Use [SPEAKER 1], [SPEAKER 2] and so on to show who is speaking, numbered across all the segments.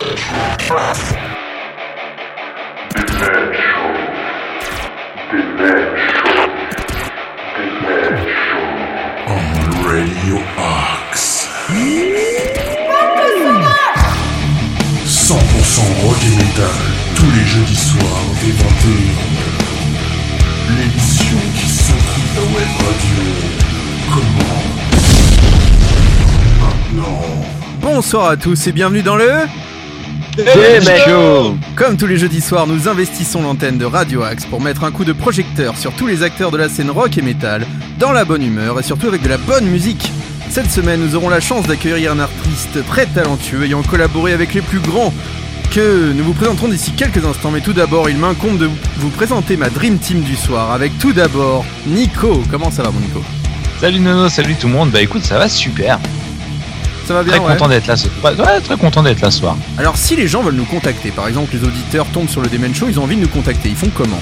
[SPEAKER 1] On Radio Axe. 100% rock et metal, tous les jeudis soirs dès 21h. L'émission qui s'occupe la web radio. Comment? Maintenant.
[SPEAKER 2] Bonsoir à tous et bienvenue dans le... Comme tous les jeudis soirs, nous investissons l'antenne de Radio Axe pour mettre un coup de projecteur sur tous les acteurs de la scène rock et metal, dans la bonne humeur et surtout avec de la bonne musique. Cette semaine, nous aurons la chance d'accueillir un artiste très talentueux ayant collaboré avec les plus grands que nous vous présenterons d'ici quelques instants. Mais tout d'abord, il m'incombe de vous présenter ma Dream Team du soir avec tout d'abord Nico. Comment ça va mon Nico?
[SPEAKER 3] Salut Nono, salut tout le monde. Bah écoute, ça va super.
[SPEAKER 2] Ça va bien
[SPEAKER 3] Très
[SPEAKER 2] ouais.
[SPEAKER 3] content d'être là ce ouais, très content d'être là ce soir.
[SPEAKER 2] Alors si les gens veulent nous contacter, par exemple les auditeurs tombent sur le Demen Show, ils ont envie de nous contacter, ils font comment?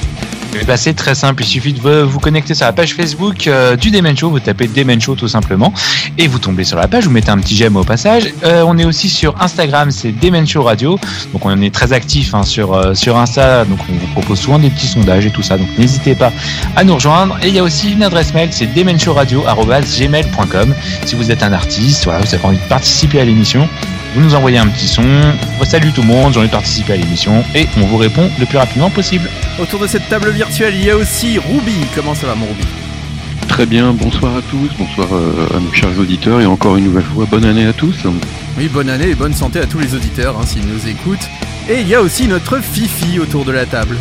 [SPEAKER 3] C'est très simple, il suffit de vous- vous connecter sur la page Facebook euh, du Demen Show, vous tapez Demen Show tout simplement, et vous tombez sur la page, vous mettez un petit j'aime au passage. Euh, on est aussi sur Instagram, c'est Demen Show Radio, donc on est très actif hein, sur, euh, sur Insta, donc on vous propose souvent des petits sondages et tout ça, donc n'hésitez pas à nous rejoindre. Et il y a aussi une adresse mail, c'est demenshowradio.gmail.com. Si vous êtes un artiste, voilà, vous avez envie de participer à l'émission, vous nous envoyez un petit son, salut tout le monde, j'ai envie de participer à l'émission, et on vous répond le plus rapidement possible.
[SPEAKER 2] Autour de cette table virtuelle, il y a aussi Ruby. Comment ça va mon Ruby?
[SPEAKER 4] Très bien, bonsoir à tous, bonsoir euh, à nos chers auditeurs et encore une nouvelle fois, bonne année à tous.
[SPEAKER 2] Oui, bonne année et bonne santé à tous les auditeurs hein, s'ils nous écoutent. Et il y a aussi notre Fifi autour de la table.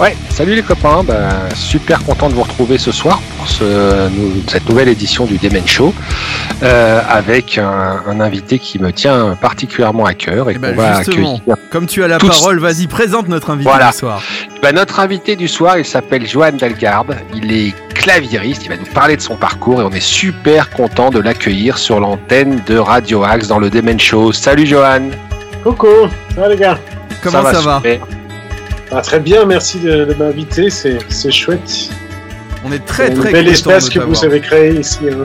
[SPEAKER 5] Ouais, salut les copains, bah, super content de vous retrouver ce soir pour ce, cette nouvelle édition du Demen Show euh, avec un, un invité qui me tient particulièrement à cœur et
[SPEAKER 2] Eh
[SPEAKER 5] qu'on
[SPEAKER 2] ben,
[SPEAKER 5] va accueillir.
[SPEAKER 2] Comme tu as la parole, vas-y, présente notre invité
[SPEAKER 5] Voilà.
[SPEAKER 2] ce soir.
[SPEAKER 5] Bah, notre invité du soir, il s'appelle Johan Dalgarde, il est claviériste, il va nous parler de son parcours et on est super content de l'accueillir sur l'antenne de Radio Axe dans le Demen Show. Salut Johan
[SPEAKER 6] Coucou, ça va les gars?
[SPEAKER 2] Comment ça va,
[SPEAKER 5] super.
[SPEAKER 6] Ah, Très bien, merci de, de m'inviter, c'est c'est chouette.
[SPEAKER 2] On est très très content
[SPEAKER 6] espace
[SPEAKER 2] de
[SPEAKER 6] que vous avez créé ici. hein,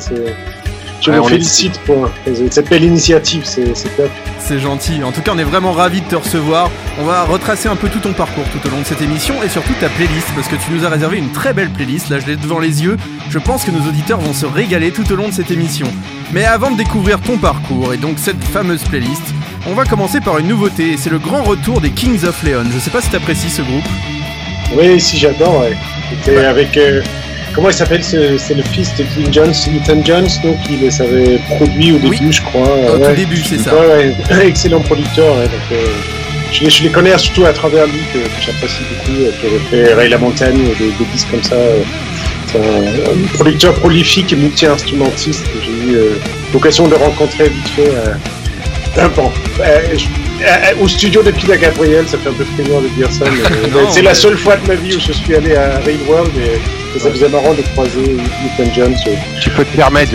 [SPEAKER 6] je
[SPEAKER 5] Ouais,
[SPEAKER 6] vous
[SPEAKER 5] est-
[SPEAKER 6] félicite pour cette belle initiative, c'est c'est top.
[SPEAKER 2] C'est gentil. En tout cas, on est vraiment ravis de te recevoir. On va retracer un peu tout ton parcours tout au long de cette émission et surtout ta playlist parce que tu nous as réservé une très belle playlist. Là, je l'ai devant les yeux. Je pense que nos auditeurs vont se régaler tout au long de cette émission. Mais avant de découvrir ton parcours et donc cette fameuse playlist, on va commencer par une nouveauté. C'est le grand retour des Kings of Leon. Je sais pas si t'apprécies ce groupe.
[SPEAKER 6] Oui, si j'adore, ouais. C'était avec. euh, comment il s'appelle ce- C'est le fils de King Jones, Ethan Jones, donc il les avait produits au
[SPEAKER 2] Oui.
[SPEAKER 6] début, je crois.
[SPEAKER 2] Au
[SPEAKER 6] ouais.
[SPEAKER 2] tout début, c'est ça.
[SPEAKER 6] Ouais, ouais, excellent producteur. ouais, donc, euh, je, les, je les connais surtout à travers lui que, que j'apprécie beaucoup, euh, qui avait fait Ray la Montagne, des, des disques comme ça. c'est un, producteur prolifique et multi-instrumentiste. que J'ai eu l'occasion de le rencontrer vite fait. Euh, un bon, euh, je- euh, au studio de Peter Gabriel, ça fait un peu frémir de dire ça, mais euh, c'est
[SPEAKER 2] mais-
[SPEAKER 6] la seule fois de ma vie où je suis allé à Rail World et, et ça faisait marrant de croiser Ethan Jones. euh,
[SPEAKER 5] Tu peux te permettre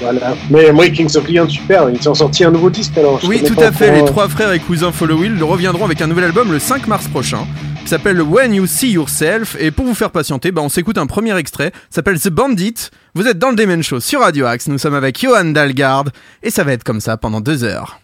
[SPEAKER 6] Voilà. Mais moi, Kings of Leon, super. Ils ont sorti un nouveau disque alors.
[SPEAKER 2] Oui, tout à fait. Les trois frères et cousins Follow Will reviendront avec un nouvel album le 5 mars prochain qui s'appelle When You See Yourself. Et pour vous faire patienter, bah, on s'écoute un premier extrait. Ça s'appelle The Bandit. Vous êtes dans le Demen Show sur Radio Axe. Nous sommes avec Johan Dalgard. Et ça va être comme ça pendant deux heures.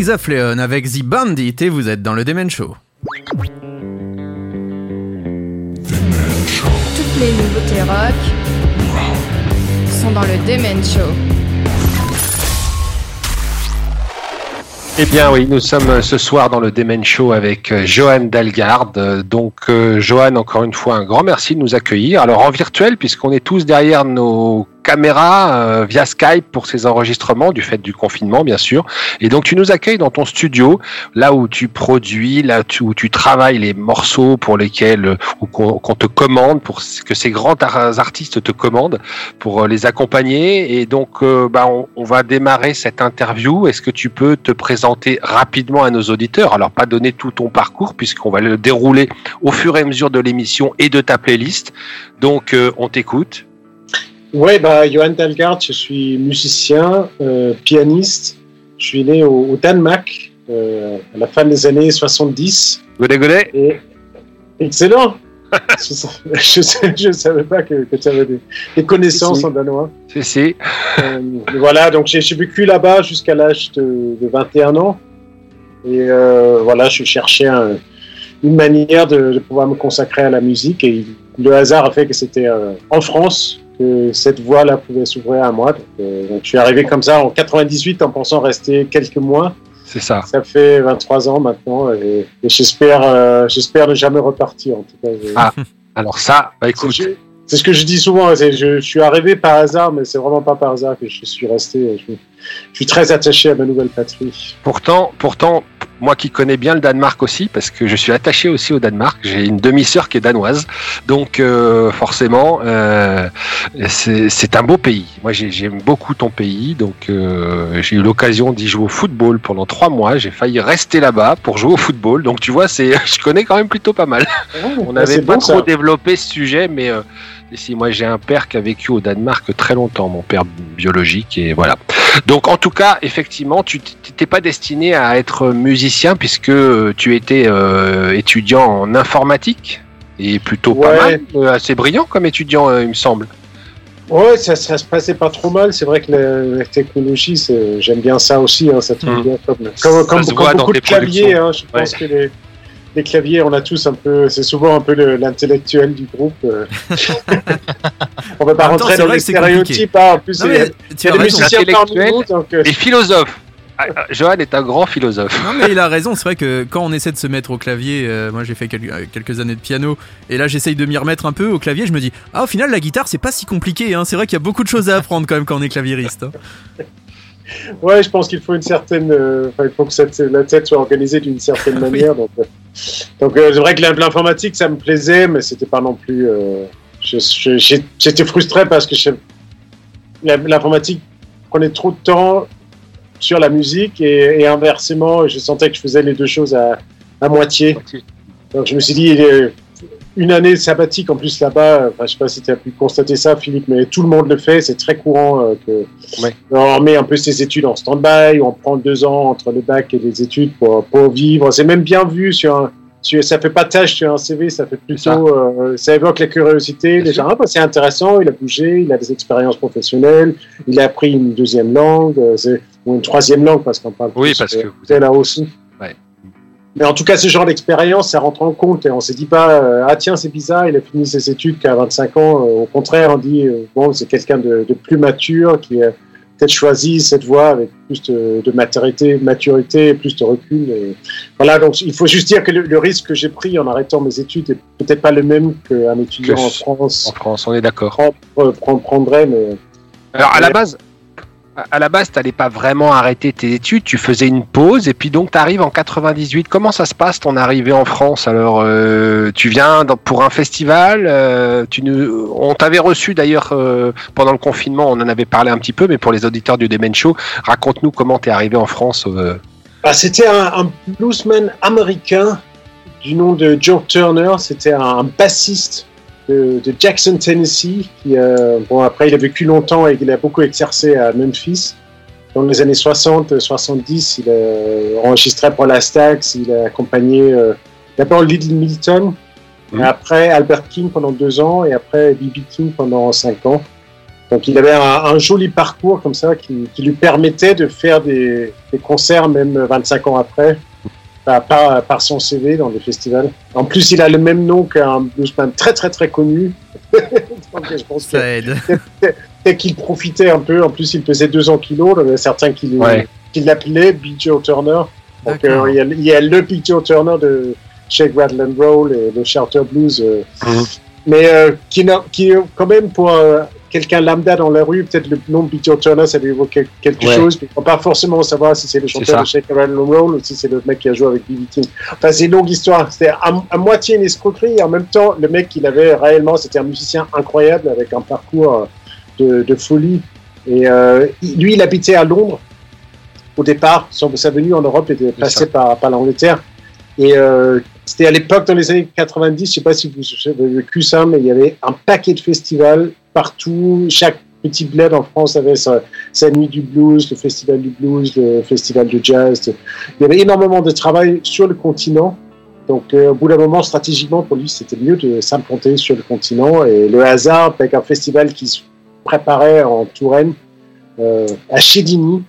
[SPEAKER 2] Kings of Leon avec The Bandit et vous êtes dans le Demen Show.
[SPEAKER 7] Toutes les nouveautés rock sont dans le Demen Show.
[SPEAKER 5] Eh bien oui, nous sommes ce soir dans le Demen Show avec euh, Johan Dalgarde. Euh, Donc euh, Johan, encore une fois, un grand merci de nous accueillir. Alors en virtuel, puisqu'on est tous derrière nos caméras euh, via Skype pour ces enregistrements, du fait du confinement bien sûr. Et donc tu nous accueilles dans ton studio, là où tu produis, là où tu travailles les morceaux pour lesquels euh, ou qu'on te commande, pour que ces grands ar- artistes te commandent pour euh, les accompagner. Et donc, euh, bah, on, on va démarrer cette interview. Est-ce que tu peux te présenter rapidement à nos auditeurs? Alors, pas donner tout ton parcours, puisqu'on va le dérouler au fur et à mesure de l'émission et de ta playlist. Donc, euh, on t'écoute.
[SPEAKER 6] Ouais, bah, Johan Dalgard, je suis musicien, euh, pianiste. Je suis né au, au Danemark euh, à la fin des années 70.
[SPEAKER 5] Godet, godet.
[SPEAKER 6] Et excellent. je, je savais pas que, que tu avais des, des connaissances
[SPEAKER 5] Si, si.
[SPEAKER 6] en danois.
[SPEAKER 5] C'est, c'est.
[SPEAKER 6] Euh, voilà, donc j'ai j'ai vécu là-bas jusqu'à l'âge de, de 21 ans. Et euh, voilà, je cherchais un- une manière de, de pouvoir me consacrer à la musique. Et le hasard a fait que c'était euh, en France que cette voie-là pouvait s'ouvrir à moi. Donc, euh, donc je suis arrivé comme ça en 98 en pensant rester quelques mois.
[SPEAKER 5] C'est ça.
[SPEAKER 6] Ça fait 23 ans maintenant et, et j'espère euh, j'espère ne jamais repartir en tout cas. Je-
[SPEAKER 5] Ah, Alors ça, bah écoute.
[SPEAKER 6] c'est c'est ce que je dis souvent, c'est- je, je suis arrivé par hasard, mais c'est vraiment pas par hasard que je suis resté. Je, je suis très attaché à ma nouvelle patrie.
[SPEAKER 5] Pourtant, pourtant, moi qui connais bien le Danemark aussi, parce que je suis attaché aussi au Danemark, j'ai une demi-sœur qui est danoise, donc euh, forcément, euh, c'est un beau pays. Moi, j'ai- j'aime beaucoup ton pays, donc euh, j'ai eu l'occasion d'y jouer au football pendant trois mois. J'ai failli rester là-bas pour jouer au football, donc tu vois, c'est, je connais quand même plutôt pas mal. On
[SPEAKER 6] Ah,
[SPEAKER 5] n'avait
[SPEAKER 6] c'est
[SPEAKER 5] pas
[SPEAKER 6] bon,
[SPEAKER 5] trop
[SPEAKER 6] ça.
[SPEAKER 5] développé ce sujet, mais si moi j'ai un père qui a vécu au Danemark très longtemps, mon père biologique, et voilà. Donc en tout cas, effectivement, tu t'étais pas destiné à être musicien puisque euh, tu étais euh, étudiant en informatique et plutôt pas mal, euh, assez brillant comme étudiant, euh, il me semble.
[SPEAKER 6] Ouais, ça, ça se passait pas trop mal. C'est vrai que la, la technologie, j'aime bien ça aussi. Hein, ça tombe
[SPEAKER 5] Hmm.
[SPEAKER 6] bien comme, comme, comme- comme beaucoup de claviers. Hein, je pense que les, les claviers, on a tous un peu. C'est souvent un peu le- l'intellectuel du groupe. euh. on va pas
[SPEAKER 2] En même temps,
[SPEAKER 6] rentrer
[SPEAKER 2] c'est
[SPEAKER 6] dans
[SPEAKER 2] vrai
[SPEAKER 6] les
[SPEAKER 2] que c'est compliqué.
[SPEAKER 6] stéréotypes. hein. En plus,
[SPEAKER 2] Non,
[SPEAKER 6] il y a,
[SPEAKER 2] mais tu
[SPEAKER 6] y a des musiciens parmi nous. Donc, euh,
[SPEAKER 5] Et philosophe. Ah, ah, Johan est un grand philosophe.
[SPEAKER 2] Non mais il a raison, c'est vrai que quand on essaie de se mettre au clavier, euh, moi j'ai fait quel- euh, quelques années de piano, et là j'essaye de m'y remettre un peu au clavier, je me dis, ah au final la guitare c'est pas si compliqué, hein. c'est vrai qu'il y a beaucoup de choses à apprendre quand même quand on est claviériste. hein.
[SPEAKER 6] Ouais, je pense qu'il faut une certaine, euh, il faut que cette- la tête soit organisée d'une certaine manière. Donc, euh, donc euh, c'est vrai que l'in- l'informatique, ça me plaisait, mais c'était pas non plus. euh, J'étais frustré parce que l'informatique prenait trop de temps sur la musique et, et inversement, je sentais que je faisais les deux choses à, à moitié. Donc je me suis dit, est- une année sabbatique en plus là-bas, enfin, je sais pas si tu as pu constater ça, Philippe, mais tout le monde le fait, c'est très courant euh, que
[SPEAKER 5] Ouais.
[SPEAKER 6] on remet un peu ses études en stand-by, on prend deux ans entre le bac et les études pour, pour vivre. C'est même bien vu sur un, sur- ça fait pas tâche sur un CV, ça fait plutôt, euh, ça évoque la curiosité. Gens, ah, bah, c'est intéressant, il a bougé, il a des expériences professionnelles, il a appris une deuxième langue, euh, ou une troisième langue parce qu'on parle
[SPEAKER 5] Oui, parce que vous
[SPEAKER 6] là aussi.
[SPEAKER 5] Ouais.
[SPEAKER 6] Mais en tout cas, ce genre d'expérience, ça rentre en compte et on se dit pas, euh, ah tiens, c'est bizarre, il a fini ses études qu'à 25 ans. Euh, au contraire, on dit, euh, bon, c'est quelqu'un de, de plus mature qui a peut-être choisi cette voie avec plus de, de maturité, maturité, plus de recul. Et voilà, donc il faut juste dire que le, le risque que j'ai pris en arrêtant mes études est peut-être pas le même qu'un étudiant
[SPEAKER 5] Que
[SPEAKER 6] en
[SPEAKER 5] ce-
[SPEAKER 6] France
[SPEAKER 5] En France, on est d'accord.
[SPEAKER 6] prend- prend- prendrait, mais
[SPEAKER 5] Alors à la base, à- la base, t'allais pas vraiment arrêter tes études, tu faisais une pause et puis donc t'arrives en 98. Comment ça se passe ton arrivée en France? Alors euh, tu viens pour un festival. euh, tu on t'avait reçu d'ailleurs euh, pendant le confinement. On en avait parlé un petit peu, mais pour les auditeurs du Demen Show, raconte-nous comment t'es arrivé en France.
[SPEAKER 6] Ah, c'était un, un bluesman américain du nom de Joe Turner. C'était un bassiste de, de Jackson, Tennessee. Qui, euh, bon, après, il a vécu longtemps et il a beaucoup exercé à Memphis. Dans les années 60, 70, il a enregistré pour la Stax. Il a accompagné euh, d'abord Little Milton, et après Albert King pendant deux ans et après B.B. King pendant cinq ans. Donc il avait un, un joli parcours comme ça qui, qui, lui permettait de faire des, des, concerts même 25 ans après, par, par, par, son CV dans les festivals. En plus, il a le même nom qu'un bluesman très très très connu.
[SPEAKER 2] Donc, je pense ça aide.
[SPEAKER 6] Dès qu'il profitait un peu, en plus il pesait 200 kilos, il y avait certains qui, ouais. l'appelaient B.J. Turner. Donc euh, il, y a, il, y a, le B.J. Turner de Shake Rattle and Roll et le Charter Blues. Euh, mm -hmm. Mais euh, qui, qui quand même pour quelqu'un lambda dans la rue, peut-être le nom de B.J. Turner, ça lui évoque quelque ouais. chose, mais on ne peut pas forcément savoir si c'est le chanteur de Shake and Roll ou si c'est le mec qui a joué avec B.B. King. Enfin, c'est une longue histoire. C'était à, à, moitié une escroquerie et en même temps, le mec qu'il avait réellement, c'était un musicien incroyable avec un parcours de, de folie. Et euh, lui, il habitait à Londres au départ. Son, sa venue en Europe était passée par, par l'Angleterre. Et euh, c'était à l'époque, dans les années 90, je ne sais pas si vous avez vécu ça, mais il y avait un paquet de festivals partout. Chaque petit bled en France avait sa, sa, nuit du blues, le festival du blues, le festival de jazz. Il y avait énormément de travail sur le continent. Donc, euh, au bout d'un moment, stratégiquement, pour lui, c'était mieux de s'implanter sur le continent. Et le hasard, avec un festival qui se préparait en Touraine, euh, à Chédigny,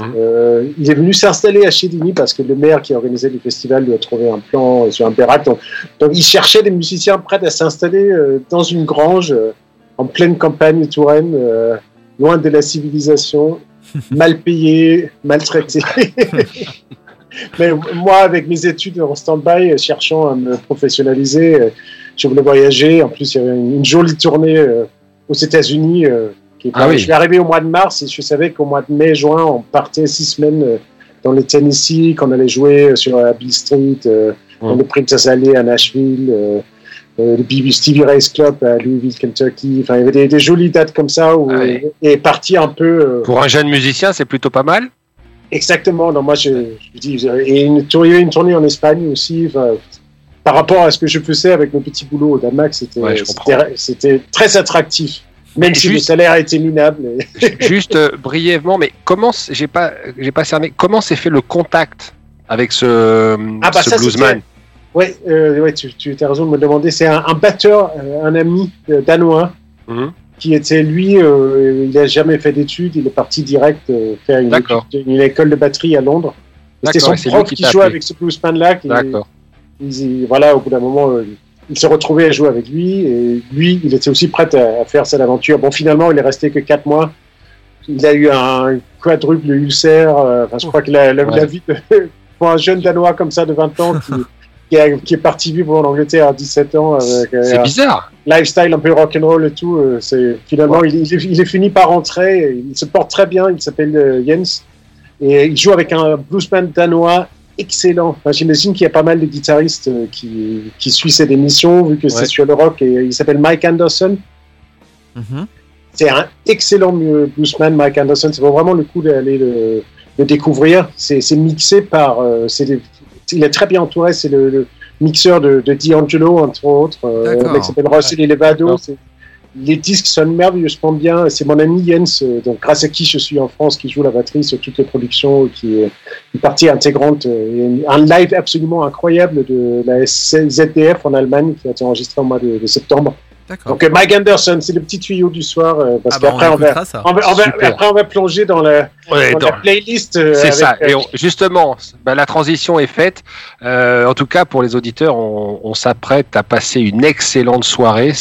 [SPEAKER 6] euh, il est venu s'installer à Chédigny parce que le maire qui organisait le festival lui a trouvé un plan sur un bérac. Donc, donc il cherchait des musiciens prêts à s'installer dans une grange en pleine campagne touraine, euh, loin de la civilisation, mal payé, maltraité. Mais moi, avec mes études en stand-by, cherchant à me professionnaliser, je voulais voyager. En plus, il y avait une, jolie tournée aux États-Unis ah oui. Je suis arrivé au mois de mars et je savais qu'au mois de mai, juin, on partait six semaines euh, dans le Tennessee, qu'on allait jouer euh, sur la Bill Street, euh, mmh. dans le Princess Alley à Nashville, euh, euh, le Stevie Race Club à Louisville, Kentucky. Enfin, il y avait des, des jolies dates comme ça où, ah oui. et parti un peu. Euh,
[SPEAKER 5] Pour un jeune musicien, c'est plutôt pas mal.
[SPEAKER 6] Exactement. Non, moi, je, je dis, et une, tournée, une tournée en Espagne aussi. Enfin, par rapport à ce que je faisais avec mon petit boulot au Danemark, c'était ouais, très attractif. Même si juste, le salaire a été minable.
[SPEAKER 5] juste euh, brièvement, mais comment j'ai pas j'ai pas cerné comment s'est fait le contact avec ce,
[SPEAKER 6] ah bah
[SPEAKER 5] ce
[SPEAKER 6] ça,
[SPEAKER 5] bluesman?
[SPEAKER 6] Ouais, euh, ouais, tu, tu as raison de me demander. C'est un, un, batteur, euh, un ami euh, danois, mm -hmm. qui était lui, euh, il a jamais fait d'études, il est parti direct euh, faire une, étude, une, école de batterie à Londres. C'était son prof qui, qui jouait avec ce bluesman-là. D'accord. Voilà, au bout d'un moment, il s'est retrouvé à jouer avec lui et lui, il était aussi prêt à, faire cette aventure. Bon, finalement, il est resté que quatre mois. Il a eu un quadruple ulcère. Enfin, je crois a la, ouais. la, vie de, pour un jeune Danois comme ça de 20 ans qui, qui, est parti vivre en Angleterre à 17 ans.
[SPEAKER 5] C'est euh, bizarre.
[SPEAKER 6] Lifestyle un peu rock'n'roll et tout. Euh, c'est finalement, ouais. il, il, est, il, est, fini par rentrer. Il se porte très bien. Il s'appelle euh, Jens et il joue avec un bluesman danois excellent. Enfin, J'imagine qu'il y a pas mal de guitaristes qui, qui suivent cette émission, vu que ouais. c'est sur le rock, et il s'appelle Mike Anderson. Mm -hmm. C'est un excellent bluesman, Mike Anderson. C'est vraiment le coup d'aller le, le, découvrir. C'est mixé par. Euh, il est très bien entouré. C'est le, le, mixeur de, de D'Angelo, entre autres. Euh, qui s'appelle Russell ouais. Elevado les disques sonnent merveilleusement bien. C'est mon ami Jens, euh, donc grâce à qui je suis en France, qui joue la batterie sur toutes les productions, qui est une partie intégrante, euh, un live absolument incroyable de la ZDF en Allemagne qui a été enregistré au mois de, de septembre. Donc Mike Anderson, c'est le petit tuyau du soir, euh, parce ah qu'après bah on, on, on, on, va, après on va plonger dans la, ouais, dans dans la playlist.
[SPEAKER 5] Euh, c'est ça. Et justement, bah, la transition est faite. Euh, en tout cas, pour les auditeurs, on, s'apprête à passer une excellente soirée.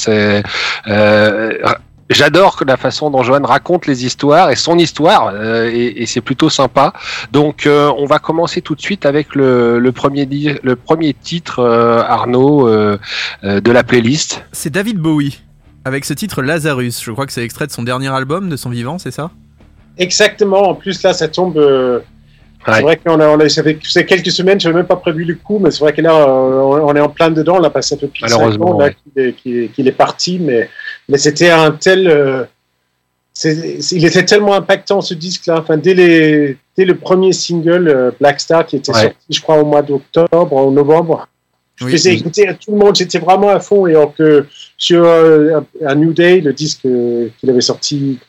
[SPEAKER 5] J'adore la façon dont Johan raconte les histoires et son histoire, euh, et, et c'est plutôt sympa. Donc, euh, on va commencer tout de suite avec le, le premier, le premier titre, euh, Arnaud, euh, euh, de la playlist.
[SPEAKER 2] C'est David Bowie, avec ce titre Lazarus. Je crois que c'est extrait de son dernier album, de son vivant, c'est ça?
[SPEAKER 6] Exactement. En plus, là, ça tombe. Euh, ouais. C'est vrai qu'on a, on a, ça fait quelques semaines, je n'avais même pas prévu le coup, mais c'est vrai que là, on, est en plein dedans. On a passé un peu plus de
[SPEAKER 5] ans
[SPEAKER 6] là, qu'il est, qu est, qu est, parti, mais mais c'était un tel. Euh, il était tellement impactant ce disque-là. Enfin, dès, les, dès le premier single, euh, Black Star, qui était ouais. sorti, je crois, au mois d'octobre, en novembre, je oui, faisais oui. écouter à tout le monde. J'étais vraiment à fond. Et alors que sur euh, un New Day, le disque euh, qu'il avait sorti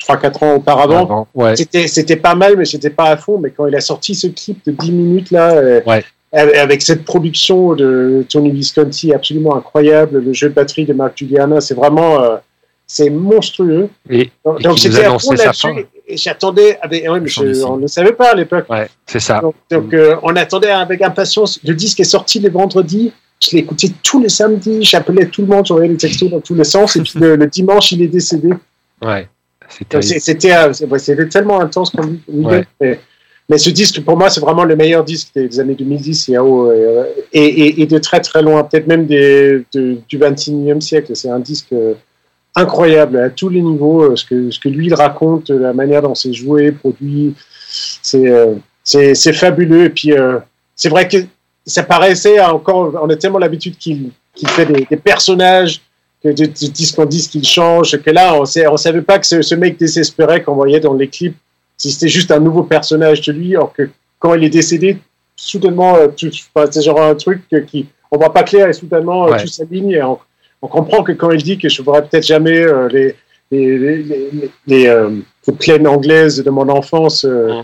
[SPEAKER 6] 3-4 ans auparavant, ouais. c'était pas mal, mais j'étais pas à fond. Mais quand il a sorti ce clip de 10 minutes là, ouais avec cette production de Tony Visconti absolument incroyable, le jeu de batterie de Mark Juliana, c'est vraiment, euh, c'est monstrueux.
[SPEAKER 5] Et,
[SPEAKER 6] Donc, donc j'étais à fond là-dessus et- j'attendais avec. ouais, mais je- on ne le savait pas à l'époque.
[SPEAKER 5] Ouais, c'est ça.
[SPEAKER 6] Donc, donc, euh, on attendait avec impatience. Le disque est sorti le vendredi. Je écouté tous les samedis. J'appelais tout le monde. J'envoyais les textos dans tous les sens. Et puis le, le dimanche, il est décédé.
[SPEAKER 5] Ouais. C'était
[SPEAKER 6] C'était euh, ouais, c'était tellement intense comme.
[SPEAKER 5] Ouais.
[SPEAKER 6] Mais, ce disque, pour moi, c'est vraiment le meilleur disque des années 2010 Yao, euh, et, et, et de très très loin, peut-être même du 21e siècle. C'est un disque euh, incroyable à tous les niveaux. euh, Ce que, lui il raconte, la manière dont c'est joué, produit, c'est fabuleux. Et puis, c'est vrai que ça paraissait encore, on a tellement l'habitude qu'il fait des, des personnages de, disque en disque il change, que là on on savait pas que ce, ce mec désespéré qu'on voyait dans les clips, si c'était juste un nouveau personnage de lui, alors que quand il est décédé, soudainement, euh, enfin, c'est genre un truc euh, qui, on voit pas clair et soudainement euh,
[SPEAKER 5] Ouais.
[SPEAKER 6] tout s'aligne et on, on comprend que quand il dit que je ferai peut-être jamais euh, les les, les, les, les, euh, les plaines anglaises de mon enfance. euh,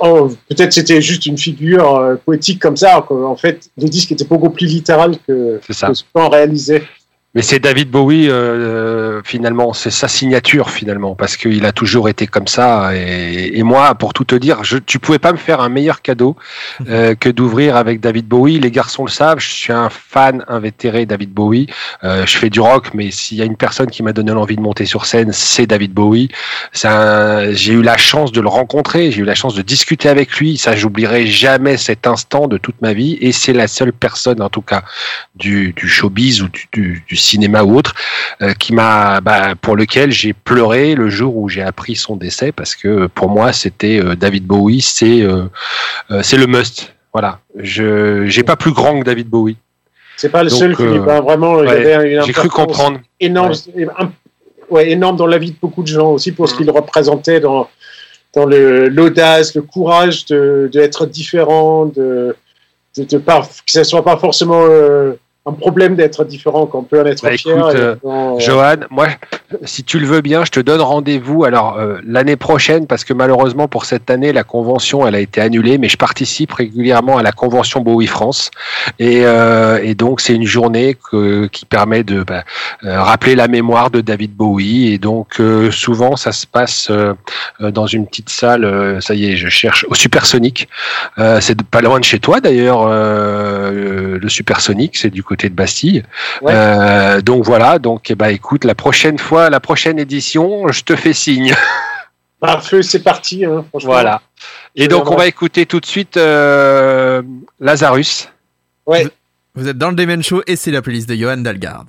[SPEAKER 6] oh, peut-être c'était juste une figure euh, poétique comme ça. quoi. En fait, le disque était beaucoup plus littéral que, que ce qu'on réalisait.
[SPEAKER 5] Mais c'est David Bowie, euh, finalement, c'est sa signature, finalement, parce qu'il a toujours été comme ça. Et, moi, pour tout te dire, je, tu pouvais pas me faire un meilleur cadeau euh, que d'ouvrir avec David Bowie. Les garçons le savent, je suis un fan invétéré David Bowie. Euh, je fais du rock, mais s'il y a une personne qui m'a donné l'envie de monter sur scène, c'est David Bowie. J'ai eu la chance de le rencontrer, j'ai eu la chance de discuter avec lui. Ça, j'oublierai jamais cet instant de toute ma vie. Et c'est la seule personne, en tout cas, du, du showbiz ou du, du, du cinéma ou autre, euh, qui m'a, bah, pour lequel j'ai pleuré le jour où j'ai appris son décès, parce que pour moi, c'était euh, David Bowie, c'est euh, c'est le must. Voilà, je j'ai pas plus grand que David Bowie.
[SPEAKER 6] C'est pas le
[SPEAKER 5] Donc,
[SPEAKER 6] seul hein. Vraiment,
[SPEAKER 5] ouais, J'ai cru comprendre.
[SPEAKER 6] énorme, ouais, énorme dans la vie de beaucoup de gens aussi pour ce
[SPEAKER 5] Mm.
[SPEAKER 6] qu'il représentait dans dans le l'audace, le courage de d'être différent, de de, de pas que ce soit pas forcément euh, un problème d'être différent, qu'on peut en être
[SPEAKER 5] Bah,
[SPEAKER 6] fier.
[SPEAKER 5] écoute, euh,
[SPEAKER 6] dans-
[SPEAKER 5] Johan, moi, si tu le veux bien, je te donne rendez-vous. Alors euh, l'année prochaine, parce que malheureusement pour cette année, la convention elle a été annulée, mais je participe régulièrement à la convention Bowie France, et, euh, et donc c'est une journée que, qui permet de bah, euh, rappeler la mémoire de David Bowie. Et donc euh, souvent ça se passe euh, euh, dans une petite salle. euh, ça y est, je cherche au Supersonic. Euh, c'est pas loin de chez toi d'ailleurs. euh, le Supersonic, c'est du côté de Bastille.
[SPEAKER 6] Ouais.
[SPEAKER 5] Euh, donc voilà, donc eh ben, écoute, la prochaine fois, la prochaine édition, je te fais signe.
[SPEAKER 6] Feu, c'est parti. Hein, franchement.
[SPEAKER 5] voilà. Et donc on va écouter tout de suite euh, Lazarus.
[SPEAKER 6] Ouais.
[SPEAKER 2] Vous êtes dans le Demen Show et c'est la playlist de Johan Dalgard.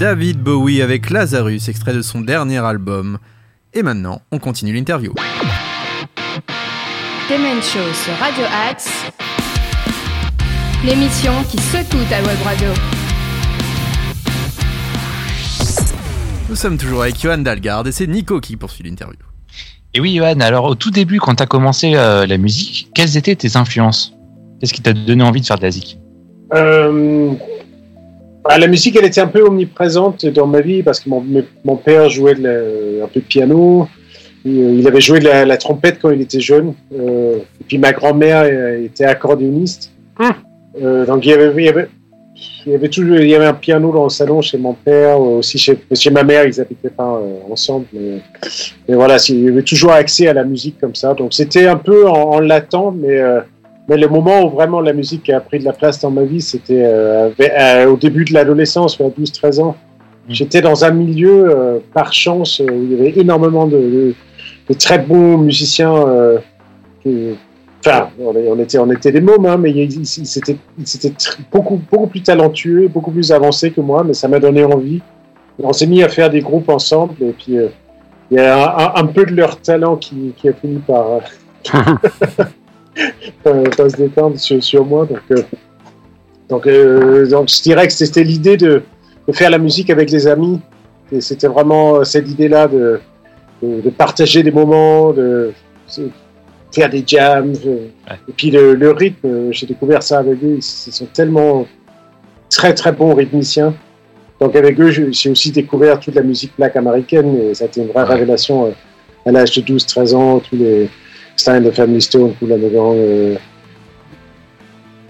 [SPEAKER 2] David Bowie avec Lazarus, extrait de son dernier album. Et maintenant, on continue l'interview.
[SPEAKER 7] Demen Show sur Radio Axe. L'émission qui secoue ta web radio.
[SPEAKER 2] Nous sommes toujours avec Johan Dalgard et c'est Nico qui poursuit l'interview.
[SPEAKER 3] Et oui, Johan, alors au tout début, quand tu as commencé euh, la musique, quelles étaient tes influences? Qu'est-ce qui t'a donné envie de faire de la zik
[SPEAKER 6] Euh, bah, la musique, elle était un peu omniprésente dans ma vie parce que mon, père jouait de la- un peu de piano. Il, il avait joué de la, la trompette quand il était jeune. Euh, et puis ma grand-mère euh, était accordéoniste. Euh, donc il y avait, il y avait- il y avait toujours, il y avait un piano dans le salon chez mon père, aussi chez, chez ma mère, ils habitaient pas euh, ensemble, mais, mais voilà, il y avait toujours accès à la musique comme ça. Donc c'était un peu en, en latent, mais, euh, mais le moment où vraiment la musique a pris de la place dans ma vie, c'était euh, euh, au début de l'adolescence, vers 12-13 ans. J'étais dans un milieu, euh, par chance, où il y avait énormément de, de, de très bons musiciens. qui- Enfin, on, était, on était des mômes, hein, mais ils, étaient, beaucoup, beaucoup plus talentueux, beaucoup plus avancés que moi, mais ça m'a donné envie. On s'est mis à faire des groupes ensemble, et puis euh, il y a un, un- un peu de leur talent qui, qui a fini par, par se détendre sur, sur moi. Donc, euh, donc, euh, donc, je dirais que c'était l'idée de, de faire la musique avec les amis, et c'était vraiment euh, cette idée-là de, de, de partager des moments, de, faire des jams. Et puis le, le rythme, j'ai découvert ça avec eux. Ils, sont tellement très très bons rythmiciens. Donc avec eux, j'ai aussi découvert toute la musique black américaine et ça a été une vraie révélation à l'âge de 12-13 ans. Tous les Stein, the Family Stone, Cool and the Gang, euh,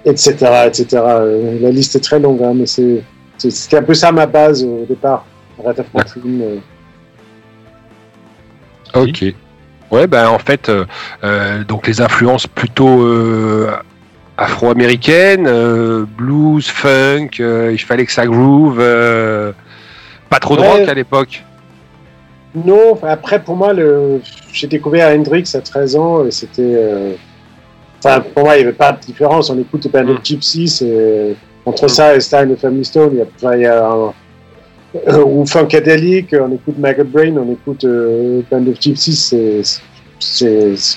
[SPEAKER 6] etc., etc. Euh, La liste est très longue, hein, mais c'est c'est- c'était un peu ça ma base au départ. Aretha Franklin, euh,
[SPEAKER 5] Ok. Ouais, ben en fait, euh, euh, donc les influences plutôt afro-américaines, euh, blues, funk, euh, il fallait que ça groove, euh, pas trop de rock à l'époque.
[SPEAKER 6] Non, après pour moi, le... j'ai découvert Hendrix à 13 ans et c'était. euh, Enfin, pour moi, il n'y avait pas de différence. On écoute Band of Gypsies et entre ça et Stein et Family Stone, il y a, enfin, il y a un- euh, ou Funkadelic, on écoute Maggot Brain, on écoute euh, Band of Gypsies. c'est- c'est-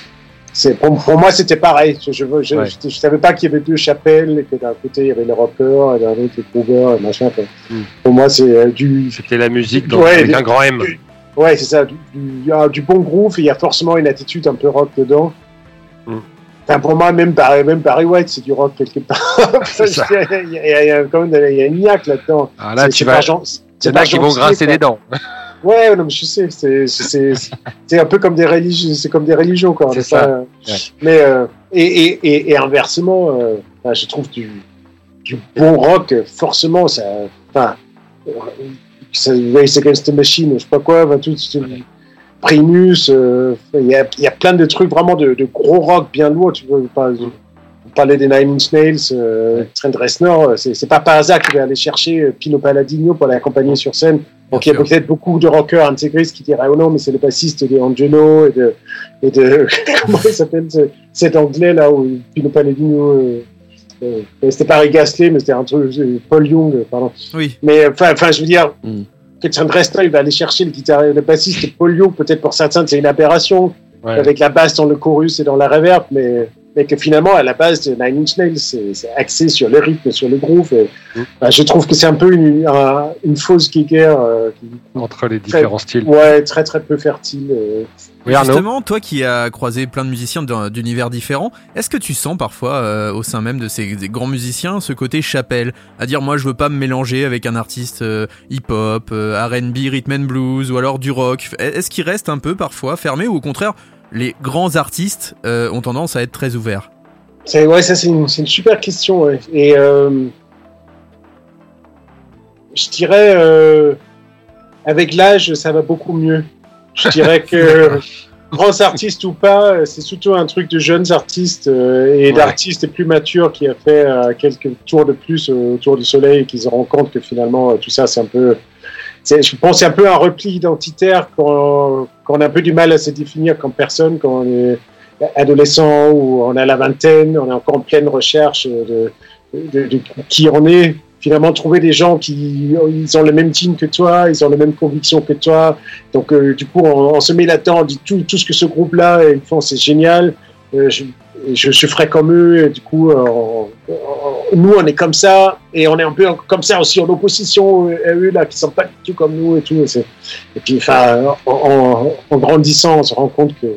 [SPEAKER 6] c'est- pour, pour moi, c'était pareil. Je je, je,
[SPEAKER 5] Ouais.
[SPEAKER 6] je- je savais pas qu'il y avait deux chapelles et que d'un côté, il y avait les rockers et d'un autre, les groovers et machin. quoi.
[SPEAKER 5] Mm.
[SPEAKER 6] Pour moi, c'est euh, du,
[SPEAKER 5] C'était la musique donc,
[SPEAKER 6] Ouais,
[SPEAKER 5] avec
[SPEAKER 6] des-
[SPEAKER 5] un grand M.
[SPEAKER 6] Ouais, c'est ça. Du, du- il y a du bon groove, il y a forcément une attitude un peu rock dedans.
[SPEAKER 5] Mm.
[SPEAKER 6] Enfin, pour moi, même Barry, même Barry White, c'est du rock quelque part. Il, y a, il y a quand même il y a une niaque là-dedans.
[SPEAKER 5] Ah, là, tu vas. Il y
[SPEAKER 6] c'est
[SPEAKER 5] en a
[SPEAKER 6] pas
[SPEAKER 5] qui vont grincer des dents.
[SPEAKER 6] Ouais, non, mais je sais, c'est- un peu comme des religions, c'est comme des religions, quoi. on
[SPEAKER 5] C'est
[SPEAKER 6] est
[SPEAKER 5] ça.
[SPEAKER 6] pas-
[SPEAKER 5] Ouais.
[SPEAKER 6] Mais euh, et, et, et, et inversement, euh, je trouve du, du bon rock, forcément, ça, enfin, euh, ça, Race Against the Machine, je sais pas quoi, enfin, tout, tout- Primus, euh, il y, a, il y a plein de trucs vraiment de, de gros rock bien lourd. Tu veux pas on parlait des Nine Inch Nails, euh, Trent Reznor, c'est c'est pas par hasard qu'il va aller chercher euh, Pino Palladino pour l'accompagner sur scène. Donc il y a peut-être beaucoup de rockers intégristes qui diraient oh non mais c'est le bassiste de Angelo et de et de comment il s'appelle ce- cet anglais là où Pino Palladino euh, euh, c'était pas Ray Gasly mais c'était un truc euh, Paul Young euh, pardon
[SPEAKER 2] Oui.
[SPEAKER 6] mais enfin enfin je veux dire
[SPEAKER 4] Mm.
[SPEAKER 6] que Trent Reznor il va aller chercher le guitariste le bassiste Paul Young peut-être pour certains c'est une aberration
[SPEAKER 5] Ouais.
[SPEAKER 6] avec la basse dans le chorus et dans la reverb mais mais que finalement à la base de Nine Inch Nails c'est axé sur le rythme sur le groove et, bah, je trouve que c'est un peu une, un- une fausse guéguerre euh,
[SPEAKER 5] Entre les différents styles.
[SPEAKER 6] Ouais, très très peu fertile. euh.
[SPEAKER 5] Oui.
[SPEAKER 2] Justement, toi qui as croisé plein de musiciens d'un- d'univers différents, est-ce que tu sens parfois euh, au sein même de ces des grands musiciens ce côté chapelle, à dire moi je veux pas me mélanger avec un artiste euh, hip-hop, euh, R&B, rhythm and blues ou alors du rock. Est-ce qu'il reste un peu parfois fermé ou au contraire les grands artistes euh, ont tendance à être très ouverts
[SPEAKER 6] C'est ouais, ça c'est une, super question. ouais. Et euh, je dirais euh, avec l'âge ça va beaucoup mieux. Je dirais que grands artistes ou pas, c'est surtout un truc de jeunes artistes euh, et
[SPEAKER 5] Ouais.
[SPEAKER 6] d'artistes plus matures qui a fait quelques tours de plus autour du soleil et qui se rendent compte que finalement tout ça c'est un peu je pense c'est un peu un repli identitaire quand, quand on a un peu du mal à se définir comme personne, quand on est adolescent ou on a la vingtaine, on est encore en pleine recherche de, qui on est. Finalement, trouver des gens qui ils ont le même team que toi, ils ont les mêmes convictions que toi. Donc, euh, du coup, on, se met là-dedans, on dit tout, ce que ce groupe-là ils font, c'est génial. Euh, je, je ferai comme eux. Et du coup, euh, on- on- nous, on est comme ça et on est un peu comme ça aussi en opposition à eux là qui sont pas du tout comme nous et tout. Et, puis, enfin, en, grandissant, on se rend compte que,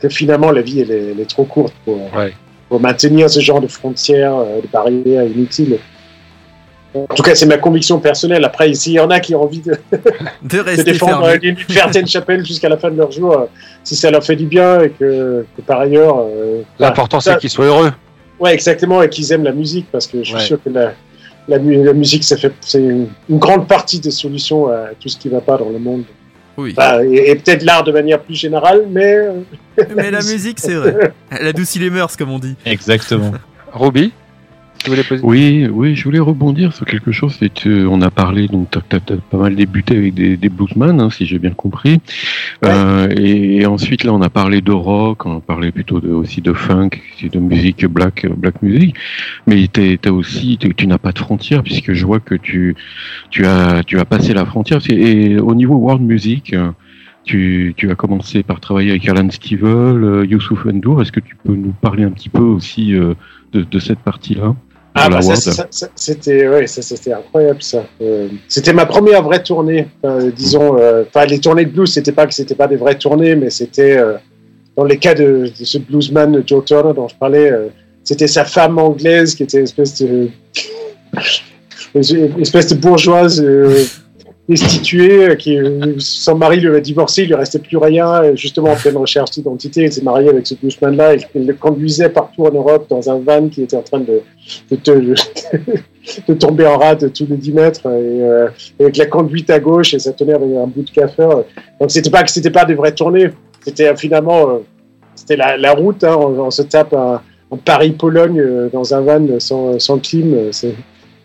[SPEAKER 6] que finalement la vie elle est, elle est trop courte pour,
[SPEAKER 5] Ouais.
[SPEAKER 6] pour maintenir ce genre de frontières, euh, de barrières inutiles. En tout cas, c'est ma conviction personnelle. Après, s'il y en a qui ont envie de,
[SPEAKER 2] De
[SPEAKER 6] de
[SPEAKER 2] rester
[SPEAKER 6] défendre euh, d'une certaine chapelle jusqu'à la fin de leur jour, euh, si ça leur fait du bien et que, que par ailleurs. euh,
[SPEAKER 5] L'important, c'est qu'ils soient heureux.
[SPEAKER 6] Ouais, exactement, et qu'ils aiment la musique, parce que je suis
[SPEAKER 5] Ouais.
[SPEAKER 6] sûr que la, la, la musique, ça fait, c'est une, une grande partie des solutions à tout ce qui va pas dans le monde.
[SPEAKER 2] Oui.
[SPEAKER 6] Enfin, et, et peut-être l'art de manière plus générale, mais
[SPEAKER 2] Mais la musique, c'est vrai. Elle adoucit les mœurs, comme on dit.
[SPEAKER 3] Exactement.
[SPEAKER 5] Roby, tu voulais poser
[SPEAKER 4] Oui, oui, je voulais rebondir sur quelque chose. C'est que on a parlé, donc t'as as, pas mal débuté avec des, des bluesman, hein, si j'ai bien compris. Euh, et, et ensuite là, on a parlé de rock, on a parlé plutôt de, aussi de funk, de musique black, black music. Mais t'es- t'as aussi, tu n'as pas de frontières puisque je vois que tu, tu as, tu as passé la frontière. Et au niveau world music. euh, Tu, tu as commencé par travailler avec Alan Stivell, euh, Youssouf N'Dour. Est-ce que tu peux nous parler un petit peu aussi euh, de, de cette partie-là?
[SPEAKER 6] Ah, bah, c'était ouais, ça, c'était incroyable ça. Euh, c'était ma première vraie tournée. Enfin, disons, euh, enfin les tournées de blues, c'était pas que c'était pas des vraies tournées, mais c'était euh, dans les cas de, de ce bluesman Joe Turner dont je parlais, euh, c'était sa femme anglaise qui était une espèce de une espèce de bourgeoise destituée euh, qui euh, son mari lui avait divorcé, il lui restait plus rien. Justement en pleine recherche d'identité, il s'est marié avec ce bluesman là. Il, le conduisait partout en Europe dans un van qui était en train de de, tomber en rade tous les 10 mètres et, euh, avec la conduite à gauche et ça tenait avec un bout de café. Donc c'était pas c'était pas des vraies tournées, c'était finalement c'était la, route. hein. on, se tape un, Paris-Pologne dans un van sans, sans clim. C'est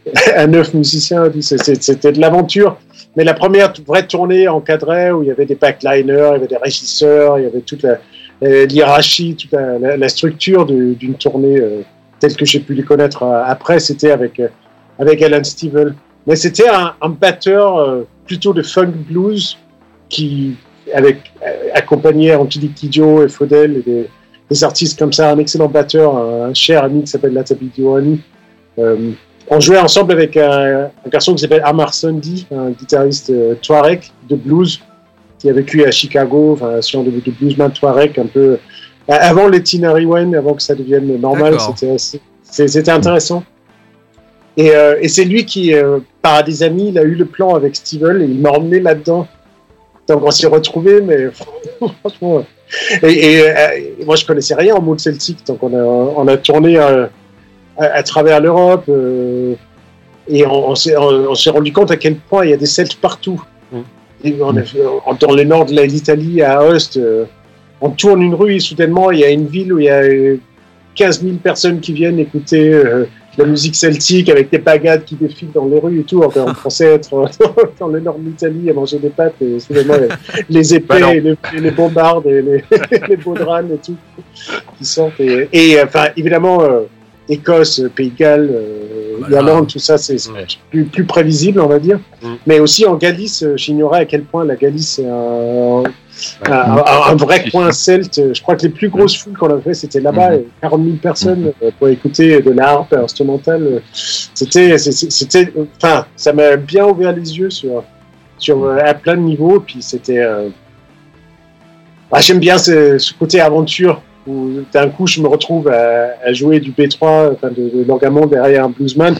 [SPEAKER 6] un neuf musicien. c'est- c'est- C'était de l'aventure. Mais la première vraie tournée encadrée où il y avait des backliners, il y avait des régisseurs, il y avait toute euh, l'hierarchie, toute la, structure d'une tournée euh, telle que j'ai pu les connaître euh, après, c'était avec, avec Alan Stivell. Mais c'était un, batteur plutôt de funk blues qui, avec, accompagné Angelique Kidjo et Faudel et des, artistes comme ça, un excellent batteur, un, cher ami qui s'appelle Latabi on jouait ensemble avec un, un garçon qui s'appelle Amar Sundy, un guitariste euh, Touareg de blues qui a vécu à Chicago, enfin, sur de, de bluesman Touareg un peu avant les Tinari Wen, avant que ça devienne normal, c'était intéressant. Et, euh, et c'est lui qui, euh, par des amis, il a eu le plan avec Steven et il m'a emmené là-dedans. Donc on s'est retrouvés, mais franchement. Et, et, euh, et moi je connaissais rien en monde celtique, donc on a, on a tourné euh, à, à travers l'Europe euh, et on, on s'est rendu compte à quel point il y a des Celtes partout.
[SPEAKER 5] Mm.
[SPEAKER 6] Et on a fait- en- dans le nord de l'Italie, à Ost, euh, on tourne une rue et soudainement il y a une ville où il y a euh, 15 000 personnes qui viennent écouter euh, la musique celtique avec des bagades qui défilent dans les rues et tout. Enfin, on pensait être euh, dans le nord de l'Italie à manger des pâtes et soudainement les, les épées,
[SPEAKER 5] Bah
[SPEAKER 6] et les, et les bombardes et les, les baudranes et tout qui sortent. Et, et, euh, enfin, évidemment, euh, Écosse, Pays de Galles, euh,
[SPEAKER 2] Voilà.
[SPEAKER 6] Irlande, tout ça, c'est
[SPEAKER 5] Ouais.
[SPEAKER 6] plus, plus prévisible, on va dire.
[SPEAKER 5] Mm.
[SPEAKER 6] Mais aussi en Galice, euh, j'ignorais à quel point la Galice est un,
[SPEAKER 5] Ouais.
[SPEAKER 6] un, un- un vrai coin celte. Je crois que les plus grosses foules qu'on a fait, c'était là-bas,
[SPEAKER 4] Mhm.
[SPEAKER 6] et 40 000 personnes euh, pour écouter de la harpe instrumentale. C'était, c'était, enfin, ça m'a bien ouvert les yeux sur, sur à plein de niveaux. Puis c'était, euh, ah, j'aime bien ce, ce côté aventure où d'un coup je me retrouve à, à jouer du B3, enfin de, de l'orgamon derrière un bluesman.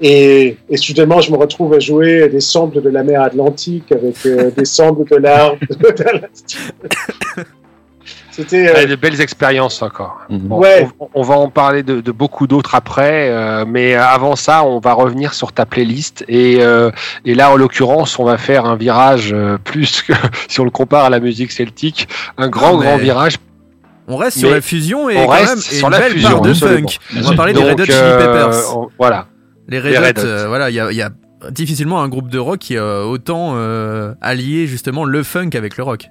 [SPEAKER 6] Et, et soudainement, je me retrouve à jouer des samples de la mer Atlantique avec euh, des samples de l'art. C'était. euh,
[SPEAKER 5] Ouais, de belles expériences encore.
[SPEAKER 4] Mhm.
[SPEAKER 5] Bon,
[SPEAKER 6] Ouais.
[SPEAKER 5] on, on va en parler de, de beaucoup d'autres après, euh, mais avant ça, on va revenir sur ta playlist. Et, euh, et là, en l'occurrence, on va faire un virage euh, plus que si on le compare à la musique celtique, un grand,
[SPEAKER 2] mais-
[SPEAKER 5] grand virage.
[SPEAKER 2] On reste sur la fusion et
[SPEAKER 5] on
[SPEAKER 2] quand même
[SPEAKER 5] sur
[SPEAKER 2] une
[SPEAKER 5] la
[SPEAKER 2] belle
[SPEAKER 5] fusion,
[SPEAKER 2] part de
[SPEAKER 5] absolument.
[SPEAKER 2] funk. On va parler des Red Hot Chili
[SPEAKER 5] euh,
[SPEAKER 2] Peppers.
[SPEAKER 5] on- voilà.
[SPEAKER 2] Les Red
[SPEAKER 5] les
[SPEAKER 2] Hot,
[SPEAKER 5] Red Hot.
[SPEAKER 2] euh, voilà, il y a, il y a difficilement un groupe de rock qui a autant euh, allié justement le funk avec le rock.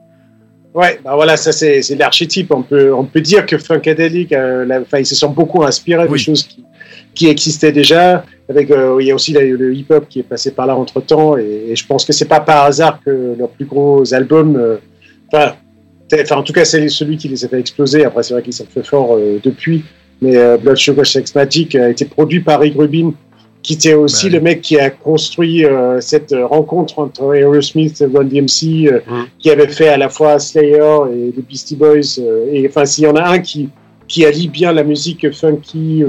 [SPEAKER 6] Ouais, bah voilà, ça c'est c'est l'archétype. On peut, on peut dire que Funkadelic, euh, la- ils se sont beaucoup inspirés
[SPEAKER 2] Oui.
[SPEAKER 6] des choses qui, qui existaient déjà. Avec, euh, il y a aussi la- le hip-hop qui est passé par là entre temps, et, et je pense que c'est pas par hasard que leurs plus gros albums, euh, enfin, enfin, en tout cas, c'est celui qui les a fait exploser. Après, c'est vrai qu'ils sont fait fort euh, depuis, mais euh, Blood Sugar Sex Magic a été produit par Rick Rubin, qui était aussi le mec qui a construit euh, cette euh, rencontre entre Aerosmith et Run DMC. euh, qui avait fait à la fois Slayer et les Beastie Boys. et enfin, s'il y en a un qui, qui allie bien la musique funky,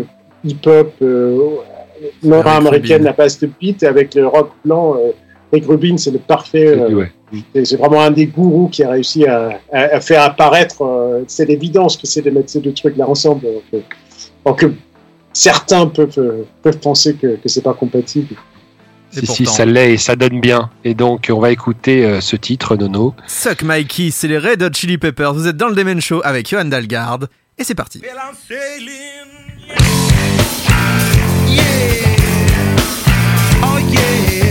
[SPEAKER 6] hip-hop, nord-américaine, la base de beat, avec le rock blanc, Rick Rubin, c'est le parfait.
[SPEAKER 5] Ouais.
[SPEAKER 6] C'est vraiment un des gourous qui a réussi à, à- à faire apparaître. euh, c'est l'évidence que c'est de mettre ces deux trucs là ensemble. Donc, euh, donc, euh, certains peuvent, euh, peuvent penser que, que c'est pas compatible.
[SPEAKER 5] Si, si, ça l'est et ça donne bien. Et donc, on va écouter euh, ce titre, Nono.
[SPEAKER 2] Suck Mikey, c'est les Red Hot Chili Peppers. Vous êtes dans le Demen Show avec Johan Dalgard. Et c'est parti.
[SPEAKER 8] Yeah. Oh. Yeah.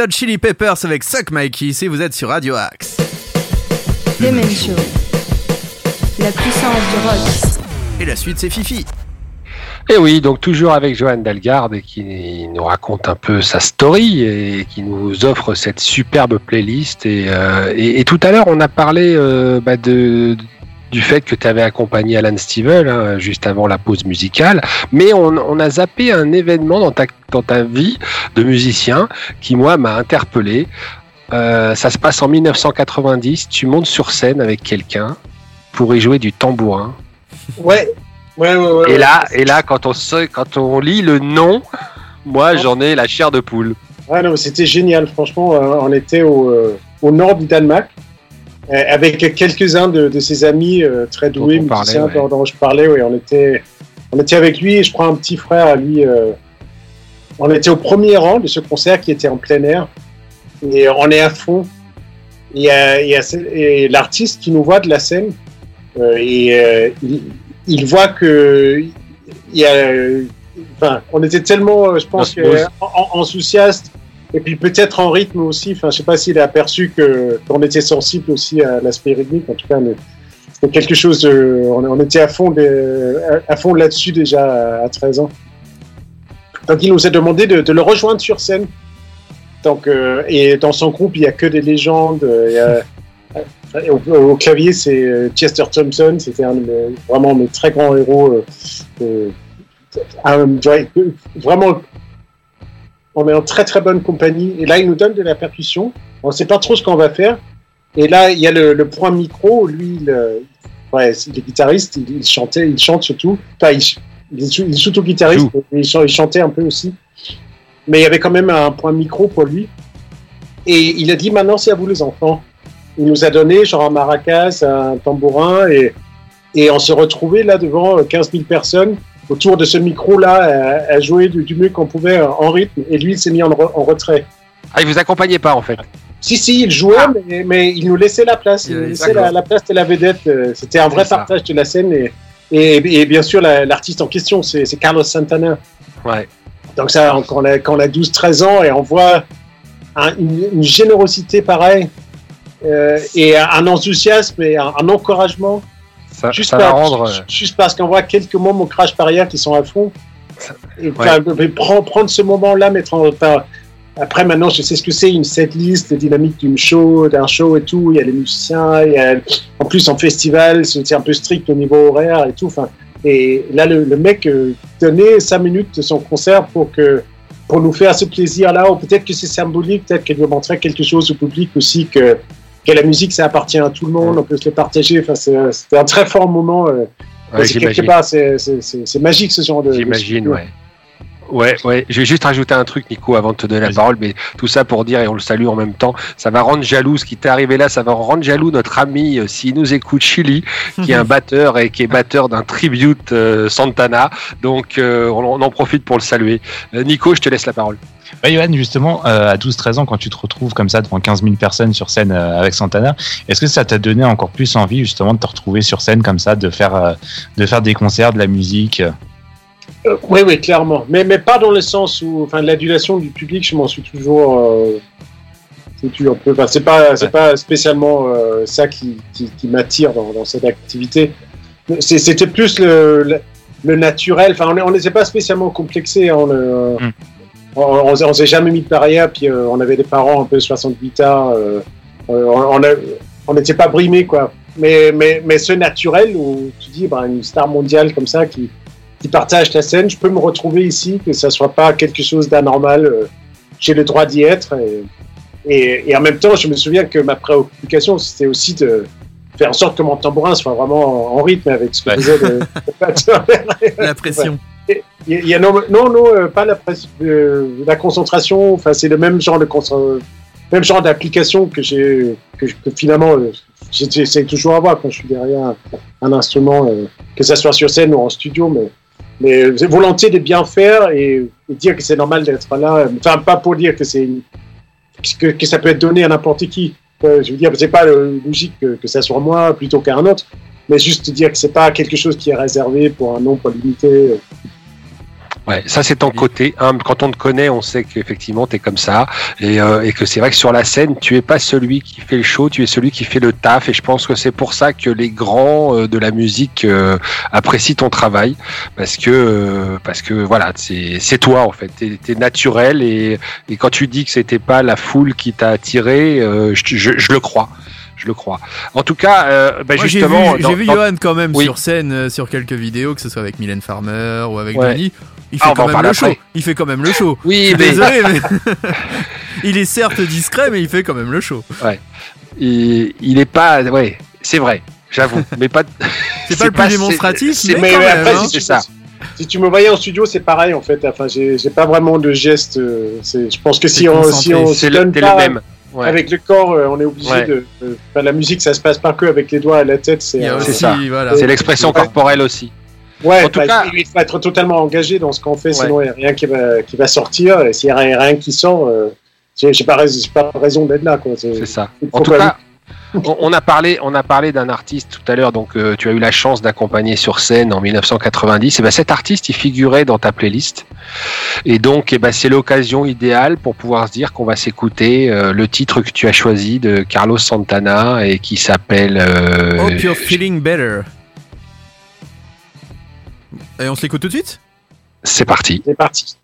[SPEAKER 2] Red Hot Chili Peppers avec Suck Mikey si vous êtes sur Radio Axe.
[SPEAKER 7] Demen Show. La puissance du rock.
[SPEAKER 2] Et la suite, c'est Fifi.
[SPEAKER 5] Et oui, donc toujours avec Johan Dalgard et qui nous raconte un peu sa story et qui nous offre cette superbe playlist. Et, euh, et, et tout à l'heure, on a parlé euh, bah, de du fait que tu avais accompagné Alan Stivell hein, juste avant la pause musicale, mais on, on a zappé un événement dans ta, dans ta vie de musicien qui, moi, m'a interpellé. Euh, ça se passe en 1990, tu montes sur scène avec quelqu'un pour y jouer du tambourin.
[SPEAKER 6] Ouais, ouais, ouais. ouais
[SPEAKER 5] Et là, et là, quand on se, quand on lit le nom, moi, j'en ai la chair de poule.
[SPEAKER 6] Ouais, non, c'était génial. Franchement, euh, on était au, euh, au nord du Danemark avec quelques-uns de, de ses amis euh, très doués,
[SPEAKER 5] Dont parlait,
[SPEAKER 6] musiciens
[SPEAKER 5] ouais.
[SPEAKER 6] dont, je parlais. Ouais, on était, on était avec lui et je prends un petit frère à lui. euh, on était au premier rang de ce concert qui était en plein air et on est à fond. Il y a, il y a ce- et l'artiste qui nous voit de la scène euh, et euh, il, il voit que il y a enfin, on était tellement, euh, je pense, que, Et puis peut-être en rythme aussi. Enfin, je sais pas s'il a aperçu qu'on était sensible aussi à l'aspect rythmique. En tout cas, c'était quelque chose. De, on, était à fond, des- à, fond là-dessus déjà à, à 13 ans. Donc, il nous a demandé de, de le rejoindre sur scène. Donc, euh, et dans son groupe, il y a que des légendes. euh, euh, au, clavier, c'est euh, Chester Thompson. C'était un de vraiment mes très grands héros. vraiment, on est en très très bonne compagnie. Et là, il nous donne de la percussion. On ne sait pas trop ce qu'on va faire. Et là, il y a le, le point micro. Lui, il, euh, ouais, il est guitariste. Il, il chantait, il chante surtout. Enfin, il, il est surtout guitariste. mais Il, chan- il chantait un peu aussi. Mais il y avait quand même un point micro pour lui. Et il a dit maintenant, c'est à vous les enfants. Il nous a donné genre un maracas, un tambourin. Et, et on s'est retrouvés là devant euh, 15 000 personnes autour de ce micro-là à, à jouer du, du mieux qu'on pouvait euh, en rythme. Et lui, il s'est mis en, re- en retrait.
[SPEAKER 5] Ah, il vous accompagnait pas en fait.
[SPEAKER 6] Si, si, il jouait, mais, mais il nous laissait la place. Il
[SPEAKER 2] Il
[SPEAKER 6] nous laissait la, la place de la vedette. Euh, C'était un vrai partage de la scène. Et, et, et bien sûr, la- l'artiste en question, c'est c'est Carlos Santana.
[SPEAKER 5] Ouais.
[SPEAKER 6] Donc ça, on- quand on a, quand on a 12-13 ans et on voit un- une, une générosité pareille euh, et un enthousiasme et un, un encouragement,
[SPEAKER 5] Ça,
[SPEAKER 6] juste,
[SPEAKER 5] ça va
[SPEAKER 6] par-
[SPEAKER 5] rendre. euh,
[SPEAKER 6] juste parce qu'on voit quelques au crash barrière qui sont à fond. Et,
[SPEAKER 5] Ouais.
[SPEAKER 6] prendre, prendre ce moment-là, mettre en. après, maintenant, je sais ce que c'est une setlist, la dynamique d'une show, d'un show et tout. Il y a les musiciens, il y a, en plus en festival, c'est un peu strict au niveau horaire et tout. Enfin, et là, le, le mec euh, donnait cinq minutes de son concert pour que pour nous faire ce plaisir-là, ou peut-être que c'est symbolique, peut-être qu'elle veut montrer quelque chose au public aussi que que la musique, ça appartient à tout le monde, on peut se le partager. Enfin, c'est- c'était un très fort moment. euh,
[SPEAKER 5] ouais,
[SPEAKER 6] c'est quelque
[SPEAKER 5] j'imagine.
[SPEAKER 6] part, c'est- magique ce genre de.
[SPEAKER 5] J'imagine, ouais. Ouais, ouais. Je vais juste rajouter un truc, Nico, avant de te donner la parole, mais tout ça pour dire, et on le salue en même temps, ça va rendre jaloux ce qui t'est arrivé là, ça va rendre jaloux notre ami, euh, s'il nous écoute, Chili, qui est un batteur et qui est batteur d'un tribute euh, Santana. Donc, euh, on, on en profite pour le saluer. Euh, Nico, je te laisse la parole.
[SPEAKER 3] Ouais, Johan, justement, à 12-13 ans, quand tu te retrouves comme ça devant 15 000 personnes sur scène avec Santana, est-ce que ça t'a donné encore plus envie justement de te retrouver sur scène comme ça, de faire, de faire des concerts, de la musique euh
[SPEAKER 6] oui, oui, clairement. Mais, mais pas dans le sens où, enfin, l'adulation du public, je m'en suis toujours. Euh, foutu un peu. Enfin, c'est pas, c'est
[SPEAKER 3] Ouais.
[SPEAKER 6] pas spécialement euh, ça qui, qui, qui m'attire dans, dans cette activité. C'était plus le, le, le naturel. Enfin, on est- on n'était pas spécialement complexé. hein, on
[SPEAKER 3] Mm.
[SPEAKER 6] on, on, s'est- on s'est jamais mis de barrière. Puis euh, on avait des parents un peu 68 ans. On n'était pas brimés, quoi. Mais, mais, mais ce naturel où tu dis, bah, une star mondiale comme ça qui qui partagent la scène, je peux me retrouver ici, que ça soit pas quelque chose d'anormal. euh, J'ai le droit d'y être. Et, et, et en même temps, je me souviens que ma préoccupation, c'était aussi de faire en sorte que mon tambourin soit vraiment en, en rythme avec ce que
[SPEAKER 3] Ouais.
[SPEAKER 6] faisait le, le.
[SPEAKER 2] La pression.
[SPEAKER 6] Il y a- il y a non, non, non, euh, pas la, presse- euh, la concentration. Enfin, c'est le même genre de même genre d'application que j'ai, que, que finalement, euh, j'essaie toujours d'avoir quand je suis derrière un, un instrument, euh, que ça soit sur scène ou en studio, mais mais volonté de bien faire et, dire que c'est normal d'être là. Enfin, pas pour dire que c'est que, ça peut être donné à n'importe qui. Euh, je veux dire, c'est pas logique que, que ça soit moi plutôt qu'un autre, mais juste dire que c'est pas quelque chose qui est réservé pour un nombre limité.
[SPEAKER 5] Ouais, ça c'est ton côté. hein. Quand on te connaît, on sait qu'effectivement tu es comme ça et, euh, et que c'est vrai que sur la scène, tu es pas celui qui fait le show, tu es celui qui fait le taf. Et je pense que c'est pour ça que les grands euh, de la musique euh, apprécient ton travail parce que euh, parce que voilà, c'est c'est toi en fait. T'es es naturel et, et quand tu dis que c'était pas la foule qui t'a attiré, euh, je, je, je le crois. Je le crois. En tout cas, euh, bah,
[SPEAKER 2] Moi, j'ai
[SPEAKER 5] justement,
[SPEAKER 2] vu,
[SPEAKER 5] dans-
[SPEAKER 2] j'ai vu
[SPEAKER 5] dans-
[SPEAKER 2] Johan quand même
[SPEAKER 5] Oui.
[SPEAKER 2] sur scène, euh, sur quelques vidéos, que ce soit avec Mylène Farmer ou avec
[SPEAKER 5] Ouais.
[SPEAKER 2] Johnny. Il
[SPEAKER 5] Ah,
[SPEAKER 2] fait quand même le show.
[SPEAKER 5] après.
[SPEAKER 2] Il fait quand même le show.
[SPEAKER 5] oui,
[SPEAKER 2] Je suis
[SPEAKER 5] mais
[SPEAKER 2] Désolé, mais il est certes discret, mais il fait quand même le show.
[SPEAKER 5] il, il est pas, ouais, c'est vrai, j'avoue, mais pas.
[SPEAKER 2] C'est pas le plus démonstratif, mais
[SPEAKER 6] Mais,
[SPEAKER 2] quand
[SPEAKER 6] mais
[SPEAKER 2] même,
[SPEAKER 6] après,
[SPEAKER 2] hein.
[SPEAKER 5] c'est
[SPEAKER 6] tu,
[SPEAKER 5] ça.
[SPEAKER 6] si tu me voyais en studio, c'est pareil en fait. Enfin, j'ai pas vraiment de geste. euh, c'est- Je pense que si on, si on
[SPEAKER 5] C'est
[SPEAKER 6] se
[SPEAKER 5] le,
[SPEAKER 6] donne
[SPEAKER 5] t'es
[SPEAKER 6] pas
[SPEAKER 5] le même. Ouais.
[SPEAKER 6] avec le corps, euh, on est obligé
[SPEAKER 5] Ouais.
[SPEAKER 6] de. enfin, la musique, ça se passe pas que avec les doigts et la tête. C'est euh,
[SPEAKER 5] ça.
[SPEAKER 2] voilà.
[SPEAKER 5] C'est l'expression
[SPEAKER 6] Ouais.
[SPEAKER 5] corporelle aussi.
[SPEAKER 6] Ouais,
[SPEAKER 5] En tout
[SPEAKER 6] bah,
[SPEAKER 5] cas-
[SPEAKER 6] il faut être totalement engagé dans ce qu'on fait, sinon il n'y a rien qui va, qui va sortir. Et s'il n'y a rien, rien qui sort, euh, j'ai pas, raison d'être là. C'est-
[SPEAKER 5] ça. En tout cas, On, on a parlé, on a parlé d'un artiste tout à l'heure, donc euh, tu as eu la chance d'accompagner sur scène en 1990. Et ben cet artiste, il figurait dans ta playlist. Et donc, eh ben, c'est l'occasion idéale pour pouvoir se dire qu'on va s'écouter euh, le titre que tu as choisi de Carlos Santana et qui s'appelle. euh,
[SPEAKER 2] Hope you're feeling better. Et on se l'écoute tout de suite?
[SPEAKER 5] C'est parti.
[SPEAKER 6] C'est parti.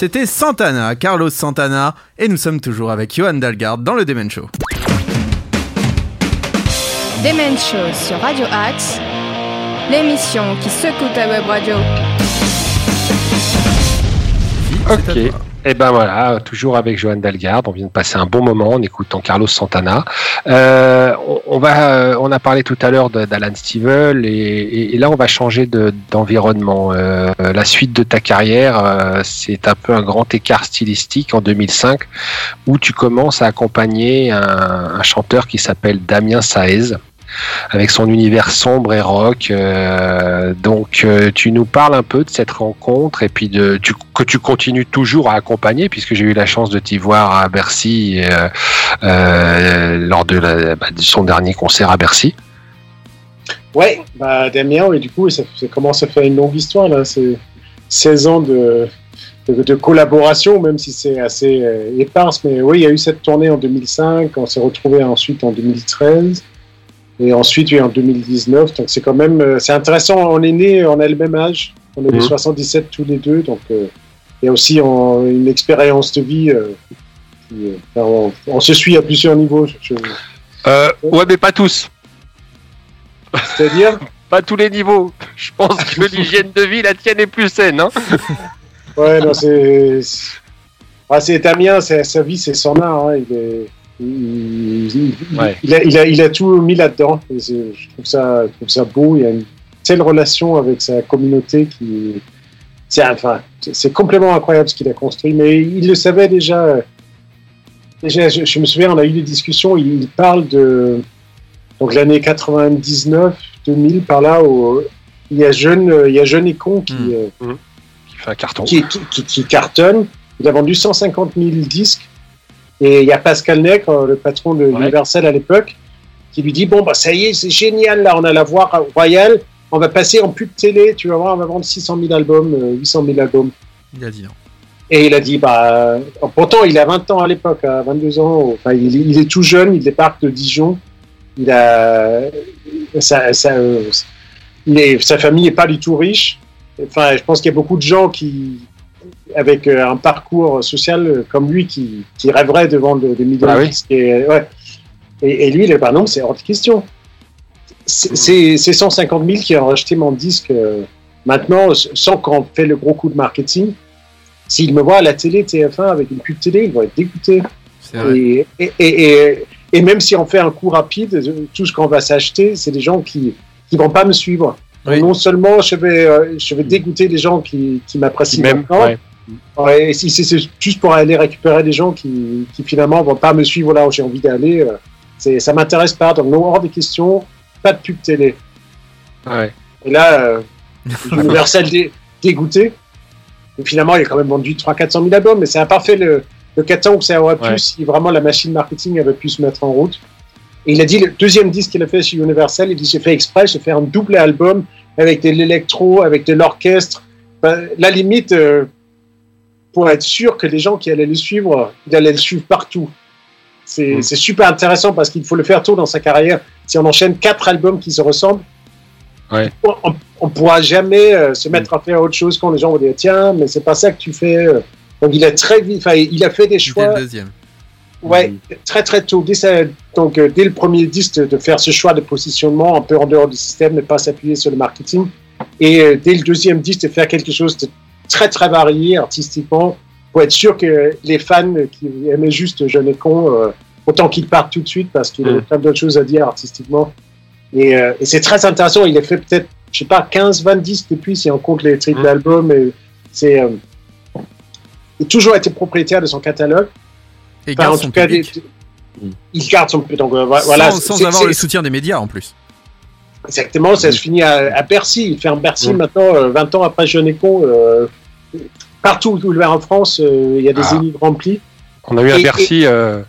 [SPEAKER 2] C'était Santana, Carlos Santana, et nous sommes toujours avec Johan Dalgard dans le Demen Show.
[SPEAKER 7] Demen Show sur Radio Axe, l'émission qui secoue ta web radio.
[SPEAKER 5] Ok. Et ben voilà, toujours avec Johan Dalgarde, on vient de passer un bon moment en écoutant Carlos Santana. Euh, on, va, euh, on a parlé tout à l'heure d'Alan Stivell et, et- là on va changer de- d'environnement. Euh, la suite de ta carrière, euh, c'est un peu un grand écart stylistique en 2005 où tu commences à accompagner un, un chanteur qui s'appelle Damien Saez avec son univers sombre et rock. Euh, donc, euh, tu nous parles un peu de cette rencontre et puis de que tu continues toujours à accompagner, puisque j'ai eu la chance de t'y voir à Bercy euh, lors bah, de son dernier concert à Bercy.
[SPEAKER 6] Ouais, bah Damien, et du coup, ça, commence à faire une longue histoire. C'est 16 ans de collaboration, même si c'est assez euh, éparse. Mais oui, il y a eu cette tournée en 2005, on s'est retrouvé ensuite en 2013, et ensuite oui, en 2019. Donc c'est quand même, euh, c'est intéressant. On est né, on a le même âge, on est
[SPEAKER 5] Mhm.
[SPEAKER 6] 77 tous les deux, donc euh, il y a aussi en- une expérience de vie. euh, qui, euh, on, on se suit à plusieurs niveaux. je-
[SPEAKER 5] Euh, ouais, mais pas tous.
[SPEAKER 6] C'est-à-dire
[SPEAKER 5] Pas tous les niveaux. Je pense que l'hygiène de vie, la tienne est plus saine. Hein
[SPEAKER 6] Ouais, non, c'est. c'est- Ah, c'est Damien, sa vie, c'est son art. hein, Il, est... il... il-
[SPEAKER 5] Ouais.
[SPEAKER 6] il a, il, a, il a tout mis là-dedans. Et Je trouve, ça, je trouve ça beau. Il y a une telle relation avec sa communauté qui. C'est enfin, c'est- complètement incroyable ce qu'il a construit. Mais il le savait déjà. euh, Déjà, je, je me souviens, on a eu des discussions. Il, parle de. Donc l'année 99, 2000, par là, où il y a Jeune, il y a Jeune et Con qui.
[SPEAKER 2] Mm.
[SPEAKER 6] euh,
[SPEAKER 5] Qui fait un carton.
[SPEAKER 6] qui, qui, qui- qui cartonne. Il a vendu 150 000 disques. Et il y a Pascal Nègre, le patron de Universal à l'époque, qui lui dit Bon, bah, ça y est, c'est génial, là, on a la voix royale, on va passer en pub télé, tu vas voir, on va vendre 600 000 albums, euh, 800 000 albums.
[SPEAKER 2] Il a dit non.
[SPEAKER 6] Et il a dit Bah, euh, pourtant, il a 20 ans à l'époque, à 22 ans, enfin, il, il est tout jeune, il débarque de Dijon. Il a. Ça, ça, euh, il est- sa famille n'est pas du tout riche. Enfin, je pense qu'il y a beaucoup de gens qui, avec euh, un parcours social euh, comme lui, qui, qui rêveraient de vendre des millions
[SPEAKER 5] Ah
[SPEAKER 6] de
[SPEAKER 5] oui.
[SPEAKER 6] disques. Et, ouais. et, et lui, il est bah non, c'est hors de question. C'est c'est- c'est 150 000 qui ont acheté mon disque euh, maintenant, sans qu'on fait le gros coup de marketing. S'ils me voient à la télé TF1 avec une pub télé, ils vont être
[SPEAKER 2] vrai.
[SPEAKER 6] Et, et, même si on fait un coup rapide, tout ce qu'on va s'acheter, c'est des gens qui qui vont pas me suivre.
[SPEAKER 2] Oui.
[SPEAKER 6] Non seulement je vais, euh, je vais dégoûter les gens qui, qui m'apprécient maintenant,
[SPEAKER 5] ouais.
[SPEAKER 6] Ouais, et si c'est c'est juste pour aller récupérer des gens qui, qui finalement vont pas me suivre là où j'ai envie d'aller, euh, c'est ça m'intéresse pas. Donc non, hors des questions, pas de pub télé.
[SPEAKER 5] Ouais.
[SPEAKER 6] Et là, euh, Universal dé- dégoûté. Et finalement, il a quand même vendu 300-400 000 albums, mais ça n'a pas fait le, le 4 ans que ça aurait pu si vraiment la machine marketing avait pu se mettre en route. Et il a dit, le deuxième disque qu'il a fait chez Universal, il dit, j'ai fait exprès, j'ai fait un double album avec de l'électro, avec de l'orchestre. Ben, la limite, euh, pour être sûr que les gens qui allaient le suivre, ils allaient le suivre partout. C'est
[SPEAKER 5] Mm.
[SPEAKER 6] c'est super intéressant parce qu'il faut le faire tôt dans sa carrière. Si on enchaîne quatre albums qui se ressemblent,
[SPEAKER 5] Ouais.
[SPEAKER 6] on, on pourra jamais euh, se mettre à faire autre chose quand les gens vont dire tiens, mais c'est pas ça que tu fais. euh. Donc il a très vite, il a fait des
[SPEAKER 2] Dès
[SPEAKER 6] choix.
[SPEAKER 2] le deuxième.
[SPEAKER 6] Ouais, très très tôt. Dès, donc, euh, dès le premier disque, de, faire ce choix de positionnement un peu en dehors du système, ne pas s'appuyer sur le marketing. Et euh, dès le deuxième disque, de faire quelque chose de très très varié artistiquement pour être sûr que les fans qui aimaient juste Jeune et Con, euh, autant qu'ils partent tout de suite parce qu'il y a
[SPEAKER 5] Mm.
[SPEAKER 6] plein d'autres choses à dire artistiquement. Et, et c'est très intéressant. Il a fait peut-être, je sais pas, 15, 20 disques depuis si on compte les triples
[SPEAKER 5] Mm.
[SPEAKER 6] albums. Et c'est. il a toujours été propriétaire de son catalogue.
[SPEAKER 2] Et
[SPEAKER 6] Enfin,
[SPEAKER 2] garde
[SPEAKER 6] en
[SPEAKER 2] son
[SPEAKER 6] tout cas,
[SPEAKER 2] public.
[SPEAKER 6] des- il garde son donc euh, voilà
[SPEAKER 2] sans avoir le soutien des médias en plus.
[SPEAKER 6] exactement ça se finit à, à Bercy il fait un Bercy
[SPEAKER 5] Mm.
[SPEAKER 6] maintenant euh, 20 ans après Jeune et Con euh, partout où il va en France euh, il y a des
[SPEAKER 5] Ah.
[SPEAKER 6] zéniths remplis
[SPEAKER 5] On a eu à
[SPEAKER 6] Et-
[SPEAKER 5] Bercy. euh,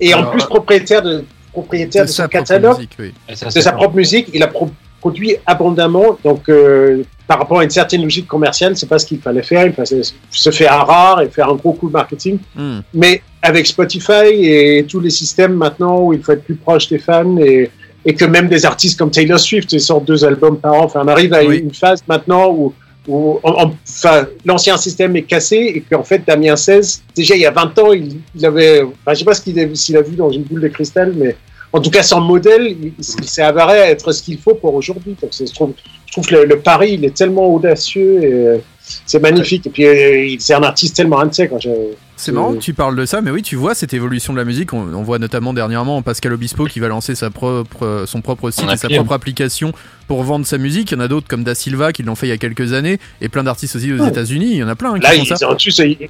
[SPEAKER 6] et en
[SPEAKER 5] Alors,
[SPEAKER 6] plus propriétaire de propriétaire de,
[SPEAKER 2] C'est
[SPEAKER 6] son
[SPEAKER 2] sa propre
[SPEAKER 6] catalogue
[SPEAKER 2] musique, oui.
[SPEAKER 6] de sa propre musique il a pro- produit abondamment donc euh, par rapport à une certaine logique commerciale c'est pas ce qu'il fallait faire il fallait se faire rare et faire un gros coup de marketing
[SPEAKER 2] Hmm.
[SPEAKER 6] mais avec Spotify et tous les systèmes maintenant où il faut être plus proche des fans et, et que même des artistes comme Taylor Swift ils sortent deux albums par an, enfin on arrive à
[SPEAKER 2] Oui.
[SPEAKER 6] une phase maintenant où, où on- on- enfin, l'ancien système est cassé et qu'en fait Damien 16, déjà il y a 20 ans, il, il avait, enfin, je sais pas ce qu'il a vu dans une boule de cristal, mais en tout cas son modèle, il, il s'est avéré être ce qu'il faut pour aujourd'hui. Donc je trouve, je trouve que le, le pari il est tellement audacieux et, c'est magnifique. Et puis, euh, il- c'est un artiste tellement je-
[SPEAKER 2] C'est marrant que tu parles de ça, mais oui, tu vois cette évolution de la musique. On, on voit notamment dernièrement Pascal Obispo qui va lancer sa propre, son propre site et sa propre application pour vendre sa musique. Il y en a d'autres comme Da Silva qui l'ont fait il y a quelques années et plein d'artistes aussi aux
[SPEAKER 6] Ouais.
[SPEAKER 2] États-unis. Il y en a plein hein, qui
[SPEAKER 6] Là,
[SPEAKER 2] font
[SPEAKER 6] ils,
[SPEAKER 2] ça.
[SPEAKER 6] en plus, ils,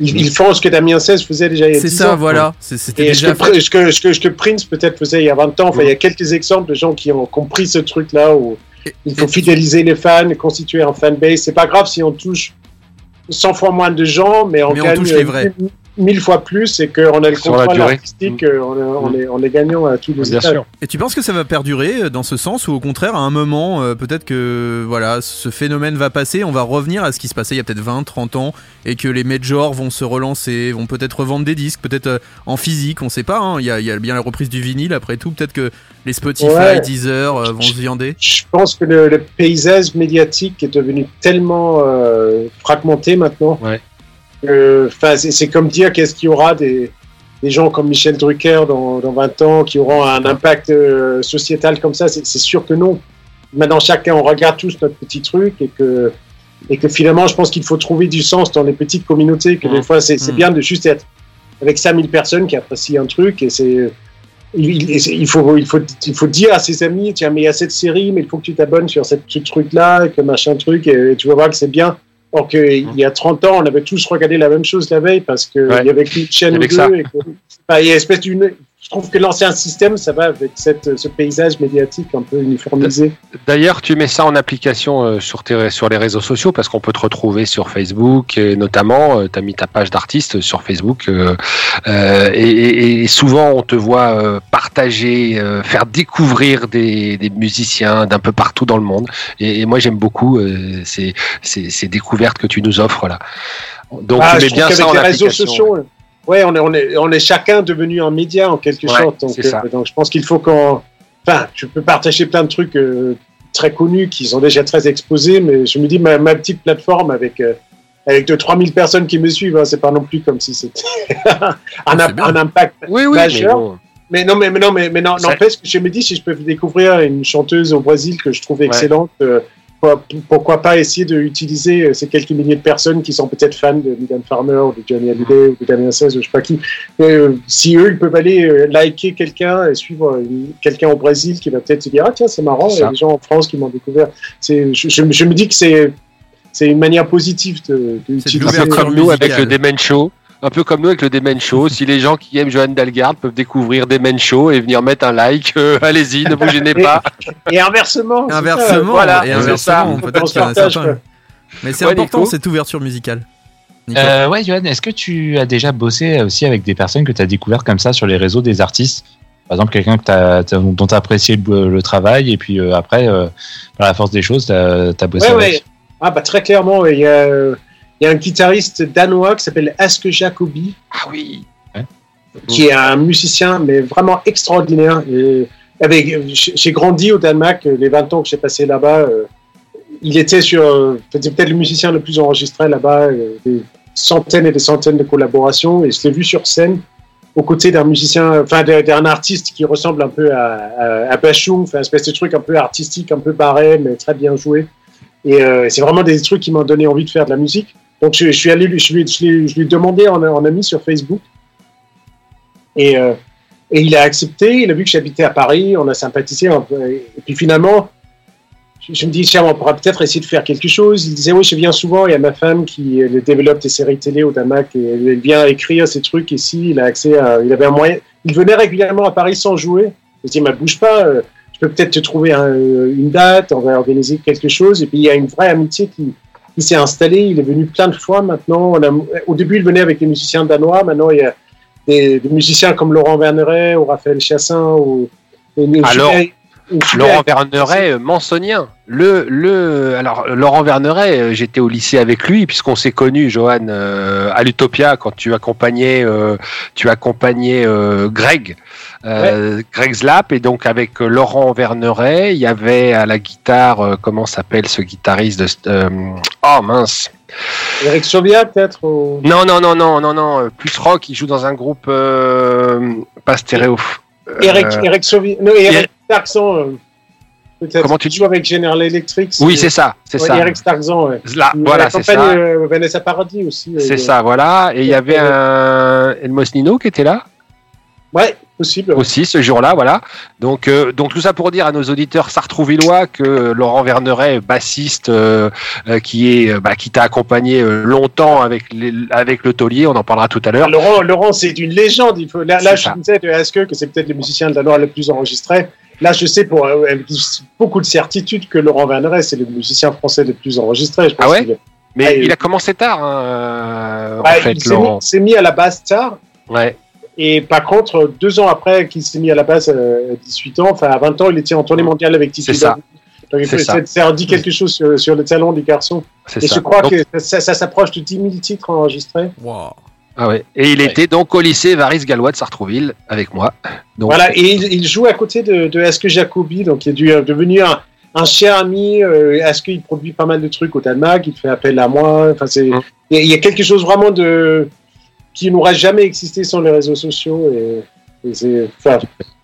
[SPEAKER 6] ils- ils font ce que Damien 16 faisait déjà il y a
[SPEAKER 2] C'est
[SPEAKER 6] 10
[SPEAKER 2] ça,
[SPEAKER 6] ans.
[SPEAKER 2] voilà. C'est- C'était
[SPEAKER 6] Et ce que, ce, que, ce, que, ce que Prince peut-être faisait il y a 20 ans, enfin, il y a quelques exemples de gens qui ont compris ce truc-là où
[SPEAKER 2] Et-
[SPEAKER 6] il faut fidéliser les fans, constituer un fanbase. C'est pas grave si on touche 100 fois moins de gens, mais on
[SPEAKER 2] Mais on
[SPEAKER 6] gagne
[SPEAKER 2] touche les vrais.
[SPEAKER 6] Mille- fois plus et qu'on a le
[SPEAKER 5] Sur
[SPEAKER 6] contrôle artistique, euh, on, est- on, est, on est gagnant à tous les
[SPEAKER 5] Bien
[SPEAKER 6] étages.
[SPEAKER 5] sûr.
[SPEAKER 2] Et tu penses que ça va perdurer euh, dans ce sens ou au contraire, à un moment, euh, peut-être que voilà, ce phénomène va passer, on va revenir à ce qui se passait il y a peut-être 20, 30 ans et que les majors vont se relancer, vont peut-être revendre des disques, peut-être euh, en physique, on sait pas. hein. Il y, a, il y a bien la reprise du vinyle après tout. Peut-être que les Spotify,
[SPEAKER 6] Ouais.
[SPEAKER 2] Deezer euh, vont se viander.
[SPEAKER 6] Je pense que le, le paysage médiatique est devenu tellement euh, fragmenté maintenant.
[SPEAKER 5] Ouais.
[SPEAKER 6] Enfin, c'est comme dire qu'est-ce qu'il y aura des, des gens comme Michel Drucker dans, dans 20 ans qui auront un impact euh, sociétal comme ça. C'est sûr que non. Maintenant, chacun, on regarde tous notre petit truc et que, et que finalement, je pense qu'il faut trouver du sens dans les petites communautés. Que des fois, c'est c'est
[SPEAKER 2] Mm.
[SPEAKER 6] bien de juste être avec 5000 personnes qui apprécient un truc et c'est il, il- il faut, il, faut, il faut dire à ses amis, tiens, mais il y a cette série, mais il faut que tu t'abonnes sur cette, ce truc-là, et que machin truc, et, tu vas voir que c'est bien. Or qu'il y a 30 ans, on avait tous regardé la même chose la veille parce qu'il
[SPEAKER 5] Ouais.
[SPEAKER 6] y avait qu'une chaîne ou
[SPEAKER 5] ça.
[SPEAKER 6] deux. Et que, enfin, il y a une espèce d'une. Je trouve que l'ancien système, ça va avec cette, ce paysage médiatique un peu uniformisé.
[SPEAKER 5] D'ailleurs, tu mets ça en application euh, sur, tes, sur les réseaux sociaux parce qu'on peut te retrouver sur Facebook et notamment, tu as mis ta page d'artiste sur Facebook euh, euh, et, souvent on te voit euh, partager, euh, faire découvrir des, des musiciens d'un peu partout dans le monde. Et, et moi j'aime beaucoup euh, ces, ces, ces découvertes que tu nous offres là. Donc
[SPEAKER 6] Ah,
[SPEAKER 5] tu mets bien ça en
[SPEAKER 6] les réseaux sociaux, euh, ouais, on est, on, est, on est chacun devenu un média en quelque
[SPEAKER 5] Ouais,
[SPEAKER 6] sorte. Donc, euh, donc je pense qu'il faut qu'on. Enfin, tu peux partager plein de trucs euh, très connus qui sont déjà très exposés, mais je me dis, ma, ma petite plateforme avec. euh, avec 2 3000 personnes qui me suivent, hein, c'est pas non plus comme si c'était un,
[SPEAKER 2] bien.
[SPEAKER 6] un impact
[SPEAKER 5] Oui, oui, mais
[SPEAKER 6] majeur.
[SPEAKER 5] bon.
[SPEAKER 6] Mais non, mais, mais non, mais, mais non, n'empêche que je me dis si je peux découvrir une chanteuse au Brésil que je trouve
[SPEAKER 5] Ouais.
[SPEAKER 6] excellente, euh, pourquoi, pas essayer d'utiliser euh, ces quelques milliers de personnes qui sont peut-être fans de Mylène Farmer ou de Johnny Hallyday ou de Damien 16 ou je sais pas qui. Mais, euh, si eux, ils peuvent aller euh, liker quelqu'un et suivre euh, quelqu'un au Brésil qui va peut-être se dire ah tiens c'est marrant,
[SPEAKER 5] C'est
[SPEAKER 6] il y a des gens en France qui m'ont découvert. C'est, je, je, je me dis que c'est c'est une manière positive de,
[SPEAKER 5] peu
[SPEAKER 2] l'ouverture
[SPEAKER 5] comme nous avec le Demen Show. Un peu comme nous avec le Demen Show. si les gens qui aiment Johan Dalgarde peuvent découvrir Demen Show et venir mettre un like, euh, allez-y, ne vous gênez pas.
[SPEAKER 6] Et inversement.
[SPEAKER 2] Inversement,
[SPEAKER 5] voilà,
[SPEAKER 2] et inversement,
[SPEAKER 5] ça.
[SPEAKER 2] peut-être
[SPEAKER 6] On
[SPEAKER 2] qu'il y en a certains. Mais c'est
[SPEAKER 5] Ouais,
[SPEAKER 2] important cette ouverture musicale.
[SPEAKER 3] Euh, ouais, Johan, est-ce que tu as déjà bossé aussi avec des personnes que tu as découvertes comme ça sur les réseaux des artistes? Par exemple, quelqu'un dont tu as apprécié le, le travail et puis euh, après, euh, par la force des choses, tu as, bossé
[SPEAKER 6] Ouais,
[SPEAKER 3] avec?
[SPEAKER 6] ouais. Ah, bah, très clairement, il y a, euh, il y a un guitariste danois qui s'appelle Aske Jacobi,
[SPEAKER 5] Ah oui.
[SPEAKER 6] qui est un musicien, mais vraiment extraordinaire. Et avec, j'ai grandi au Danemark, les 20 ans que j'ai passé là-bas. euh, il était sur, euh, c'était peut-être le musicien le plus enregistré là-bas, euh, des centaines et des centaines de collaborations. Et je l'ai vu sur scène aux côtés d'un musicien, enfin d'un artiste qui ressemble un peu à, à, à Bashung, enfin, une espèce de truc un peu artistique, un peu barré, mais très bien joué. Et euh, c'est vraiment des trucs qui m'ont donné envie de faire de la musique. Donc je, suis allé, je lui, je lui, je lui en, ami sur Facebook. Et, euh, et il a accepté, il a vu que j'habitais à Paris, on a sympathisé. Et puis finalement, je, me dis, tiens, on pourra peut-être essayer de faire quelque chose. Il disait, oui, je viens souvent, il y a ma femme qui développe des séries télé au Damak et elle vient écrire ces trucs ici. Il a accès il avait un moyen, il venait régulièrement à Paris sans jouer. Je dis, mais bouge pas, euh, je peux peut-être te trouver un- une date, on va organiser quelque chose. Et puis il y a une vraie amitié qui, qui s'est installée. Il est venu plein de fois maintenant. A- au début, il venait avec des musiciens danois. Maintenant, il y a des, des musiciens comme Laurent Verneret ou Raphaël Chassin ou une- une
[SPEAKER 5] Alors,
[SPEAKER 6] super- une super-
[SPEAKER 5] Laurent Verneret, euh, mansonien. Le, le, alors, Laurent Verneret, euh, j'étais au lycée avec lui, puisqu'on s'est connus, Johan, euh, à l'Utopia, quand tu accompagnais, euh, tu accompagnais euh, Greg, euh, Greg Slap, et donc avec euh, Laurent Verneret, il y avait à la guitare, euh, comment s'appelle ce guitariste de, oh mince.
[SPEAKER 6] Eric Sovia peut-être ou-
[SPEAKER 5] Non, non, non, non, non, non, plus rock, il joue dans un groupe pas stéréo.
[SPEAKER 6] Eric, Eric. Non, Eric
[SPEAKER 5] Eric-
[SPEAKER 6] euh, peut-être.
[SPEAKER 5] Comment tu
[SPEAKER 6] Il joue avec General Electric.
[SPEAKER 5] Oui, c'est ça, c'est
[SPEAKER 6] ouais,
[SPEAKER 5] ça.
[SPEAKER 6] Eric Starzan, ouais.
[SPEAKER 5] Là,
[SPEAKER 6] Il-
[SPEAKER 5] voilà, c'est ça.
[SPEAKER 6] euh, Vanessa Paradis aussi.
[SPEAKER 5] C'est ça, voilà. Et il y avait un Elmos Nino qui était là
[SPEAKER 6] Ouais, possible.
[SPEAKER 5] aussi ce jour-là, voilà. Donc, euh, donc tout ça pour dire à nos auditeurs sartrouvillois que Laurent Verneret, bassiste, euh, euh, qui est, bah, qui t'a accompagné longtemps avec les- avec le taulier, on en parlera tout à l'heure.
[SPEAKER 6] Laurent, Laurent c'est une légende. Il faut, là, là je disais de que c'est peut-être le musicien de la Loire le plus enregistré? Là, je sais pour beaucoup de certitude que Laurent Verneret, c'est le musicien français le plus enregistré. Je pense
[SPEAKER 5] Ah ouais Mais il a commencé tard, hein, en fait,
[SPEAKER 6] il s'est mis, mis à la basse tard.
[SPEAKER 5] Ouais.
[SPEAKER 6] Et par contre, deux ans après qu'il s'est mis à la basse, euh, à 18 ans, enfin à 20 ans, il était en tournée mondiale avec Titi
[SPEAKER 5] C'est ça.
[SPEAKER 6] Donc,
[SPEAKER 5] ça.
[SPEAKER 6] ça, dit quelque chose sur, sur le talent du garçon.
[SPEAKER 5] C'est
[SPEAKER 6] Et
[SPEAKER 5] ça.
[SPEAKER 6] je crois
[SPEAKER 5] Donc-
[SPEAKER 6] que ça, ça s'approche de 10 000 titres enregistrés.
[SPEAKER 2] Wow.
[SPEAKER 5] Ah ouais. Et il était donc au lycée Varis Gallois de Sartrouville avec moi. Donc,
[SPEAKER 6] Voilà, et il, il joue à côté de, de Aske Jacobi, donc il est dû- devenu un, un cher ami. Euh, Aske, il produit pas mal de trucs au Danemark, il fait appel à moi. Enfin, c'est,
[SPEAKER 5] Mm.
[SPEAKER 6] y a- il y a quelque chose vraiment de qui n'aurait jamais existé sans les réseaux sociaux. Et, et c'est, enfin,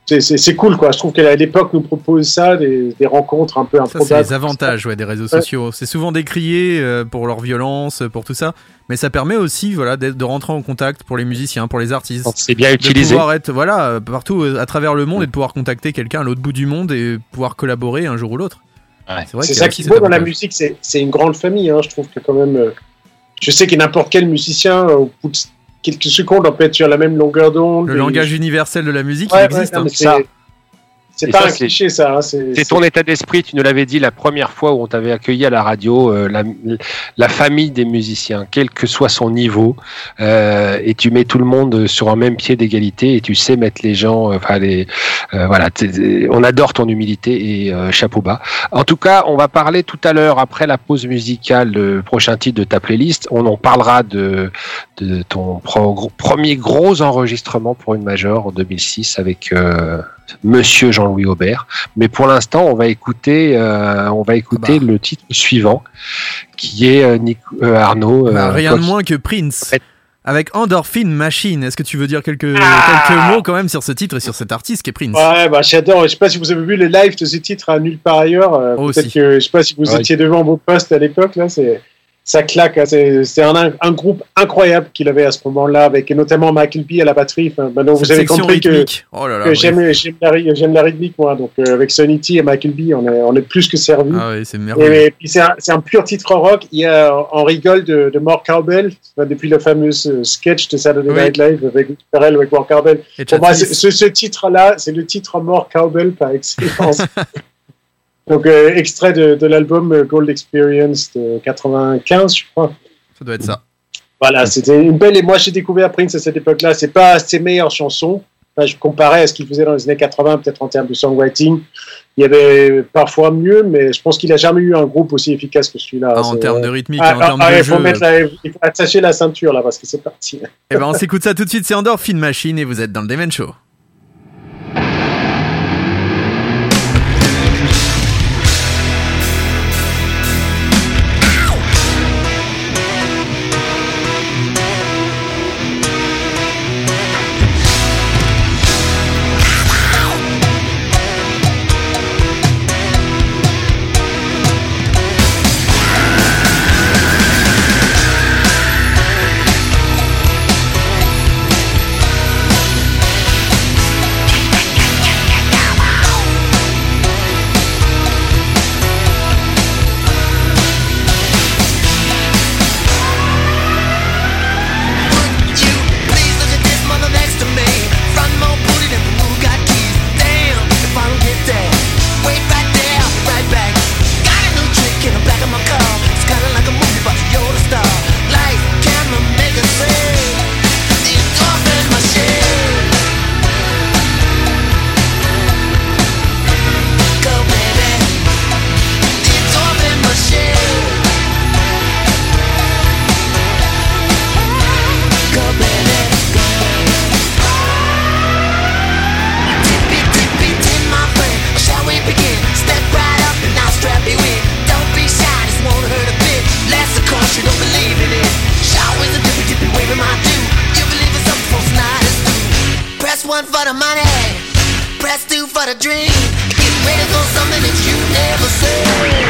[SPEAKER 6] c'est, c'est- c'est cool, quoi. Je trouve qu'à l'époque, nous propose ça, des, des rencontres un peu
[SPEAKER 2] Ça, c'est
[SPEAKER 6] improbables.
[SPEAKER 2] les avantages ouais, des réseaux sociaux. C'est souvent décrié euh, pour leur violence, pour tout ça. Mais ça permet aussi voilà, d'être- de rentrer en contact pour les musiciens, pour les artistes.
[SPEAKER 5] c'est bien
[SPEAKER 2] De
[SPEAKER 5] utilisé.
[SPEAKER 2] pouvoir être voilà, euh, partout euh, à travers le monde et de pouvoir contacter quelqu'un à l'autre bout du monde et pouvoir collaborer un jour ou l'autre.
[SPEAKER 3] Ouais.
[SPEAKER 2] C'est vrai
[SPEAKER 6] C'est ça qui est beau dans la musique, c'est, c'est une grande famille. Hein. Je trouve que quand même, euh, je sais que n'importe quel musicien, au bout de quelques secondes, on peut être sur la même longueur d'onde.
[SPEAKER 2] Le
[SPEAKER 6] Et-
[SPEAKER 2] langage universel de la musique,
[SPEAKER 6] Ouais,
[SPEAKER 2] il existe.
[SPEAKER 6] ouais, non,
[SPEAKER 2] hein.
[SPEAKER 5] Ça.
[SPEAKER 6] C'est pas
[SPEAKER 5] ça,
[SPEAKER 6] un cliché, ça. hein, c'est,
[SPEAKER 5] ton état d'esprit, tu nous l'avais dit la première fois où on t'avait accueilli à la radio, euh, la, la famille des musiciens, quel que soit son niveau, euh, et tu mets tout le monde sur un même pied d'égalité et tu sais mettre les gens, euh, enfin les, euh, voilà, on adore ton humilité et euh, chapeau bas. En tout cas, on va parler tout à l'heure après la pause musicale, le prochain titre de ta playlist, on en parlera de, de ton pro- premier gros enregistrement pour une major en 2006 avec euh, Monsieur Jean-Louis Aubert. Mais pour l'instant, on va écouter, euh, on va écouter
[SPEAKER 2] Bah.
[SPEAKER 5] le titre suivant, qui est euh, Nico- euh, Arnaud.
[SPEAKER 2] Bah,
[SPEAKER 5] euh,
[SPEAKER 2] rien de moins que Prince.
[SPEAKER 5] fait-
[SPEAKER 2] Avec Endorphine Machine. Est-ce que tu veux dire quelques,
[SPEAKER 6] Ah
[SPEAKER 2] quelques mots quand même sur ce titre et sur cet artiste qui est Prince?
[SPEAKER 6] Ouais, bah, j'adore. Je sais pas si vous avez vu les lives de ces titres à nulle part ailleurs. euh,
[SPEAKER 2] Oh,
[SPEAKER 6] peut-être que, je sais pas si vous
[SPEAKER 5] Ouais.
[SPEAKER 6] étiez devant vos postes à l'époque, là, c'est, ça claque. hein, c'est, un, un groupe incroyable qu'il avait à ce moment-là, avec notamment Michael B à la batterie. Enfin, maintenant, vous avez compris que.
[SPEAKER 2] Oh
[SPEAKER 6] que j'aime, la, rythmique, moi. Donc, euh, avec Sonny T et Michael B, on est, on est plus que servi.
[SPEAKER 2] Ah oui, c'est merveilleux.
[SPEAKER 6] Et, puis c'est un, pur titre rock. Il y a, on rigole de, de Mark Cowbell depuis le fameux euh, sketch de Saturday
[SPEAKER 2] Oui.
[SPEAKER 6] Night Live avec Ferrell avec Mark Cowbell. Pour moi, ce, ce titre-là, c'est le titre Mark Cowbell par excellence. Donc euh, extrait de, de l'album euh, Gold Experience de 95, je crois.
[SPEAKER 2] Ça doit être ça.
[SPEAKER 6] Voilà, c'était une belle. Et moi, j'ai découvert Prince à cette époque-là. C'est pas ses meilleures chansons. Enfin, je comparais à ce qu'il faisait dans les années 80, peut-être en termes de songwriting. Il y avait parfois mieux, mais je pense qu'il a jamais eu un groupe aussi efficace que celui-là.
[SPEAKER 2] Ah, en termes de rythmique,
[SPEAKER 6] Ah,
[SPEAKER 2] en termes
[SPEAKER 6] ah,
[SPEAKER 2] de
[SPEAKER 6] il faut
[SPEAKER 2] jeu.
[SPEAKER 6] mettre la- il faut attacher la ceinture là parce que c'est parti.
[SPEAKER 2] Eh ben, on s'écoute ça tout de suite. C'est Endorphine Machine et vous êtes dans le Demen Show.
[SPEAKER 8] For the dream. Get ready for something that you never say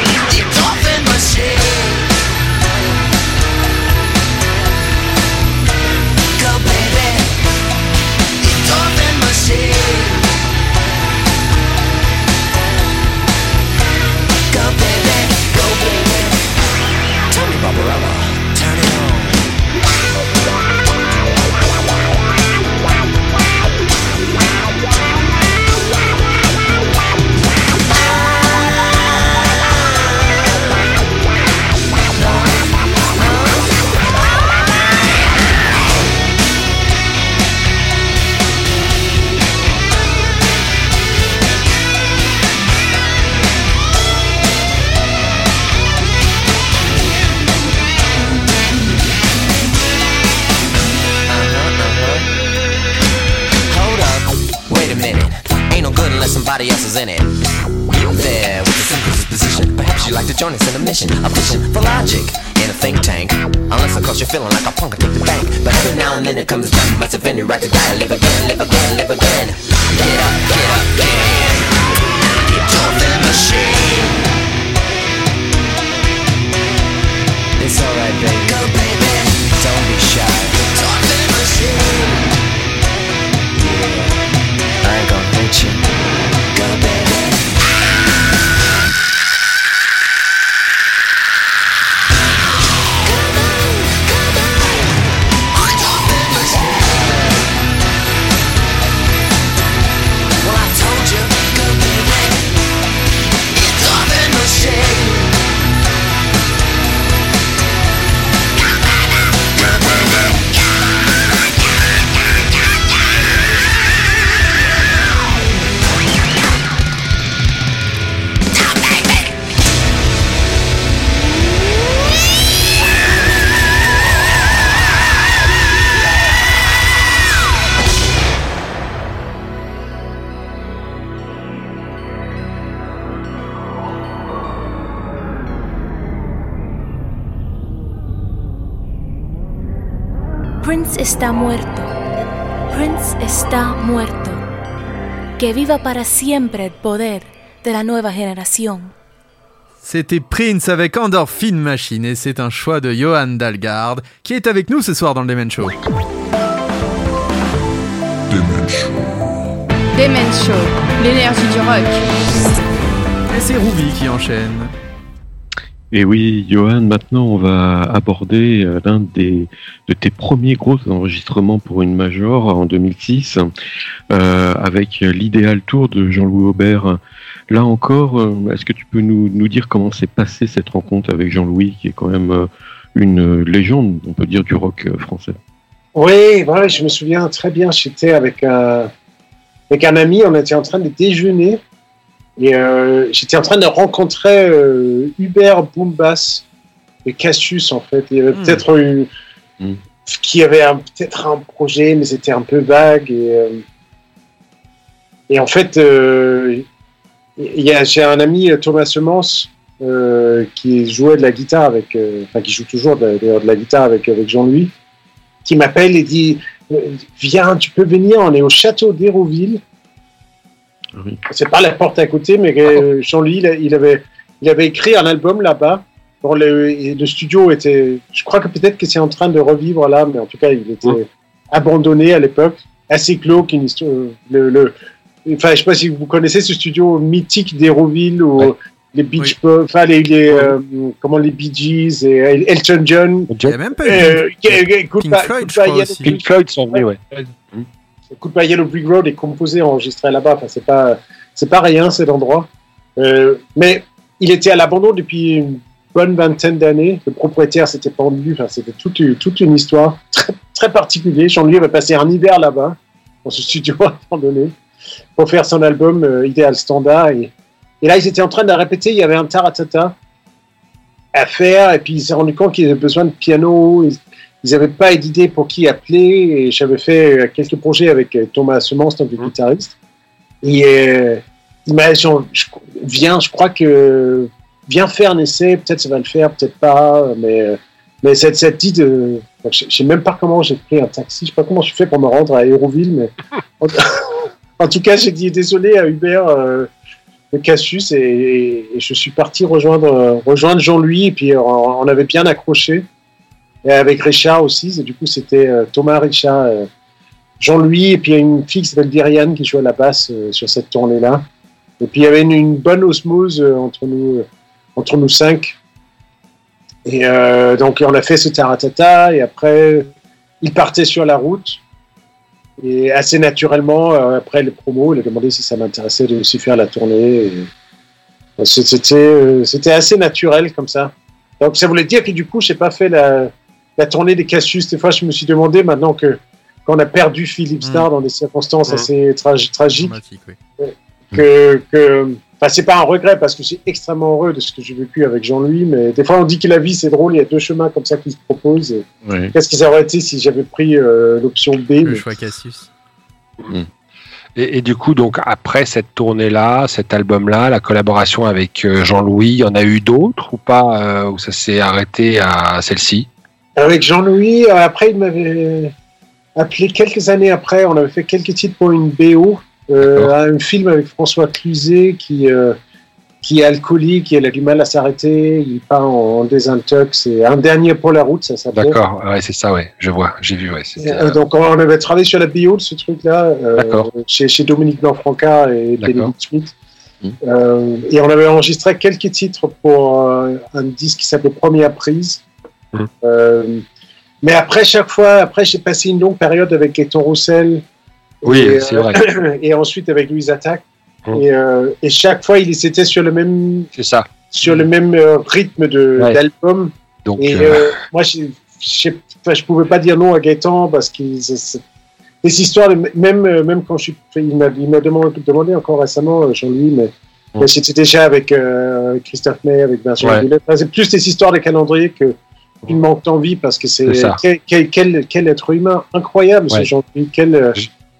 [SPEAKER 8] but you
[SPEAKER 9] gotta live. Que viva para siempre el poder de la nueva generación.
[SPEAKER 2] C'était Prince avec Endorphine Machine et c'est un choix de Johan Dalgard qui est avec nous ce soir dans le Demen Show.
[SPEAKER 1] Demen Show.
[SPEAKER 7] Demen Show, l'énergie du rock.
[SPEAKER 2] Et c'est Ruby qui enchaîne.
[SPEAKER 4] Et oui, Johan, maintenant on va aborder euh, l'un des de tes premiers gros enregistrements pour une major en 2006, euh, avec l'idéal tour de Jean-Louis Aubert. Là encore, euh, est-ce que tu peux nous, dire comment s'est passée cette rencontre avec Jean-Louis, qui est quand même une légende, on peut dire, du rock français?
[SPEAKER 6] Oui, je me souviens très bien. J'étais avec avec un ami, on était en train de déjeuner et euh, j'étais en train de rencontrer euh, Hubert Boombass et Cassius en fait. Il y avait peut-être une,
[SPEAKER 4] Hmm.
[SPEAKER 6] qui avait un- peut-être un projet, mais c'était un peu vague et euh, et en fait, euh, j'ai un ami euh, Thomas Semence euh, qui jouait de la guitare avec, euh, enfin qui joue toujours de, d'ailleurs de la guitare avec avec Jean-Louis, qui m'appelle et dit euh, viens, tu peux venir, on est au château d'Hérouville.
[SPEAKER 4] Oui.
[SPEAKER 6] C'est pas la porte à côté, mais euh, Jean-Louis, il, avait, il avait écrit un album là-bas. Bon, le, studio était, je crois que peut-être que c'est en train de revivre là, mais en tout cas, il était abandonné à l'époque, assez glauque, une histoire. Le, le, enfin, je sais pas si vous connaissez ce studio mythique d'Hérouville où
[SPEAKER 5] Ouais.
[SPEAKER 6] les Beach
[SPEAKER 2] Oui.
[SPEAKER 6] Boys, enfin les, les, euh, comment les Bee Gees et Elton John.
[SPEAKER 2] Il y a même pas eu
[SPEAKER 6] Euh,
[SPEAKER 2] Pink Floyd,
[SPEAKER 5] Pink Floyd sont venus, ouais.
[SPEAKER 6] Écoute pas, Yellow Brick Road est composé, enregistré là-bas. Enfin, c'est pas, c'est pas rien cet endroit. Euh, mais il était à l'abandon depuis une bonne vingtaine d'années. Le propriétaire s'était pendu. Enfin, c'était toute, toute une histoire très, très particulière. Jean-Louis avait passé un hiver là-bas, dans ce studio abandonné, pour faire son album euh, Idéal Standard. Et, et là, ils étaient en train de répéter. Il y avait un taratata à faire. Et puis, il s'est rendu compte qu'il avait besoin de piano. Ils n'avaient pas d'idée pour qui appeler et j'avais fait quelques projets avec euh, Thomas Semence, donc le guitariste. Et euh, il m'a dit, je- viens, je crois que viens faire un essai, peut-être ça va le faire, peut-être pas, mais euh, mais cette cette de, je je sais même pas comment j'ai pris un taxi, je sais pas comment je fais pour me rendre à Hérouville, mais en, en tout cas j'ai dit désolé à Hubert, euh, de Cassius et, et je suis parti rejoindre, rejoindre Jean-Louis et puis on, on avait bien accroché. Et avec Richard aussi, du coup c'était euh, Thomas, Richard, euh, Jean-Louis et puis une fille qui s'appelle Diriane qui joue à la basse euh, sur cette tournée-là. Et puis il y avait une, bonne osmose entre nous, entre nous cinq. Et donc on a fait ce taratata et après il partait sur la route. Et assez naturellement, après les promos, il a demandé si ça m'intéressait de aussi faire la tournée. C'était assez naturel comme ça. Donc ça voulait dire que du coup, j'ai pas fait la, la tournée des Cassius. Des fois, je me suis demandé maintenant que qu'on a perdu Philippe Starr dans des circonstances
[SPEAKER 2] Mm.
[SPEAKER 6] assez tragi- tragiques,
[SPEAKER 2] Dramatique, oui.
[SPEAKER 6] que, que enfin, c'est pas un regret parce que je suis extrêmement heureux de ce que j'ai vécu avec Jean-Louis, mais des fois on dit que la vie c'est drôle, il y a deux chemins comme ça qui se proposent. Qu'est-ce qu'ils auraient été si j'avais pris euh, l'option B
[SPEAKER 2] Le
[SPEAKER 6] mais-
[SPEAKER 2] choix Cassius.
[SPEAKER 5] Et, et du coup, donc après cette tournée-là, cet album-là, la collaboration avec euh, Jean-Louis, il y en a eu d'autres ou pas euh, Ou ça s'est arrêté à celle-ci?
[SPEAKER 6] Avec Jean-Louis, euh, après, il m'avait appelé quelques années après. On avait fait quelques titres pour une BO, euh, un film avec François Cluzet qui, euh, qui est alcoolique, il a du mal à s'arrêter, il part en, en désintox. Et un dernier pour la route, ça s'appelle.
[SPEAKER 5] D'accord, ouais, c'est ça, ouais, je vois, j'ai vu, ouais.
[SPEAKER 6] Euh, donc on avait travaillé sur la BO de ce truc-là euh, chez, chez Dominique Blanc-Franca et. Bénédicte Schmitt. Euh, et on avait enregistré quelques titres pour euh, un disque qui s'appelait Première prise.
[SPEAKER 5] Mhm.
[SPEAKER 6] Euh, mais après, chaque fois, après j'ai passé une longue période avec Gaëtan Roussel.
[SPEAKER 5] Oui,
[SPEAKER 6] et,
[SPEAKER 5] c'est
[SPEAKER 6] euh,
[SPEAKER 5] vrai.
[SPEAKER 6] et ensuite avec Louise Attaque.
[SPEAKER 5] Mhm.
[SPEAKER 6] Et, et chaque fois, il c'était sur le même,
[SPEAKER 5] C'est ça.
[SPEAKER 6] sur le même rythme de-
[SPEAKER 5] Ouais.
[SPEAKER 6] d'album.
[SPEAKER 5] Donc,
[SPEAKER 6] Et
[SPEAKER 5] euh,
[SPEAKER 6] euh, moi, je ne pouvais pas dire non à Gaëtan parce c'est- des histoires, même, même quand je suis. Il m'a il m'a demandé, demandé encore récemment, Jean-Louis, mais,
[SPEAKER 5] Mm.
[SPEAKER 6] mais j'étais déjà avec euh, Christophe May, avec Vincent
[SPEAKER 5] Ouais.
[SPEAKER 6] C'est plus des histoires de calendrier que une manque d'envie parce que c'est quel, quel, quel, quel être humain incroyable, ce. Jean-Louis. Quelle, euh,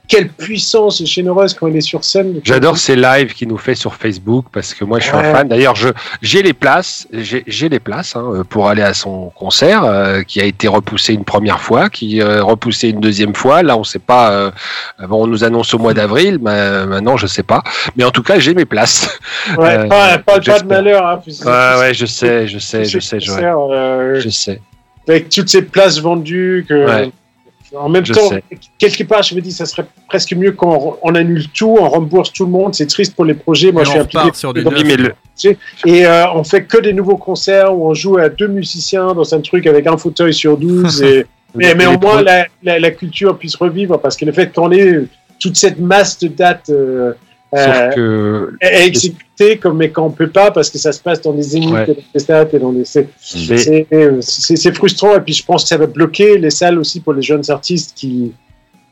[SPEAKER 6] quelle puissance généreuse quand il est sur scène.
[SPEAKER 5] J'adore ces lives qu'il nous fait sur Facebook parce que moi je suis
[SPEAKER 6] Ouais.
[SPEAKER 5] un fan. D'ailleurs, j'ai les places, j'ai les places hein, pour aller à son concert euh, qui a été repoussé une première fois, qui euh, repoussé une deuxième fois. Là, on sait pas. Euh, bon, on nous annonce au mois d'avril, mais euh, maintenant je sais pas. Mais en tout cas, j'ai mes places.
[SPEAKER 6] Ouais,
[SPEAKER 5] Euh,
[SPEAKER 6] pas, pas, pas de malheur. Hein,
[SPEAKER 5] Ouais, ouais, je sais, je sais, je sais, je,
[SPEAKER 6] euh,
[SPEAKER 5] je sais.
[SPEAKER 6] avec toutes ces places vendues que
[SPEAKER 5] Ouais.
[SPEAKER 6] En même
[SPEAKER 5] Je
[SPEAKER 6] temps
[SPEAKER 5] sais.
[SPEAKER 6] quelque part je me dis ça serait presque mieux qu'on on annule tout on rembourse tout le monde. C'est triste pour les projets. Moi
[SPEAKER 2] Et
[SPEAKER 6] je
[SPEAKER 2] on
[SPEAKER 6] suis impliqué
[SPEAKER 2] sur du
[SPEAKER 5] le,
[SPEAKER 6] et euh, on fait que des nouveaux concerts où on joue à deux musiciens dans un truc avec un fauteuil sur 12 et mais, mais au moins
[SPEAKER 5] pro-
[SPEAKER 6] la, la, la culture puisse revivre parce que le fait qu'on ait toute cette masse de dates euh,
[SPEAKER 5] Sauf
[SPEAKER 6] euh,
[SPEAKER 5] que
[SPEAKER 6] exécuter comme mais qu'on peut pas parce que ça se passe dans des zéniths
[SPEAKER 5] Ouais.
[SPEAKER 6] et dans des stades et dans des c'est
[SPEAKER 5] Mais-
[SPEAKER 6] c'est- euh, frustrant et puis je pense que ça va bloquer les salles aussi pour les jeunes artistes qui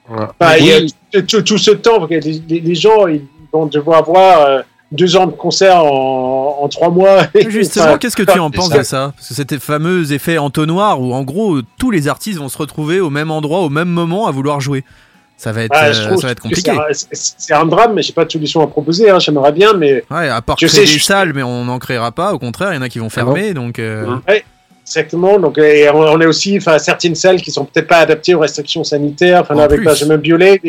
[SPEAKER 5] Ouais.
[SPEAKER 6] A tout, ce temps parce que les, les- les gens ils vont devoir avoir euh, deux ans de concert en, en trois mois
[SPEAKER 2] Justement,
[SPEAKER 6] Enfin,
[SPEAKER 2] qu'est-ce que tu en penses
[SPEAKER 5] ça.
[SPEAKER 2] de ça? Parce que c'était fameux effet entonnoir où en gros tous les artistes vont se retrouver au même endroit au même moment à vouloir jouer. Ça va être,
[SPEAKER 6] ah,
[SPEAKER 2] euh,
[SPEAKER 6] je trouve
[SPEAKER 2] ça va être
[SPEAKER 6] que
[SPEAKER 2] compliqué.
[SPEAKER 6] c'est un- drame mais j'ai pas de solution à proposer hein, j'aimerais bien mais
[SPEAKER 2] Ouais, à part
[SPEAKER 6] Je
[SPEAKER 2] créer
[SPEAKER 6] sais,
[SPEAKER 2] des
[SPEAKER 6] je-
[SPEAKER 2] salles, mais on n'en créera pas. Au contraire, il y en a qui vont
[SPEAKER 5] Ah bon
[SPEAKER 2] fermer, donc. euh,
[SPEAKER 5] Mhm.
[SPEAKER 6] Exactement. Donc, et on, est aussi, enfin, certaines salles qui sont peut-être pas adaptées aux restrictions sanitaires. Enfin,
[SPEAKER 2] En
[SPEAKER 6] avec
[SPEAKER 2] plus.
[SPEAKER 6] Benjamin Biolay,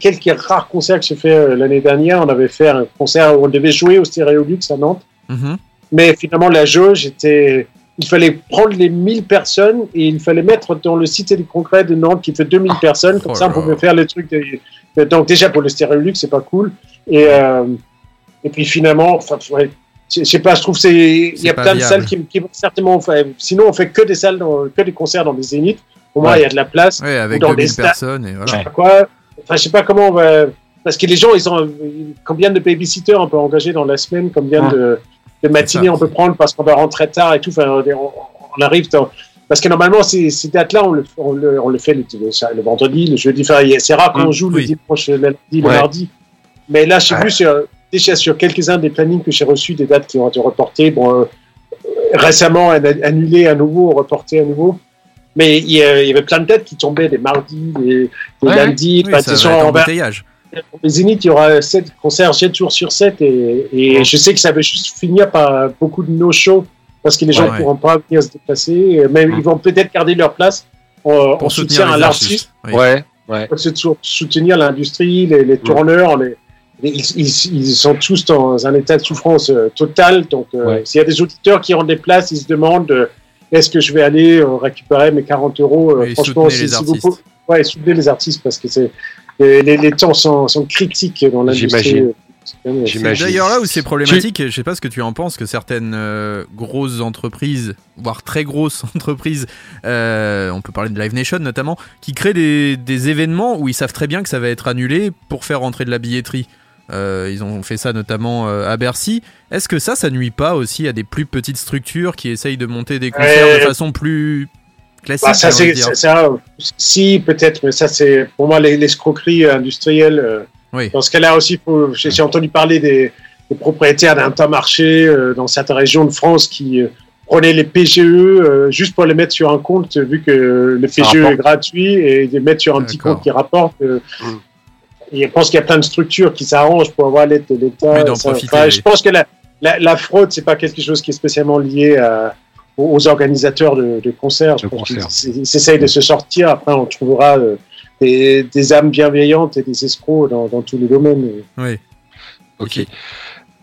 [SPEAKER 6] quelques rares concerts que j'ai fait euh, l'année dernière, on avait fait un concert où on devait jouer au Stéréolux à Nantes.
[SPEAKER 2] mhm.
[SPEAKER 6] Mais finalement, la jauge était, il fallait prendre les 1000 personnes et il fallait mettre dans le du congrès de Nantes qui fait 2000 personnes. Comme
[SPEAKER 2] Oh
[SPEAKER 6] ça, on pouvait faire les trucs. de- donc, déjà, pour le Stéréolux, c'est pas cool. Et, euh, et puis finalement, enfin, ouais, je sais pas, je trouve c'est, il y a plein de salles qui, qui vont certainement, enfin, sinon on fait que des salles, dans- que des concerts dans des zéniths. Au moins,
[SPEAKER 5] Ouais.
[SPEAKER 6] il y a de la place.
[SPEAKER 2] Ouais, avec
[SPEAKER 6] Dans
[SPEAKER 2] 2000
[SPEAKER 6] des
[SPEAKER 2] personnes. Et voilà.
[SPEAKER 6] Je sais pas quoi. Enfin, je sais pas comment on va, parce que les gens, ils ont, combien de babysitters on peut engager dans la semaine, combien de, de matinées on peut prendre parce qu'on va rentrer tard et tout. Enfin, on, on arrive dans, parce que normalement, ces, ces dates-là, on le, on, le, on le fait le, vendredi, le jeudi. A- c'est rare qu'on
[SPEAKER 5] Mm,
[SPEAKER 6] joue
[SPEAKER 2] oui.
[SPEAKER 6] le dimanche, le lundi, le mardi. Mais là, j'ai
[SPEAKER 5] Ouais.
[SPEAKER 6] vu sur, déjà sur quelques-uns des plannings que j'ai reçus, des dates qui ont été reportées. Bon, euh, récemment an- annulées à nouveau, reportées à nouveau. Mais il y, avait plein de dates qui tombaient des mardis, des, des
[SPEAKER 5] Ouais,
[SPEAKER 6] lundis.
[SPEAKER 2] Oui, ça
[SPEAKER 6] sont-
[SPEAKER 2] être embouteillage.
[SPEAKER 6] les Zénith, il y aura 7 concerts 7 jours sur 7 et, et
[SPEAKER 5] Ouais.
[SPEAKER 6] je sais que ça va juste finir par beaucoup de no-show parce que les gens ne
[SPEAKER 2] Ouais.
[SPEAKER 6] pourront pas venir se déplacer. Mais
[SPEAKER 5] Mm.
[SPEAKER 6] ils vont peut-être garder leur place en, en
[SPEAKER 2] Pour
[SPEAKER 6] soutien
[SPEAKER 2] soutenir
[SPEAKER 6] à
[SPEAKER 2] les
[SPEAKER 6] l'artiste.
[SPEAKER 2] Oui.
[SPEAKER 5] ouais, ouais.
[SPEAKER 6] pour sou- soutenir l'industrie, les, les tourneurs, les, ils, ils- ils sont tous dans un état de souffrance euh, totale. Donc, euh,
[SPEAKER 5] Ouais.
[SPEAKER 6] s'il y a des auditeurs qui rendent des places, ils se demandent euh, est-ce que je vais aller euh, récupérer mes 40 euros euh,
[SPEAKER 2] Et
[SPEAKER 6] Franchement,
[SPEAKER 2] soutenez
[SPEAKER 6] si,
[SPEAKER 2] les
[SPEAKER 6] si vous
[SPEAKER 2] artistes.
[SPEAKER 6] pouvez- ouais, soutenez les artistes parce que c'est les, les- les temps sont, sont critiques dans l'industrie.
[SPEAKER 5] J'imagine.
[SPEAKER 2] d'ailleurs là où c'est problématique, je sais pas ce que tu en penses, que certaines euh, grosses entreprises, voire très grosses entreprises, euh, on peut parler de Live Nation notamment, qui créent des, des événements où ils savent très bien que ça va être annulé pour faire rentrer de la billetterie. Euh, ils ont fait ça notamment euh, à Bercy. Est-ce que ça, ça nuit pas aussi à des plus petites structures qui essayent de monter des concerts
[SPEAKER 6] Ouais.
[SPEAKER 2] de façon plus classique
[SPEAKER 6] Bah, ça, c'est, ça, si, peut-être, mais ça, c'est pour moi les- l'escroquerie industrielle. euh,
[SPEAKER 2] Oui.
[SPEAKER 6] Dans ce cas-là aussi, j'ai, entendu parler des, des propriétaires d'intermarché euh, dans certaines régions de France qui euh, prenaient les PGE euh, juste pour les mettre sur un compte, vu que le PGE est gratuit, et les mettre sur un petit compte qui rapporte. euh, et je pense qu'il y a plein de structures qui s'arrangent pour avoir l'aide de l'État. Enfin. Je pense que la, la, la fraude, c'est pas quelque chose qui est spécialement lié à, aux aux organisateurs de, de concerts. Je
[SPEAKER 5] De
[SPEAKER 6] pense qu'ils
[SPEAKER 5] concerts.
[SPEAKER 6] s- ils essayent de se sortir. Après, on trouvera euh, des, des âmes bienveillantes et des escrocs dans, dans tous les domaines.
[SPEAKER 2] Oui.
[SPEAKER 5] Ok.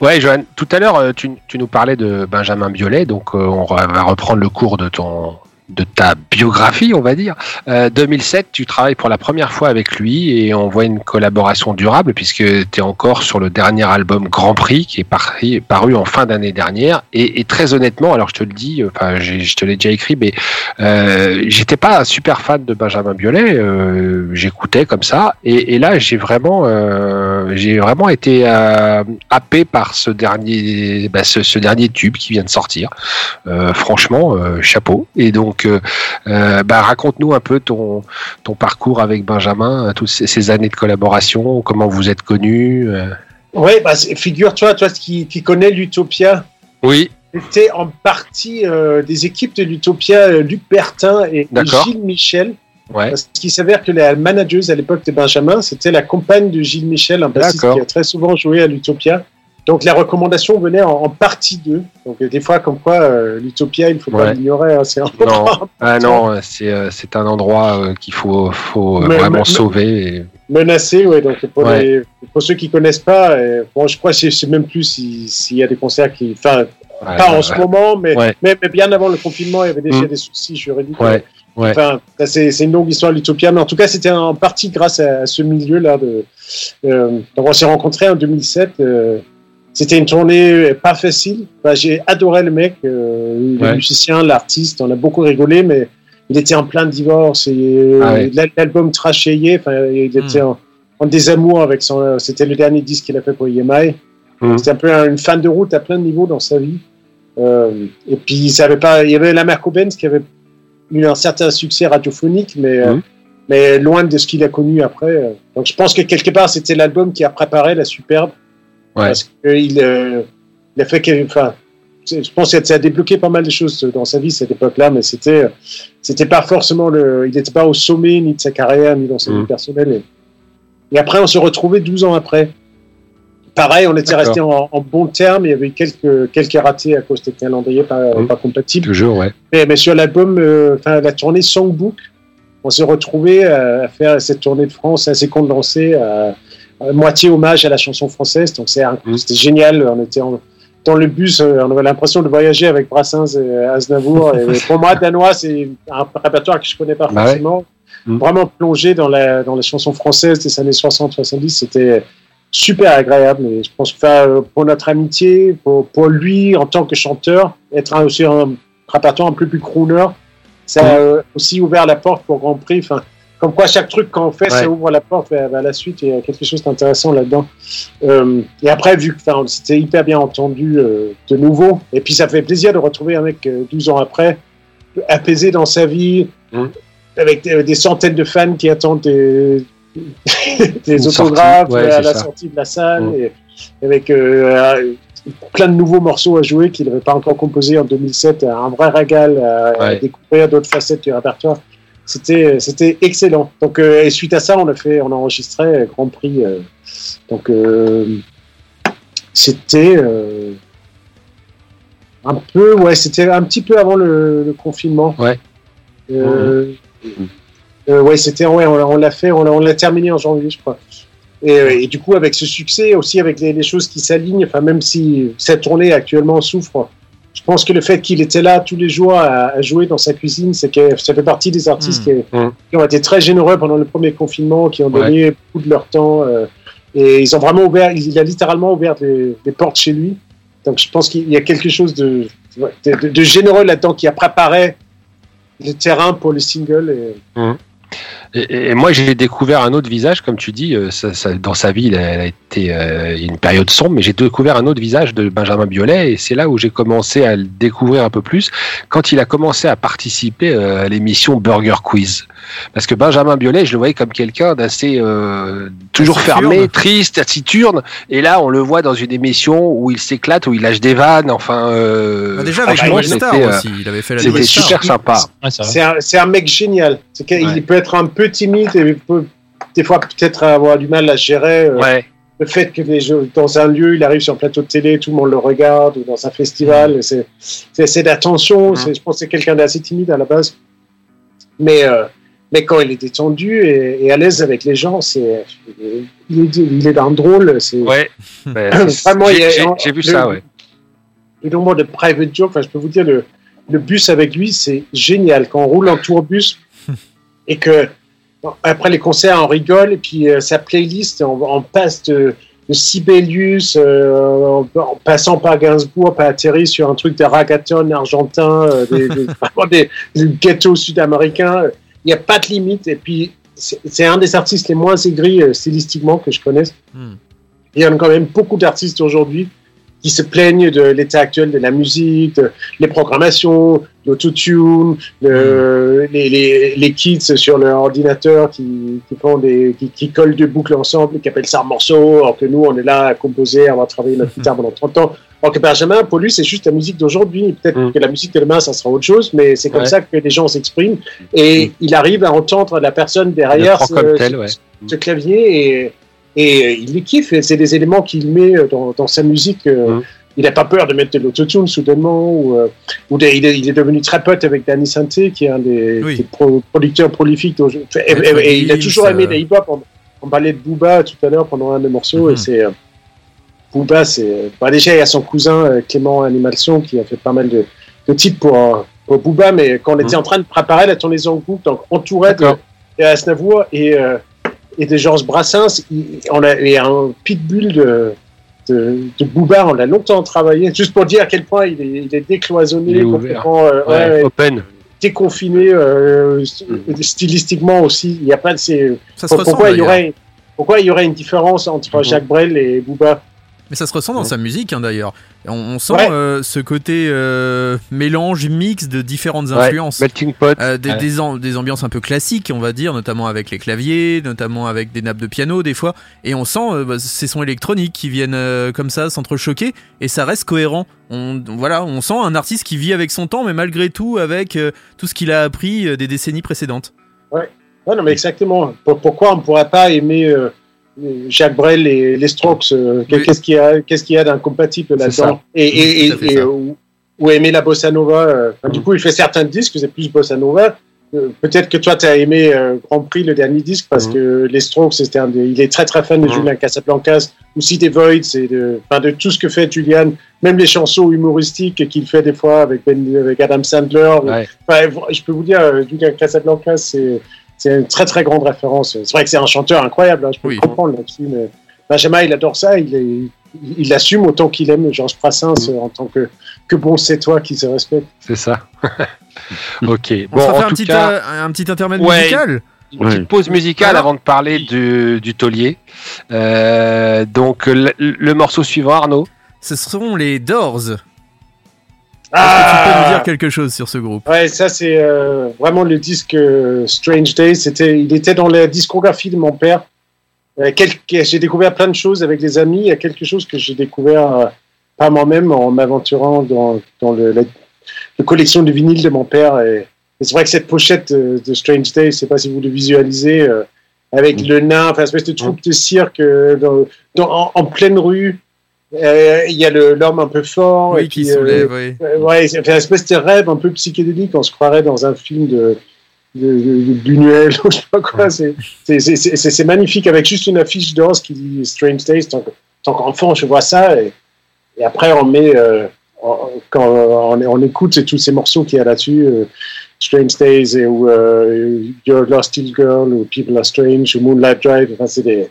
[SPEAKER 5] Ouais, Johan, tout à l'heure, euh, tu, tu nous parlais de Benjamin Biolay, donc euh, on va reprendre le cours de ton de ta biographie, on va dire. Euh, 2007, tu travailles pour la première fois avec lui et on voit une collaboration durable puisque tu es encore sur le dernier album Grand Prix qui est paru, en fin d'année dernière. Et, très honnêtement, alors je te le dis, enfin j'ai- je te l'ai déjà écrit, mais euh, j'étais pas un super fan de Benjamin Biolay. euh, J'écoutais comme ça et, là j'ai vraiment, euh, vraiment été euh, happé par ce dernier, bah, ce, dernier tube qui vient de sortir. Euh, franchement, euh, chapeau. Et donc, euh, euh, bah, raconte-nous un peu ton, ton parcours avec Benjamin, euh, toutes ces, ces années de collaboration, comment vous êtes connus. euh.
[SPEAKER 6] Oui, bah, figure-toi, toi qui, qui connais l'Utopia,
[SPEAKER 5] Oui,
[SPEAKER 6] c'était en partie euh, des équipes de l'Utopia, Luc Bertin et. Gilles Michel.
[SPEAKER 5] ouais.
[SPEAKER 6] Parce qu'il s'avère que la manageuse à l'époque de Benjamin, c'était la compagne de Gilles Michel, un bassiste qui a très souvent joué à l'Utopia. Donc la recommandation venait en, en partie d'eux. Donc euh, des fois, comme quoi, euh, l'Utopia, il ne faut pas l'ignorer. hein, c'est un
[SPEAKER 5] Non, ah non, euh, c'est euh, c'est un endroit euh, qu'il faut, faut vraiment sauver. et-
[SPEAKER 6] menacé. Ouais, donc pour,
[SPEAKER 5] Ouais.
[SPEAKER 6] les, pour ceux qui connaissent pas, bon, je crois je sais même plus si- s'il y a des concerts qui... Enfin,
[SPEAKER 5] Ouais,
[SPEAKER 6] pas en ce moment, mais, mais, mais bien avant le confinement, il y avait déjà
[SPEAKER 5] Mm.
[SPEAKER 6] des soucis juridiques.
[SPEAKER 5] Ouais, ouais.
[SPEAKER 6] Enfin, c'est c'est une longue histoire, l'Utopia. Mais en tout cas, c'était en partie grâce à, à ce milieu-là. De, euh, donc, on s'est rencontrés en 2007. euh, c'était une tournée pas facile. Enfin, J'ai adoré le mec, euh, le
[SPEAKER 5] Ouais.
[SPEAKER 6] musicien, l'artiste. On a beaucoup rigolé, mais il était en plein divorce. Et, euh,
[SPEAKER 5] Ah ouais.
[SPEAKER 6] l'al- L'album trashayé. Enfin, il était en, en désamour avec son. C'était le dernier disque qu'il a fait pour EMI.
[SPEAKER 5] Mhm.
[SPEAKER 6] C'était un peu une fin de route à plein de niveaux dans sa vie. Euh, et puis, ça avait pas, il y avait la Marco Benz qui avait eu un certain succès radiophonique, mais, euh,
[SPEAKER 5] Mhm.
[SPEAKER 6] mais loin de ce qu'il a connu après. euh. Donc, je pense que quelque part, c'était l'album qui a préparé la superbe.
[SPEAKER 5] Ouais.
[SPEAKER 6] Parce qu'il euh, il a fait que, enfin, je pense que ça a débloqué pas mal de choses dans sa vie cette époque-là, mais c'était, euh, c'était pas forcément le, il n'était pas au sommet ni de sa carrière ni dans sa vie personnelle. Et, et après, on se retrouvait 12 ans après. Pareil, on était resté en, en bon terme. Il y avait eu quelques, quelques ratés à cause des calendriers pas,
[SPEAKER 5] Mhm.
[SPEAKER 6] pas compatibles.
[SPEAKER 5] Toujours, ouais.
[SPEAKER 6] Mais, mais sur l'album, euh, la tournée Songbook, on s'est retrouvé à, faire cette tournée de France assez condensée, à moitié hommage à la chanson française. Donc c'est
[SPEAKER 5] Mhm.
[SPEAKER 6] c'était génial. On était en- dans le bus, euh, on avait l'impression de voyager avec Brassens et Aznavour. et pour moi, danois, c'est un répertoire que je connais pas
[SPEAKER 5] Bah ouais.
[SPEAKER 6] forcément.
[SPEAKER 5] Mhm.
[SPEAKER 6] Vraiment plongé dans la dans les chansons françaises des années 60-70, c'était super agréable. Et je pense que euh, pour notre amitié, pour, pour lui en tant que chanteur, être un, aussi un répertoire un peu plus crooner, ça a euh, aussi ouvert la porte pour Grand Prix. Enfin, comme quoi chaque truc qu'on fait,
[SPEAKER 5] Ouais.
[SPEAKER 6] ça ouvre la porte vers, vers la suite. Il y a quelque chose d'intéressant là-dedans. Euh, et après, vu que s'était hyper bien entendu euh, de nouveau, et puis ça fait plaisir de retrouver un mec euh, 12 ans après, apaisé dans sa vie,
[SPEAKER 5] Mhm.
[SPEAKER 6] avec des, des centaines de fans qui attendent des, des autographes
[SPEAKER 5] ouais,
[SPEAKER 6] à la
[SPEAKER 5] ça.
[SPEAKER 6] sortie de la salle,
[SPEAKER 5] Mhm.
[SPEAKER 6] et avec euh, plein de nouveaux morceaux à jouer qu'il n'avait pas encore composé en 2007, un vrai régal à, à
[SPEAKER 5] Ouais.
[SPEAKER 6] découvrir d'autres facettes du répertoire. C'était c'était excellent. Donc euh, et suite à ça, on a fait, on a enregistré Grand Prix. euh, donc euh, c'était un peu, ouais, c'était un petit peu avant le, le confinement.
[SPEAKER 5] Ouais.
[SPEAKER 6] Ouais, c'était, ouais, on, l'a- on l'a fait, on l'a, on l'a terminé en janvier, je crois. Et, et du coup, avec ce succès, aussi avec les, les choses qui s'alignent, enfin, même si cette tournée actuellement souffre, je pense que le fait qu'il était là tous les jours à, à jouer dans sa cuisine, c'est que ça fait partie des artistes qui,
[SPEAKER 5] Mm.
[SPEAKER 6] qui ont été très généreux pendant le premier confinement, qui ont
[SPEAKER 5] Ouais.
[SPEAKER 6] donné beaucoup de leur temps. euh, et ils ont vraiment ouvert, il a littéralement ouvert des, des portes chez lui. Donc je pense qu'il y a quelque chose de, de, de- de généreux là-dedans qui a préparé le terrain pour le single. Et,
[SPEAKER 5] Et, moi, j'ai découvert un autre visage, comme tu dis. euh, dans sa vie, elle a été euh, une période sombre, mais j'ai découvert un autre visage de Benjamin Biolay, et c'est là où j'ai commencé à le découvrir un peu plus quand il a commencé à participer euh, à l'émission Burger Quiz. Parce que Benjamin Biolay, je le voyais comme quelqu'un d'assez euh, toujours fermé, triste, taciturne, et là, on le voit dans une émission où il s'éclate, où il lâche des vannes. Enfin, euh,
[SPEAKER 2] Bah, déjà avec Nouvelle Star
[SPEAKER 5] c'était, euh,
[SPEAKER 2] aussi, il avait fait la
[SPEAKER 5] C'était super sympa.
[SPEAKER 3] C'est
[SPEAKER 6] un, c'est un mec génial. C'est qu'il
[SPEAKER 5] Ouais.
[SPEAKER 6] peut être un peu timide et peut, des fois peut-être avoir du mal à gérer euh,
[SPEAKER 5] Ouais.
[SPEAKER 6] le fait que les jeux, dans un lieu, il arrive sur un plateau de télé, tout le monde le regarde, ou dans un festival, c'est, c'est, c'est d'attention, c'est, je pense que c'est quelqu'un d'assez timide à la base. Mais, euh, mais quand il est détendu et, et à l'aise avec les gens, c'est, il est, il est d'un drôle, c'est,
[SPEAKER 5] Ouais.
[SPEAKER 6] Vraiment,
[SPEAKER 5] j'ai- vu
[SPEAKER 6] le-
[SPEAKER 5] ça, ouais.
[SPEAKER 6] le nombre de private jokes, enfin, je peux vous dire, le, le bus avec lui, c'est génial. Quand on roule en tourbus et que après les concerts, on rigole, et puis euh, sa playlist, on, on passe de, de Sibelius, euh, en, en passant par Gainsbourg, par atterrir sur un truc de ragaton argentin, euh, des, des, vraiment des, des ghettos sud-américains. Il n'y a pas de limite. Et puis, c'est un des artistes les moins aigris euh, stylistiquement que je connaisse.
[SPEAKER 2] Hmm.
[SPEAKER 6] Il y en a quand même beaucoup d'artistes aujourd'hui qui se plaignent de l'état actuel de la musique, de les programmations, l'autotune, le, les, les, les kits sur leur ordinateur qui, qui, font des, qui, qui collent deux boucles ensemble et qui appellent ça un morceau, alors que nous, on est là à composer, à avoir travaillé notre guitare pendant 30 ans. Alors que Benjamin, pour lui, c'est juste la musique d'aujourd'hui. Peut-être
[SPEAKER 5] Mm.
[SPEAKER 6] que la musique de demain, ça sera autre chose, mais c'est comme
[SPEAKER 5] Ouais.
[SPEAKER 6] ça que les gens s'expriment. Et il arrive à entendre la personne derrière ce,
[SPEAKER 5] comme tel,
[SPEAKER 6] ce-
[SPEAKER 5] ouais.
[SPEAKER 6] ce clavier et, et il les kiffe. Et c'est des éléments qu'il met dans, dans sa musique. euh,
[SPEAKER 5] Mm.
[SPEAKER 6] Il n'a pas peur de mettre de l'autotune soudainement. Ou, euh, ou des- il, est, il est devenu très pote avec Danny Santé, qui est un des,
[SPEAKER 2] Oui.
[SPEAKER 6] des pro- producteurs prolifiques. et, et- et il a toujours aimé
[SPEAKER 2] euh,
[SPEAKER 6] les hip-hop. On, on parlait de Booba tout à l'heure pendant un des morceaux. Et c'est. euh, Booba, c'est. bah, déjà, il y a son cousin euh, Clément Animalson qui a fait pas mal de, de titres pour, euh, pour Booba, mais quand on était en train de préparer la tournée en groupe, donc entouré de,
[SPEAKER 5] D'accord.
[SPEAKER 6] et Aznavour et, euh, et de Georges Brassens, il- on a a un pitbull de, de, de Booba, on a longtemps travaillé, juste pour dire à quel point il est, il est décloisonné,
[SPEAKER 5] Il est ouvert.
[SPEAKER 6] complètement euh,
[SPEAKER 5] Ouais,
[SPEAKER 6] ouais, ouais,
[SPEAKER 5] Open.
[SPEAKER 6] déconfiné, euh, stylistiquement aussi. Il y a pas de ces.
[SPEAKER 2] Ça ressent
[SPEAKER 6] Pourquoi il y aurait pourquoi il y aurait une différence entre
[SPEAKER 5] Mhm.
[SPEAKER 6] Jacques Brel et Booba
[SPEAKER 2] Mais ça se ressent dans
[SPEAKER 5] Ouais.
[SPEAKER 2] sa musique hein, d'ailleurs. On, on sent
[SPEAKER 6] Ouais.
[SPEAKER 2] euh, ce côté euh, mélange, mix de différentes
[SPEAKER 5] Ouais,
[SPEAKER 2] influences.
[SPEAKER 5] Melting pot.
[SPEAKER 2] Euh, des,
[SPEAKER 3] Ouais.
[SPEAKER 2] des, am- des ambiances un peu classiques, on va dire, notamment avec les claviers, notamment avec des nappes de piano des fois. Et on sent bah, ces sons électroniques qui viennent comme ça s'entrechoquer et ça reste cohérent. On, voilà, on sent un artiste qui vit avec son temps, mais malgré tout avec tout ce qu'il a appris des décennies précédentes.
[SPEAKER 6] Ouais, non, mais exactement. Pour- pourquoi on ne pourrait pas aimer Jacques Brel et les Strokes euh,
[SPEAKER 2] Oui.
[SPEAKER 6] Qu'est-ce qu'il y a, qu'est-ce qu'il y a d'incompatible là-dedans Et, ou, ou aimer la bossa nova. euh, enfin, Du coup, il fait certains disques, c'est plus bossa nova. Euh, Peut-être que toi, tu as aimé Grand Prix, le dernier disque, parce
[SPEAKER 5] Mm.
[SPEAKER 6] que les Strokes, c'était un des- il est très très fan de
[SPEAKER 5] Mm.
[SPEAKER 6] Julian Casablancas, aussi des Voids, et de, enfin, de tout ce que fait Julian, même les chansons humoristiques qu'il fait des fois avec, ben, avec Adam Sandler.
[SPEAKER 5] Ouais.
[SPEAKER 6] Enfin, je peux vous dire, Julian Casablancas, c'est c'est une très très grande référence. C'est vrai que c'est un chanteur incroyable, hein, je peux
[SPEAKER 2] Oui.
[SPEAKER 6] le comprendre là-dessus, mais Benjamin, il adore ça, il, est, il assume autant qu'il aime Georges Brassens
[SPEAKER 2] Mm.
[SPEAKER 6] en tant que, que bon c'est toi qui se respecte.
[SPEAKER 5] C'est ça. ok.
[SPEAKER 2] On
[SPEAKER 5] Bon, en
[SPEAKER 2] un
[SPEAKER 5] tout
[SPEAKER 2] petit,
[SPEAKER 5] cas,
[SPEAKER 2] euh, un petit intermède
[SPEAKER 5] Ouais.
[SPEAKER 2] musical
[SPEAKER 5] une petite pause musicale
[SPEAKER 2] Alors
[SPEAKER 5] avant de parler du, du taulier. Euh, donc, le, le morceau suivant, Arnaud?
[SPEAKER 2] Ce seront les Doors. Que tu peux nous dire quelque chose sur ce groupe?
[SPEAKER 6] Ouais, ça c'est euh, vraiment le disque euh, Strange Days. C'était, il était dans la discographie de mon père. Euh, j'ai découvert plein de choses avec des amis. Il y a quelque chose que j'ai découvert par moi-même en m'aventurant dans, dans le, la, la collection de vinyles de mon père. Et, et c'est vrai que cette pochette de Strange Days, je sais pas si vous le visualisez, avec le nain, enfin, espèce de troupe de cirque dans, dans- en, en pleine rue. Euh, Il y a l'homme un peu fort. et
[SPEAKER 2] Oui, qui
[SPEAKER 6] puis, euh,
[SPEAKER 2] soulève, oui.
[SPEAKER 6] euh, Ouais, c'est une espèce de rêve un peu psychédélique. On se croirait dans un film de, Buñuel, ou je sais pas quoi. C'est- magnifique avec juste une affiche d'os qui dit Strange Days. Tant tant qu'enfant, je vois ça et, et après on met euh, quand on, on écoute tous ces morceaux qu'il y a là-dessus. euh, Strange Days et, ou euh, You're Lost Little Girl ou People Are Strange ou Moonlight Drive. Enfin, c'est des,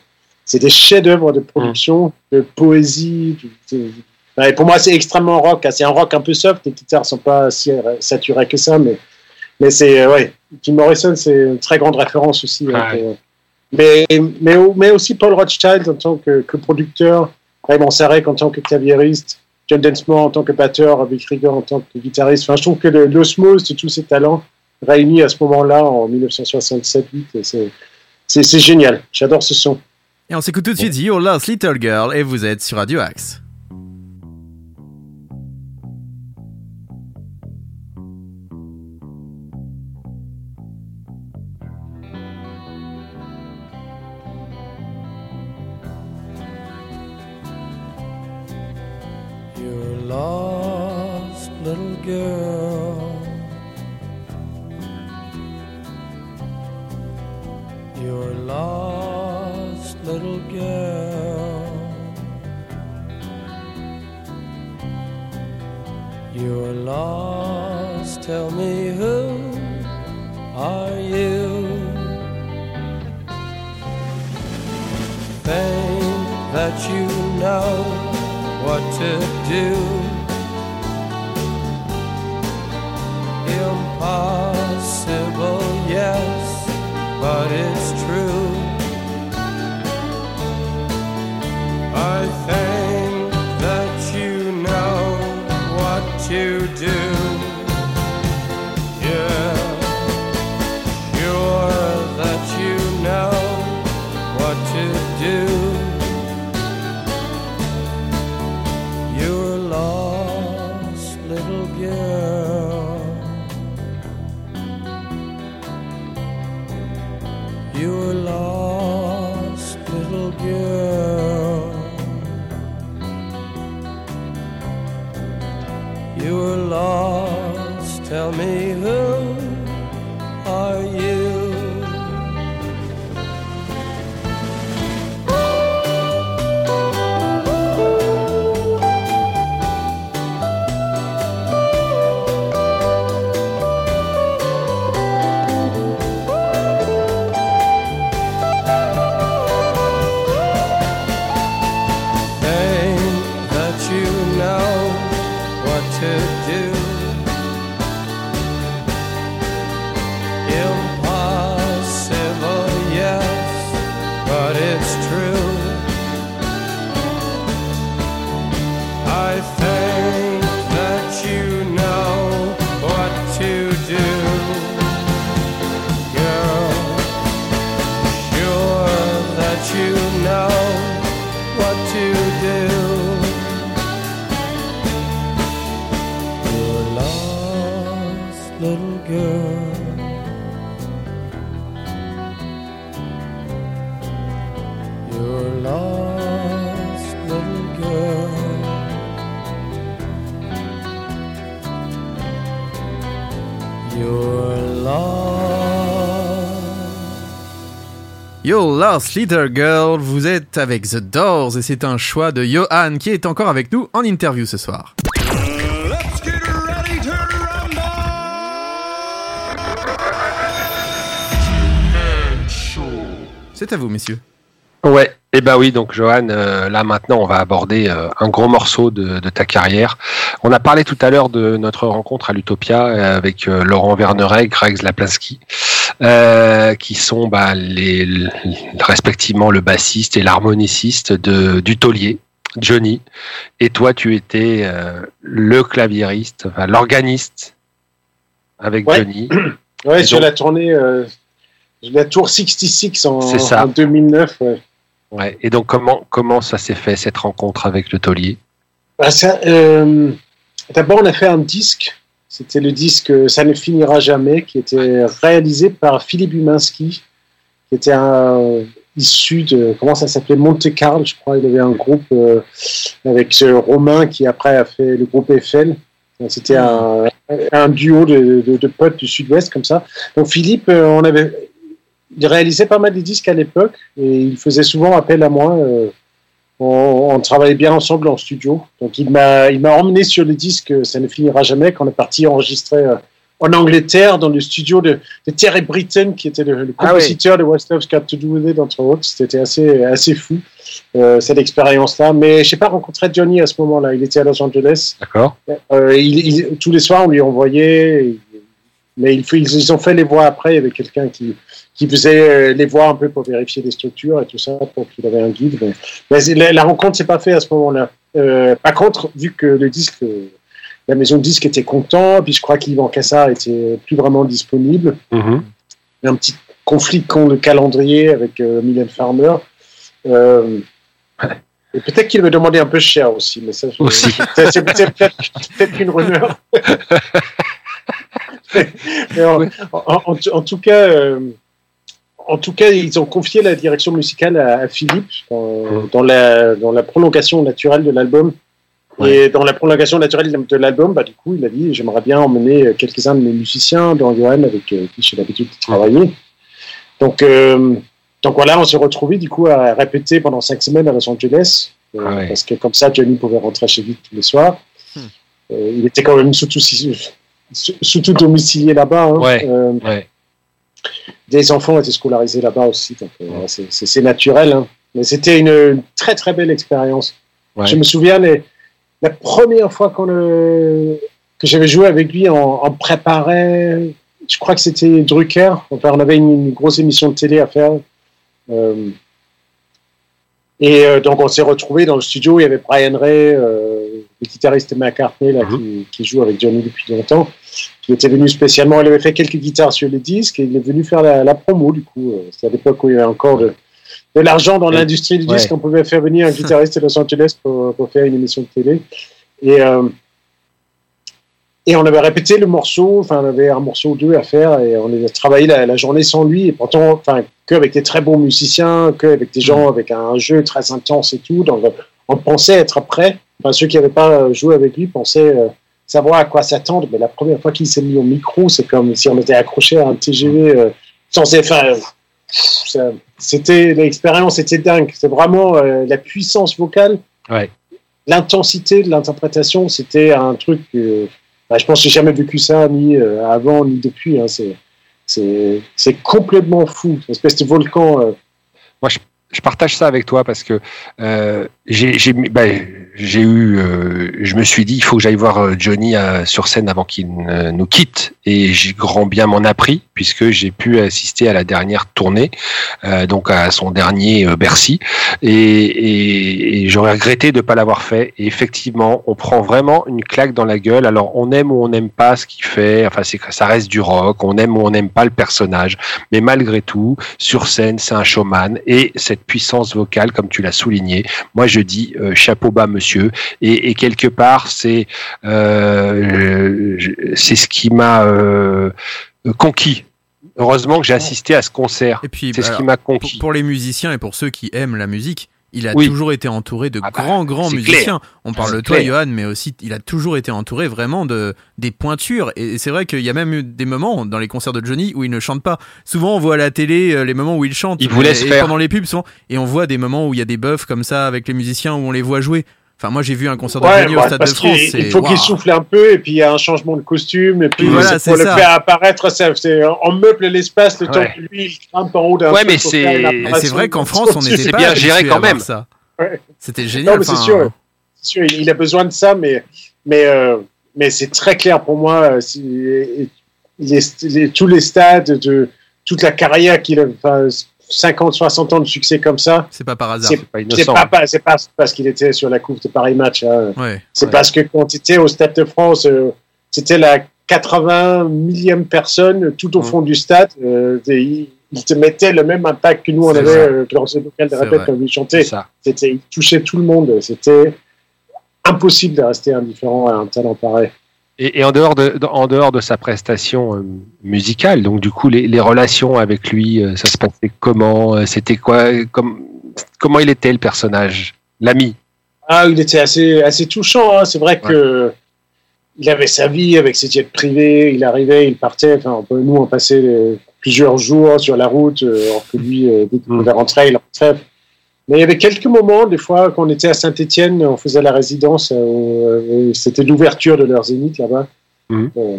[SPEAKER 6] c'est des chefs-d'œuvre de production, de poésie. de- de- Ouais, pour moi, c'est extrêmement rock. hein. C'est un rock un peu soft. Les guitares sont pas si saturées que ça, mais, mais c'est euh, ouais. Jim Morrison, c'est une très grande référence aussi. hein,
[SPEAKER 5] Ouais.
[SPEAKER 6] mais, mais, mais aussi Paul Rothschild en tant que, que producteur, Raymond Sarek en tant que claviériste, John Densmore en tant que batteur, Vic Rieger en tant que guitariste. Enfin, je trouve que l'osmose de tous ces talents réunis à ce moment-là, en 1967-8, c'est c'est- c'est génial. J'adore ce son.
[SPEAKER 2] Et on s'écoute tout de suite Your Lost Little Girl et vous êtes sur Radio Axe.
[SPEAKER 10] You're lost little girl. You're lost. Tell me who Little Girl,
[SPEAKER 2] vous êtes avec The Doors et c'est un choix de Johan qui est encore avec nous en interview ce soir. C'est à vous messieurs.
[SPEAKER 5] Ouais, et bah oui, donc Johan, euh, là maintenant on va aborder euh, un gros morceau de, de ta carrière. On a parlé tout à l'heure de notre rencontre à l'Utopia euh, avec euh, Laurent Verneret, Greg Zlaplinski, euh, qui sont bah, les, les- respectivement le bassiste et l'harmoniciste de du taulier, Johnny. Et toi, tu étais euh, le claviériste, enfin l'organiste avec
[SPEAKER 6] Ouais.
[SPEAKER 5] Johnny.
[SPEAKER 6] Ouais,
[SPEAKER 5] Et
[SPEAKER 6] sur
[SPEAKER 5] donc-
[SPEAKER 6] la tournée, euh, la Tour 66 en, en 2009. Ouais.
[SPEAKER 5] Ouais. Et donc comment comment ça s'est fait cette rencontre avec le taulier?
[SPEAKER 6] Bah, euh, D'abord, on a fait un disque. C'était le disque euh, Ça ne finira jamais, qui était réalisé par Philippe Huminski, qui était un, issu de, comment ça s'appelait, Monte Carlo, je crois. Il avait un groupe euh, avec Romain qui après a fait le groupe Eiffel. C'était un, duo de, de, de potes du Sud-Ouest comme ça. Donc Philippe, euh, on avait, il réalisait pas mal de disques à l'époque et il faisait souvent appel à moi. euh, on, on travaillait bien ensemble en studio. Donc il m'a, il m'a emmené sur le disque Ça ne finira jamais quand on est parti enregistrer euh, en Angleterre dans le studio de, de Terry Britton qui était le, le
[SPEAKER 5] Ah oui.
[SPEAKER 6] compositeur de What's Love's Got to Do With It entre autres. C'était assez, assez fou euh, cette expérience-là. Mais je n'ai pas rencontré Johnny à ce moment-là. Il était à Los Angeles.
[SPEAKER 5] D'accord.
[SPEAKER 6] Euh, il- il- tous les soirs, on lui envoyait, mais ils, ils ont fait les voix après. Il y avait quelqu'un qui, qui faisait euh, les voix un peu pour vérifier les structures et tout ça, pour qu'il avait un guide. Mais, la, la rencontre s'est pas faite à ce moment-là. Euh, par contre, vu que le disque, la maison de disque était content, puis je crois qu'Yvan Cassard était plus vraiment disponible.
[SPEAKER 5] Mhm.
[SPEAKER 6] Un petit conflit con de calendrier avec euh, Mylène Farmer. Euh, et peut-être qu'il me demandait un peu cher aussi, mais ça,
[SPEAKER 5] Aussi.
[SPEAKER 6] c'est c'est peut-être peut-être qu'une rumeur. Mais en, en- en- en tout cas, euh, en tout cas, ils ont confié la direction musicale à, à Philippe dans, dans la, dans la prolongation naturelle de l'album. Et dans la prolongation naturelle de l'album, bah, du coup, il a dit J'aimerais bien emmener quelques-uns de mes musiciens, dont Johan, avec euh, qui j'ai l'habitude de travailler. Donc, euh, donc voilà, on s'est retrouvés du coup à répéter pendant cinq semaines à Los Angeles. euh,
[SPEAKER 5] Ah ouais.
[SPEAKER 6] Parce que comme ça, Johnny pouvait rentrer chez lui tous les soirs. Euh, il était quand même surtout, surtout domicilié là-bas. hein.
[SPEAKER 5] Ouais.
[SPEAKER 6] Euh, des enfants étaient scolarisés là-bas aussi, donc euh, c'est- c'est c'est naturel. hein. Mais c'était une, très très belle expérience.
[SPEAKER 5] Ouais.
[SPEAKER 6] Je me souviens les, la première fois qu'on le- que j'avais joué avec lui, on, on préparait, je crois que c'était Drucker. Enfin, on avait une, une grosse émission de télé à faire. Euh, et euh, donc on s'est retrouvés dans le studio. Il y avait Brian Ray, euh, le guitariste McCartney là, qui, qui joue avec Johnny depuis longtemps. Il était venu spécialement. Il avait fait quelques guitares sur les disques et il est venu faire la, la promo du coup. Euh, C'était à l'époque où il y avait encore de, de l'argent dans l'industrie du
[SPEAKER 5] Ouais.
[SPEAKER 6] disque. On pouvait faire venir un guitariste de Los Angeles pour, pour faire une émission de télé. Et, euh, et on avait répété le morceau, enfin on avait un morceau ou deux à faire et on avait travaillé la, la journée sans lui et pourtant, enfin, qu'avec des très bons musiciens, qu'avec des gens avec un jeu très intense et tout. Donc on pensait être prêt. Enfin, ceux qui n'avaient pas joué avec lui pensaient euh, savoir à quoi s'attendre. Mais la première fois qu'il s'est mis au micro, c'est comme si on était accroché à un TGV euh, sans enfin, ça- C'était l'expérience était dingue. C'est vraiment euh, la puissance vocale,
[SPEAKER 5] Ouais.
[SPEAKER 6] l'intensité de l'interprétation. C'était un truc. que bah, je pense que j'ai jamais vécu ça ni euh, avant ni depuis. hein. C'est complètement fou. Une espèce de volcan. euh,
[SPEAKER 5] Moi, je, je partage ça avec toi parce que euh, j'ai j'ai eu, euh, je me suis dit, il faut que j'aille voir euh, Johnny euh, sur scène avant qu'il nous quitte, et j'ai grand bien m'en a pris puisque j'ai pu assister à la dernière tournée, euh, donc à son dernier Bercy, et, et, et j'aurais regretté de ne pas l'avoir fait. Et effectivement, on prend vraiment une claque dans la gueule. Alors, on aime ou on n'aime pas ce qu'il fait. Enfin, c'est ça reste du rock. On aime ou on n'aime pas le personnage, mais malgré tout, sur scène, c'est un showman et cette puissance vocale, comme tu l'as souligné, moi je dis euh, chapeau bas, monsieur. Et, et quelque part, c'est euh, c'est ce qui m'a euh, conquis. Heureusement que j'ai assisté à ce concert.
[SPEAKER 2] Et puis,
[SPEAKER 5] C'est ce
[SPEAKER 2] alors,
[SPEAKER 5] qui m'a
[SPEAKER 2] pour,
[SPEAKER 5] conquis.
[SPEAKER 2] pour les musiciens et pour ceux qui aiment la musique, il a
[SPEAKER 5] Oui.
[SPEAKER 2] toujours été entouré de
[SPEAKER 5] Ah bah,
[SPEAKER 2] grands, grands musiciens.
[SPEAKER 5] clair.
[SPEAKER 2] On parle de toi,
[SPEAKER 5] clair.
[SPEAKER 2] Johan, mais aussi il a toujours été entouré vraiment de des pointures. Et c'est vrai qu'il y a même eu des moments dans les concerts de Johnny où il ne chante pas. Souvent, on voit à la télé euh, les moments où il chante.
[SPEAKER 5] Il vous laisse
[SPEAKER 2] et, et
[SPEAKER 5] faire.
[SPEAKER 2] pendant les pubs, souvent, et on voit des moments où il y a des buffs comme ça avec les musiciens où on les voit jouer. Enfin, moi, j'ai vu un concert de
[SPEAKER 6] Ouais,
[SPEAKER 2] Johnny au
[SPEAKER 6] ouais,
[SPEAKER 2] Stade de France.
[SPEAKER 6] il faut qu'il souffle un peu et puis il y a un changement de costume et puis
[SPEAKER 2] voilà,
[SPEAKER 6] pour le
[SPEAKER 2] ça.
[SPEAKER 6] faire apparaître, ça, c'est- on meuble l'espace le temps
[SPEAKER 5] Ouais.
[SPEAKER 6] que lui il grimpe en haut d'un
[SPEAKER 5] Ouais, mais c'est-
[SPEAKER 2] vrai qu'en France, on
[SPEAKER 6] C'est
[SPEAKER 2] pas
[SPEAKER 5] bien géré quand même.
[SPEAKER 2] Ça.
[SPEAKER 6] Ouais.
[SPEAKER 2] C'était génial.
[SPEAKER 6] Non, mais c'est sûr. C'est sûr, il a besoin de ça, mais, mais, euh, mais c'est très clair pour moi. euh, les, les- tous les stades de toute la carrière qu'il a, 50, 60 ans de succès comme ça,
[SPEAKER 2] C'est pas par hasard.
[SPEAKER 6] c'est
[SPEAKER 5] Pas
[SPEAKER 6] c'est
[SPEAKER 5] innocent.
[SPEAKER 6] pas, pas- c'est pas parce qu'il était sur la coupe de Paris Match. hein.
[SPEAKER 2] Ouais.
[SPEAKER 6] C'est
[SPEAKER 2] ouais.
[SPEAKER 6] parce que quand tu étais au Stade de France, euh, c'était la 80 millième personne tout au
[SPEAKER 5] Mm.
[SPEAKER 6] fond du stade. euh, il, il te mettait le même impact que nous on
[SPEAKER 2] C'est
[SPEAKER 6] avait euh, dans ce local de
[SPEAKER 2] C'est
[SPEAKER 6] répète quand lui
[SPEAKER 5] C'est
[SPEAKER 6] chantait. C'était, il touchait tout le monde. C'était impossible de rester indifférent à un talent pareil.
[SPEAKER 5] Et, et en, dehors de, en dehors de sa prestation euh, musicale, donc du coup, les, les relations avec lui, euh, ça se passait comment euh, C'était quoi comme, Comment il était le personnage L'ami?
[SPEAKER 6] Ah, il était assez, assez touchant. hein. C'est vrai que il avait sa vie avec ses jets privés, il arrivait, il partait. Enfin, on peut- nous, on passait plusieurs jours sur la route, alors que lui, dès qu'il
[SPEAKER 5] Mm.
[SPEAKER 6] pouvait rentrer, il rentrait. Mais il y avait quelques moments, des fois, quand on était à Saint-Etienne, on faisait la résidence, euh, et c'était l'ouverture de leur zénith là-bas.
[SPEAKER 5] Mhm.
[SPEAKER 6] Euh,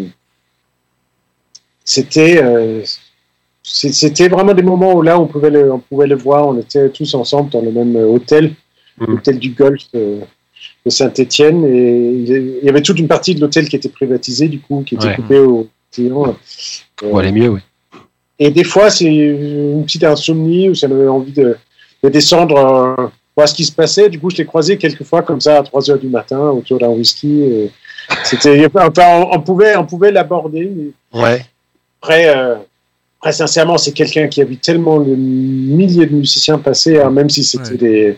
[SPEAKER 6] c'était, euh, c'était vraiment des moments où là, on pouvait le, on pouvait le voir. On était tous ensemble dans le même euh, hôtel,
[SPEAKER 5] Mhm.
[SPEAKER 6] l'hôtel du Golfe euh, de Saint-Etienne. Et il y avait toute une partie de l'hôtel qui était privatisée, du coup, qui était
[SPEAKER 5] Ouais.
[SPEAKER 6] coupée aux clients. Euh,
[SPEAKER 5] Pour aller mieux, oui.
[SPEAKER 6] et des fois, c'est une petite insomnie où ça m'avait envie de, de descendre, euh, voir ce qui se passait. Du coup, je l'ai croisé quelques fois comme ça à 3 heures du matin autour d'un whisky. et C'était, enfin, on, on pouvait, on pouvait l'aborder.
[SPEAKER 5] Ouais.
[SPEAKER 6] Après, euh, après, sincèrement, c'est quelqu'un qui a vu tellement de milliers de musiciens passer, hein, même si c'était
[SPEAKER 2] Ouais.
[SPEAKER 6] des,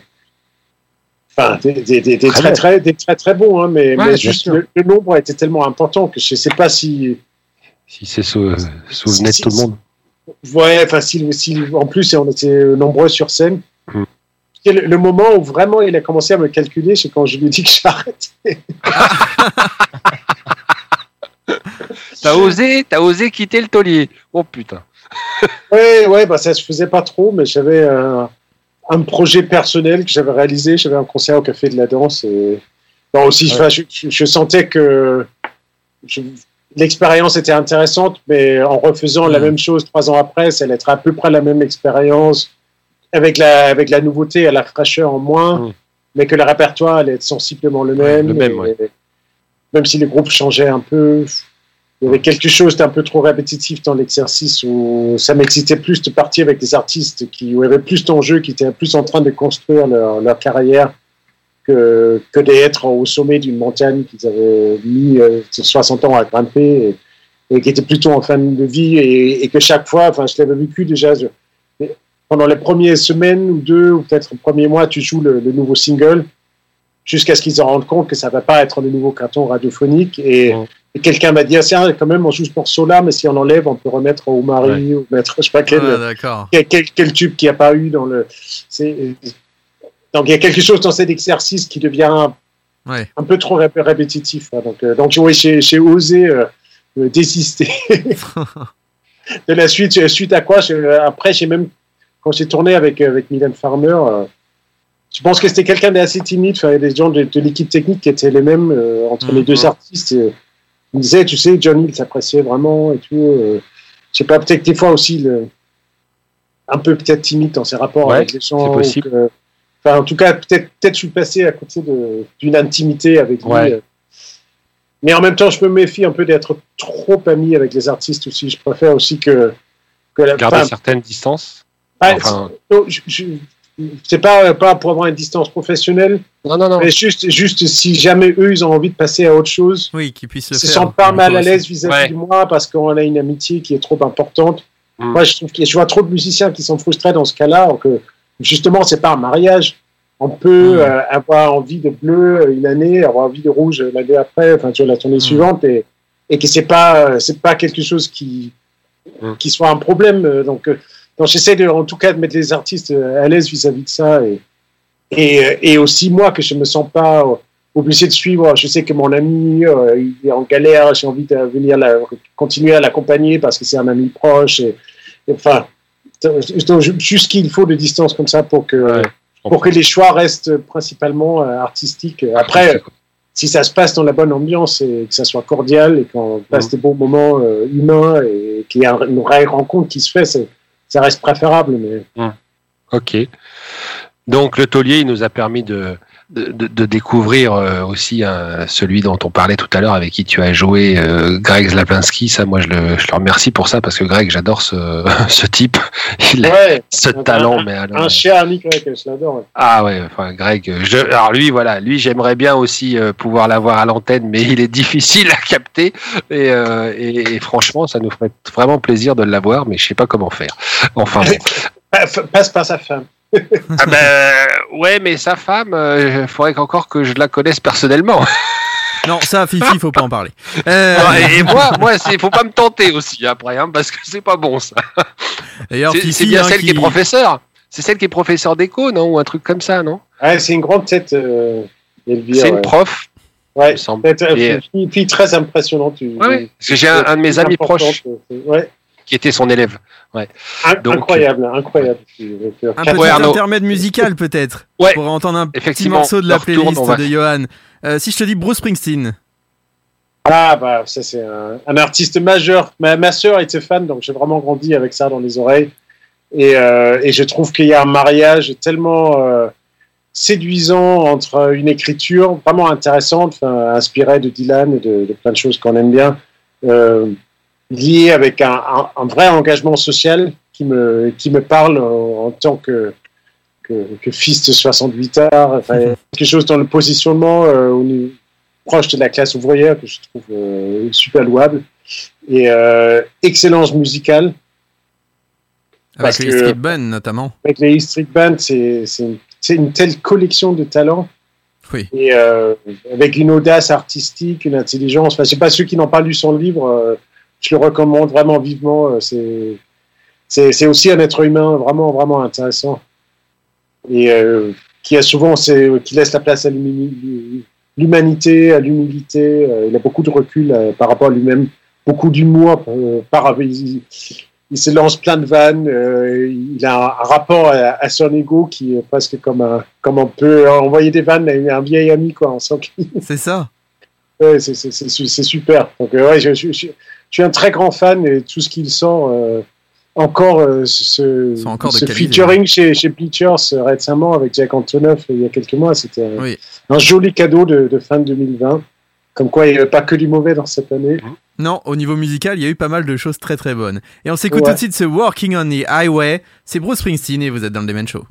[SPEAKER 6] enfin, des, des, des- des
[SPEAKER 5] Très
[SPEAKER 6] très, des très très bons, hein, mais,
[SPEAKER 5] Ouais,
[SPEAKER 6] mais
[SPEAKER 5] bien
[SPEAKER 6] juste le, le nombre était tellement important que je sais pas si,
[SPEAKER 5] Si c'est sou- souvenait de
[SPEAKER 6] Si-
[SPEAKER 5] tout le monde.
[SPEAKER 6] Ouais, enfin, si, si- en plus, on était nombreux sur scène. Le, le moment où vraiment il a commencé à me calculer, c'est quand je lui ai dit que j'arrêtais.
[SPEAKER 5] T'as osé, t'as osé quitter le taulier. Oh putain.
[SPEAKER 6] Ouais, ouais, bah ça se faisait pas trop, mais j'avais un, un projet personnel que j'avais réalisé. J'avais un concert au Café de la Danse. Et... Bon, aussi,
[SPEAKER 5] Ouais.
[SPEAKER 6] je, je- je sentais que l'expérience était intéressante, mais en refaisant la même chose trois ans après, ça allait être à peu près la même expérience, avec la, avec la nouveauté et la fraîcheur en moins,
[SPEAKER 5] Mm.
[SPEAKER 6] mais que le répertoire allait être sensiblement le même.
[SPEAKER 5] le même, ouais.
[SPEAKER 6] Même si les groupes changeaient un peu, il y avait quelque chose d'un peu trop répétitif dans l'exercice où ça m'excitait plus de partir avec des artistes qui où il y avait plus d'enjeux, qui étaient plus en train de construire leur, leur carrière que, que d'être au sommet d'une montagne qu'ils avaient mis euh, 60 ans à grimper et, et qui étaient plutôt en fin de vie et, et que chaque fois, enfin, je l'avais vécu déjà. je- pendant les premières semaines ou deux, ou peut-être le premier mois, tu joues le, le nouveau single jusqu'à ce qu'ils se rendent compte que ça va pas être le nouveau carton radiophonique. Et, et quelqu'un m'a dit, ah, tiens, quand même, on joue ce morceau-là, mais si on enlève, on peut remettre au mari ou mettre, je sais pas quel,
[SPEAKER 2] Ah,
[SPEAKER 6] quel, quel- quel tube qu'il n'y a pas eu dans le. c'est- Donc il y a quelque chose dans cet exercice qui devient
[SPEAKER 2] Ouais.
[SPEAKER 6] un peu trop rép- répétitif. hein. Donc, euh, donc oui, j'ai j'ai osé euh, euh, désister de la suite. Suite à quoi, je- après, j'ai même quand j'ai tourné avec avec Mylène Farmer. euh, je pense que c'était quelqu'un d'assez timide. Enfin, il y a des gens de, de l'équipe technique qui étaient les mêmes euh, entre les
[SPEAKER 2] Mhm.
[SPEAKER 6] deux artistes. Et, il me disait, tu sais, Johnny, il s'appréciait vraiment et tout. euh, je sais pas, peut-être des fois aussi le, un peu peut-être timide dans ses rapports
[SPEAKER 5] Ouais,
[SPEAKER 6] avec les gens.
[SPEAKER 5] possible.
[SPEAKER 6] que- Enfin, en tout cas, peut-être peut-être je suis passé à côté d'une intimité avec lui.
[SPEAKER 5] Ouais.
[SPEAKER 6] euh. Mais en même temps, je me méfie un peu d'être trop ami avec les artistes aussi. Je préfère aussi que, que la
[SPEAKER 5] Garder certaines distances. Enfin-
[SPEAKER 6] c'est- non, je- je- c'est pas, pas pour avoir une distance professionnelle,
[SPEAKER 5] Non, non, non.
[SPEAKER 6] mais juste, juste si jamais eux, ils ont envie de passer à autre chose,
[SPEAKER 2] Oui, qu'ils puissent le
[SPEAKER 6] ils se
[SPEAKER 2] faire.
[SPEAKER 6] sentent pas mal à l'aise vis-à-vis
[SPEAKER 5] Ouais.
[SPEAKER 6] de moi parce qu'on a une amitié qui est trop importante.
[SPEAKER 5] Mm.
[SPEAKER 6] Moi, je trouve que je vois trop de musiciens qui sont frustrés dans ce cas-là, que justement, c'est pas un mariage. On peut
[SPEAKER 2] Mm.
[SPEAKER 6] euh, avoir envie de bleu euh, une année, avoir envie de rouge euh, l'année après, enfin, sur la tournée suivante, et, et que c'est pas, c'est pas quelque chose qui,
[SPEAKER 5] Mm.
[SPEAKER 6] qui soit un problème. Donc, euh, donc j'essaie de, en tout cas de mettre les artistes euh, à l'aise vis-à-vis de ça, et, et, euh, et aussi moi que je me sens pas euh, obligé de suivre. Je sais que mon ami euh, il est en galère, j'ai envie de venir la, continuer à l'accompagner parce que c'est un ami proche. Et, et enfin, donc, juste qu'il faut de distance comme ça pour que
[SPEAKER 5] Ouais,
[SPEAKER 6] pour que les choix restent principalement euh, artistiques. Après, si ça se passe dans la bonne ambiance et que ça soit cordial et qu'on passe des bons moments euh, humains et qu'il y a une vraie rencontre qui se fait, c'est- ça reste préférable. Mais
[SPEAKER 5] Ok. Donc le taulier, il nous a permis de, de, de- découvrir euh, aussi un- celui dont on parlait tout à l'heure, avec qui tu as joué, euh, Greg Zlapinski. Ça, moi, je le, je le remercie pour ça, parce que Greg, j'adore ce, ce type. Il a ce talent,
[SPEAKER 6] un,
[SPEAKER 5] mais alors-
[SPEAKER 6] un cher Nick Drake, je l'adore. ouais.
[SPEAKER 5] Ah ouais, enfin Greg, euh, je, alors lui voilà, lui j'aimerais bien aussi euh, pouvoir l'avoir à l'antenne, mais il est difficile à capter et, euh, et, et franchement ça nous ferait vraiment plaisir de l'avoir, mais je sais pas comment faire. Enfin bon.
[SPEAKER 6] Passe par sa femme.
[SPEAKER 5] Ah ben ouais, mais sa femme, il faudrait qu'encore que je la connaisse personnellement.
[SPEAKER 2] Non, ça, Fifi, faut pas en parler. Euh,
[SPEAKER 5] et, et moi, moi c'est faut pas me tenter aussi après, hein, parce que c'est pas bon ça.
[SPEAKER 2] D'ailleurs,
[SPEAKER 5] C'est
[SPEAKER 2] Fifi,
[SPEAKER 5] c'est bien
[SPEAKER 2] hein,
[SPEAKER 5] celle qui... est
[SPEAKER 2] qui-
[SPEAKER 5] professeur. C'est celle qui est professeur d'éco, non, ou un truc comme ça, non?
[SPEAKER 6] Ouais, c'est une grande tête, euh, Elvire.
[SPEAKER 5] C'est une
[SPEAKER 6] ouais.
[SPEAKER 5] prof.
[SPEAKER 6] Ouais,
[SPEAKER 5] me semble.
[SPEAKER 6] peut-être, euh,
[SPEAKER 5] Et-
[SPEAKER 6] fille, fille très impressionnante.
[SPEAKER 5] Ouais. Parce que j'ai un, un de mes amis proches
[SPEAKER 6] euh, Ouais,
[SPEAKER 5] qui était son élève. Ouais.
[SPEAKER 6] In-
[SPEAKER 5] Donc,
[SPEAKER 6] incroyable, incroyable.
[SPEAKER 11] Un petit
[SPEAKER 5] Ouais,
[SPEAKER 11] intermède musical peut-être.
[SPEAKER 5] Ouais.
[SPEAKER 11] Pour entendre un petit
[SPEAKER 5] Effectivement,
[SPEAKER 11] morceau de la playlist de Johan. Euh, si je te dis Bruce Springsteen.
[SPEAKER 6] Ah bah ça c'est un, un artiste majeur. Ma, ma sœur était fan, donc j'ai vraiment grandi avec ça dans les oreilles. Et, euh, et je trouve qu'il y a un mariage tellement euh, séduisant entre une écriture vraiment intéressante, inspirée de Dylan et de, de plein de choses qu'on aime bien, liée avec un, un- un vrai engagement social qui me, qui me parle en, en tant que, que, que fils de 68 heures. Enfin, quelque chose dans le positionnement euh, proche de la classe ouvrière que je trouve euh, super louable. Et euh, excellence musicale.
[SPEAKER 11] Avec les Street Band notamment.
[SPEAKER 6] Avec les Street Band, c'est une, une telle collection de talents.
[SPEAKER 11] Oui.
[SPEAKER 6] Et avec une audace artistique, une intelligence. Enfin, je sais pas ceux qui n'ont pas lu son livre, je le recommande vraiment vivement. euh, c'est c'est c'est aussi un être humain vraiment vraiment intéressant et euh, qui a souvent c'est qui laisse la place à l'humanité, à l'humilité. euh, il a beaucoup de recul par rapport à lui-même, beaucoup d'humour. par il, il se lance plein de vannes. il a un, rapport à, à son ego qui est presque comme un, comme on peut envoyer des vannes à un vieil ami quoi. On sent qu'il
[SPEAKER 11] C'est ça.
[SPEAKER 6] Ouais, c'est- c'est c'est su- c'est super. Donc, ouais, je- je suis un très grand fan et tout ce qu'il sort, euh, encore euh, ce,
[SPEAKER 11] encore
[SPEAKER 6] featuring chez, chez Bleachers euh, récemment avec Jack Antonoff il y a quelques mois, c'était un,
[SPEAKER 11] Oui.
[SPEAKER 6] un joli cadeau de, de fin 2020. Comme quoi, il n'y avait pas que du mauvais dans cette année.
[SPEAKER 11] Non, au niveau musical, il y a eu pas mal de choses très très bonnes. Et on s'écoute
[SPEAKER 6] Ouais.
[SPEAKER 11] tout de suite ce Walking on the Highway. C'est Bruce Springsteen et vous êtes dans le Demen Show.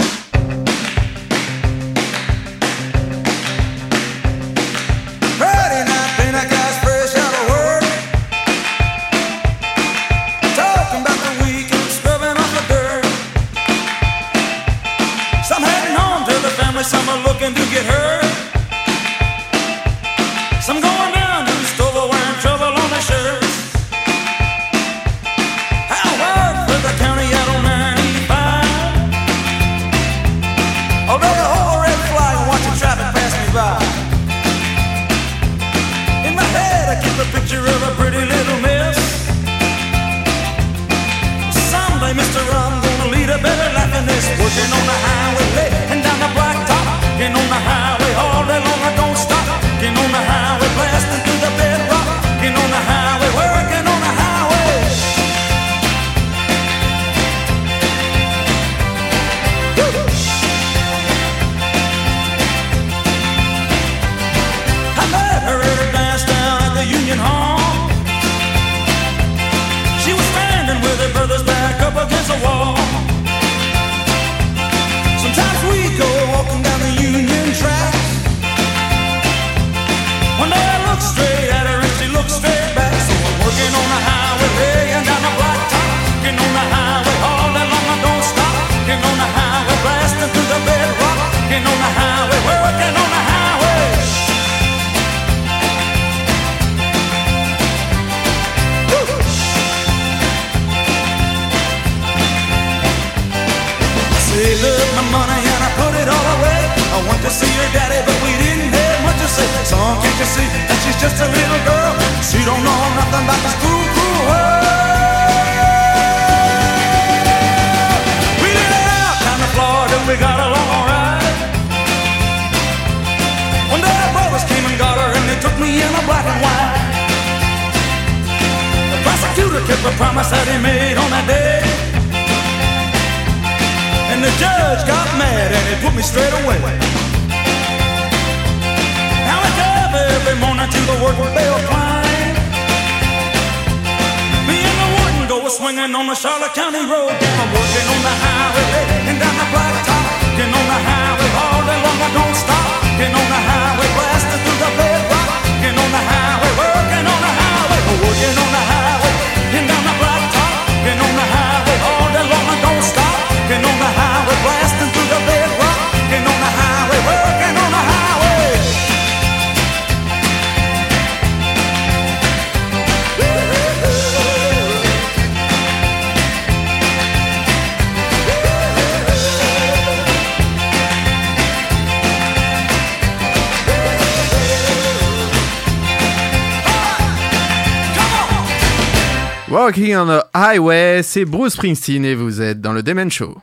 [SPEAKER 12] Walking on the Highway,
[SPEAKER 2] c'est Bruce Springsteen et vous êtes dans le Demen Show.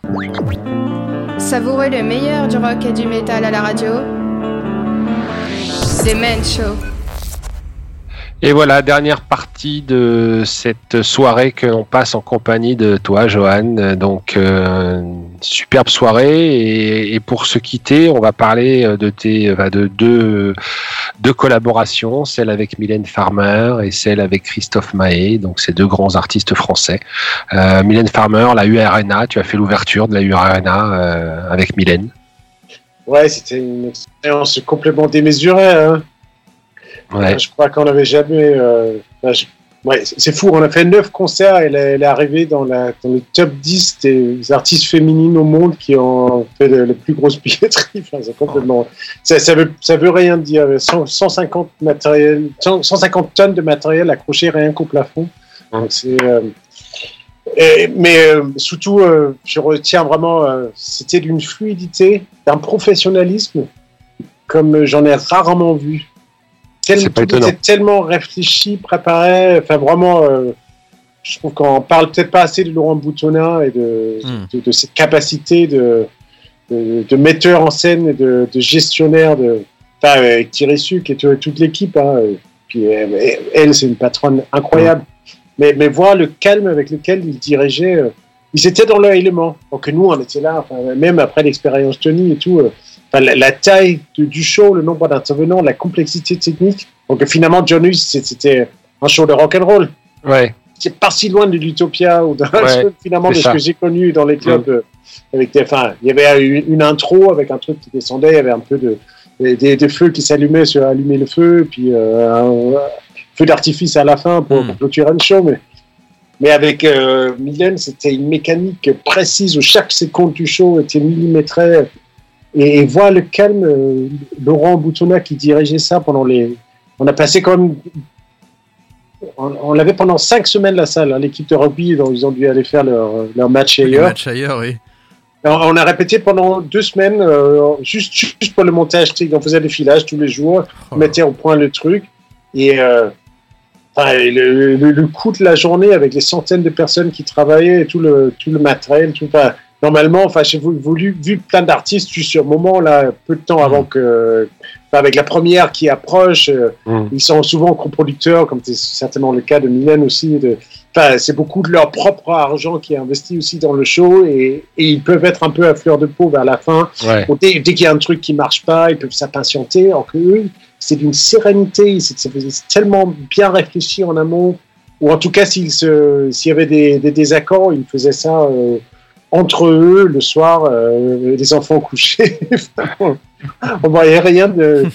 [SPEAKER 7] Savourez le meilleur du rock et du métal à la radio. Demen Show.
[SPEAKER 5] Et voilà, dernière partie de cette soirée que l'on passe en compagnie de toi, Johan. Donc, euh, superbe soirée. Et, et pour se quitter, on va parler de tes, de deux, deux collaborations, celle avec Mylène Farmer et celle avec Christophe Mahé. Donc, ces deux grands artistes français. Euh, Mylène Farmer, la URNA, tu as fait l'ouverture de la URNA euh, avec Mylène.
[SPEAKER 6] Ouais, c'était une expérience complètement démesurée. Hein.
[SPEAKER 5] Ouais.
[SPEAKER 6] Je crois qu'on n'avait jamais. euh, je- ouais, c'est fou, on a fait neuf concerts et elle, est- elle est arrivée dans, la, dans le top 10 des artistes féminines au monde qui ont fait les plus grosses billetteries. Enfin, c'est complètement. Ça, ça, veut, ça veut rien dire. 100 150, matériel, 100 150 tonnes de matériel accroché rien qu'au plafond. Donc, euh, et- mais euh, surtout, euh, je retiens vraiment, c'était d'une fluidité, d'un professionnalisme comme j'en ai rarement vu. Tel-
[SPEAKER 5] C'est
[SPEAKER 6] tellement réfléchi, préparé. Enfin, vraiment, euh, je trouve qu'on parle peut-être pas assez de Laurent Boutonnat et de,
[SPEAKER 2] Hmm.
[SPEAKER 6] de, de cette capacité de, de, de metteur en scène et de, de gestionnaire de. Enfin, avec Thierry Suc et tout- toute l'équipe. Hein, puis euh, elle, c'est une patronne incroyable. Mais, mais voir le calme avec lequel il dirigeait, euh, ils étaient dans leur élément. Donc nous, on était là, enfin, même après l'expérience Tony et tout. euh, enfin, la, la taille de- du show, le nombre d'intervenants, la complexité technique. Donc finalement, John c'était un show de rock and roll.
[SPEAKER 5] Ouais.
[SPEAKER 6] C'est pas si loin de l'utopia ou de,
[SPEAKER 5] Ouais,
[SPEAKER 6] finalement de ce
[SPEAKER 5] ça.
[SPEAKER 6] que j'ai connu dans les clubs. euh, avec des, enfin, il y avait une, une intro avec un truc qui descendait, il y avait un peu de des, des- des feux qui s'allumaient sur allumer le feu, puis euh, un, un feu d'artifice à la fin pour,
[SPEAKER 2] Mm.
[SPEAKER 6] clôturer le show. Mais, mais avec euh, Mylène, c'était une mécanique précise où chaque seconde du show était millimétrée. Et, et voir le calme, euh, Laurent Boutonnat qui dirigeait ça pendant les. On a passé quand même. On, on l'avait pendant cinq semaines la salle, hein, l'équipe de rugby, dont ils ont dû aller faire leur, leur match ailleurs.
[SPEAKER 2] matchs ailleurs, oui.
[SPEAKER 6] On a répété pendant deux semaines, euh, juste, juste pour le montage. On faisait des filages tous les jours,
[SPEAKER 2] Oh
[SPEAKER 6] on mettait au point le truc. Et euh, le, le coût de la journée avec les centaines de personnes qui travaillaient et tout le, tout le matériel, tout, enfin, normalement, enfin, j'ai voulu, vu plein d'artistes, juste sur le moment, là, peu de temps avant que. enfin, avec la première qui approche, euh,
[SPEAKER 5] Mm.
[SPEAKER 6] ils sont souvent coproducteurs, comme c'est certainement le cas de Mylène aussi. De, enfin, c'est beaucoup de leur propre argent qui est investi aussi dans le show et, et ils peuvent être un peu à fleur de peau vers la fin.
[SPEAKER 5] Ouais.
[SPEAKER 6] Dès, dès qu'il y a un truc qui marche pas, ils peuvent s'impatienter. Alors que eux, c'est d'une sérénité, c'est tellement bien réfléchi en amont. Ou en tout cas, s'il y avait des, des désaccords, ils faisaient ça euh, entre eux le soir, euh, les enfants couchés. On voyait rien de.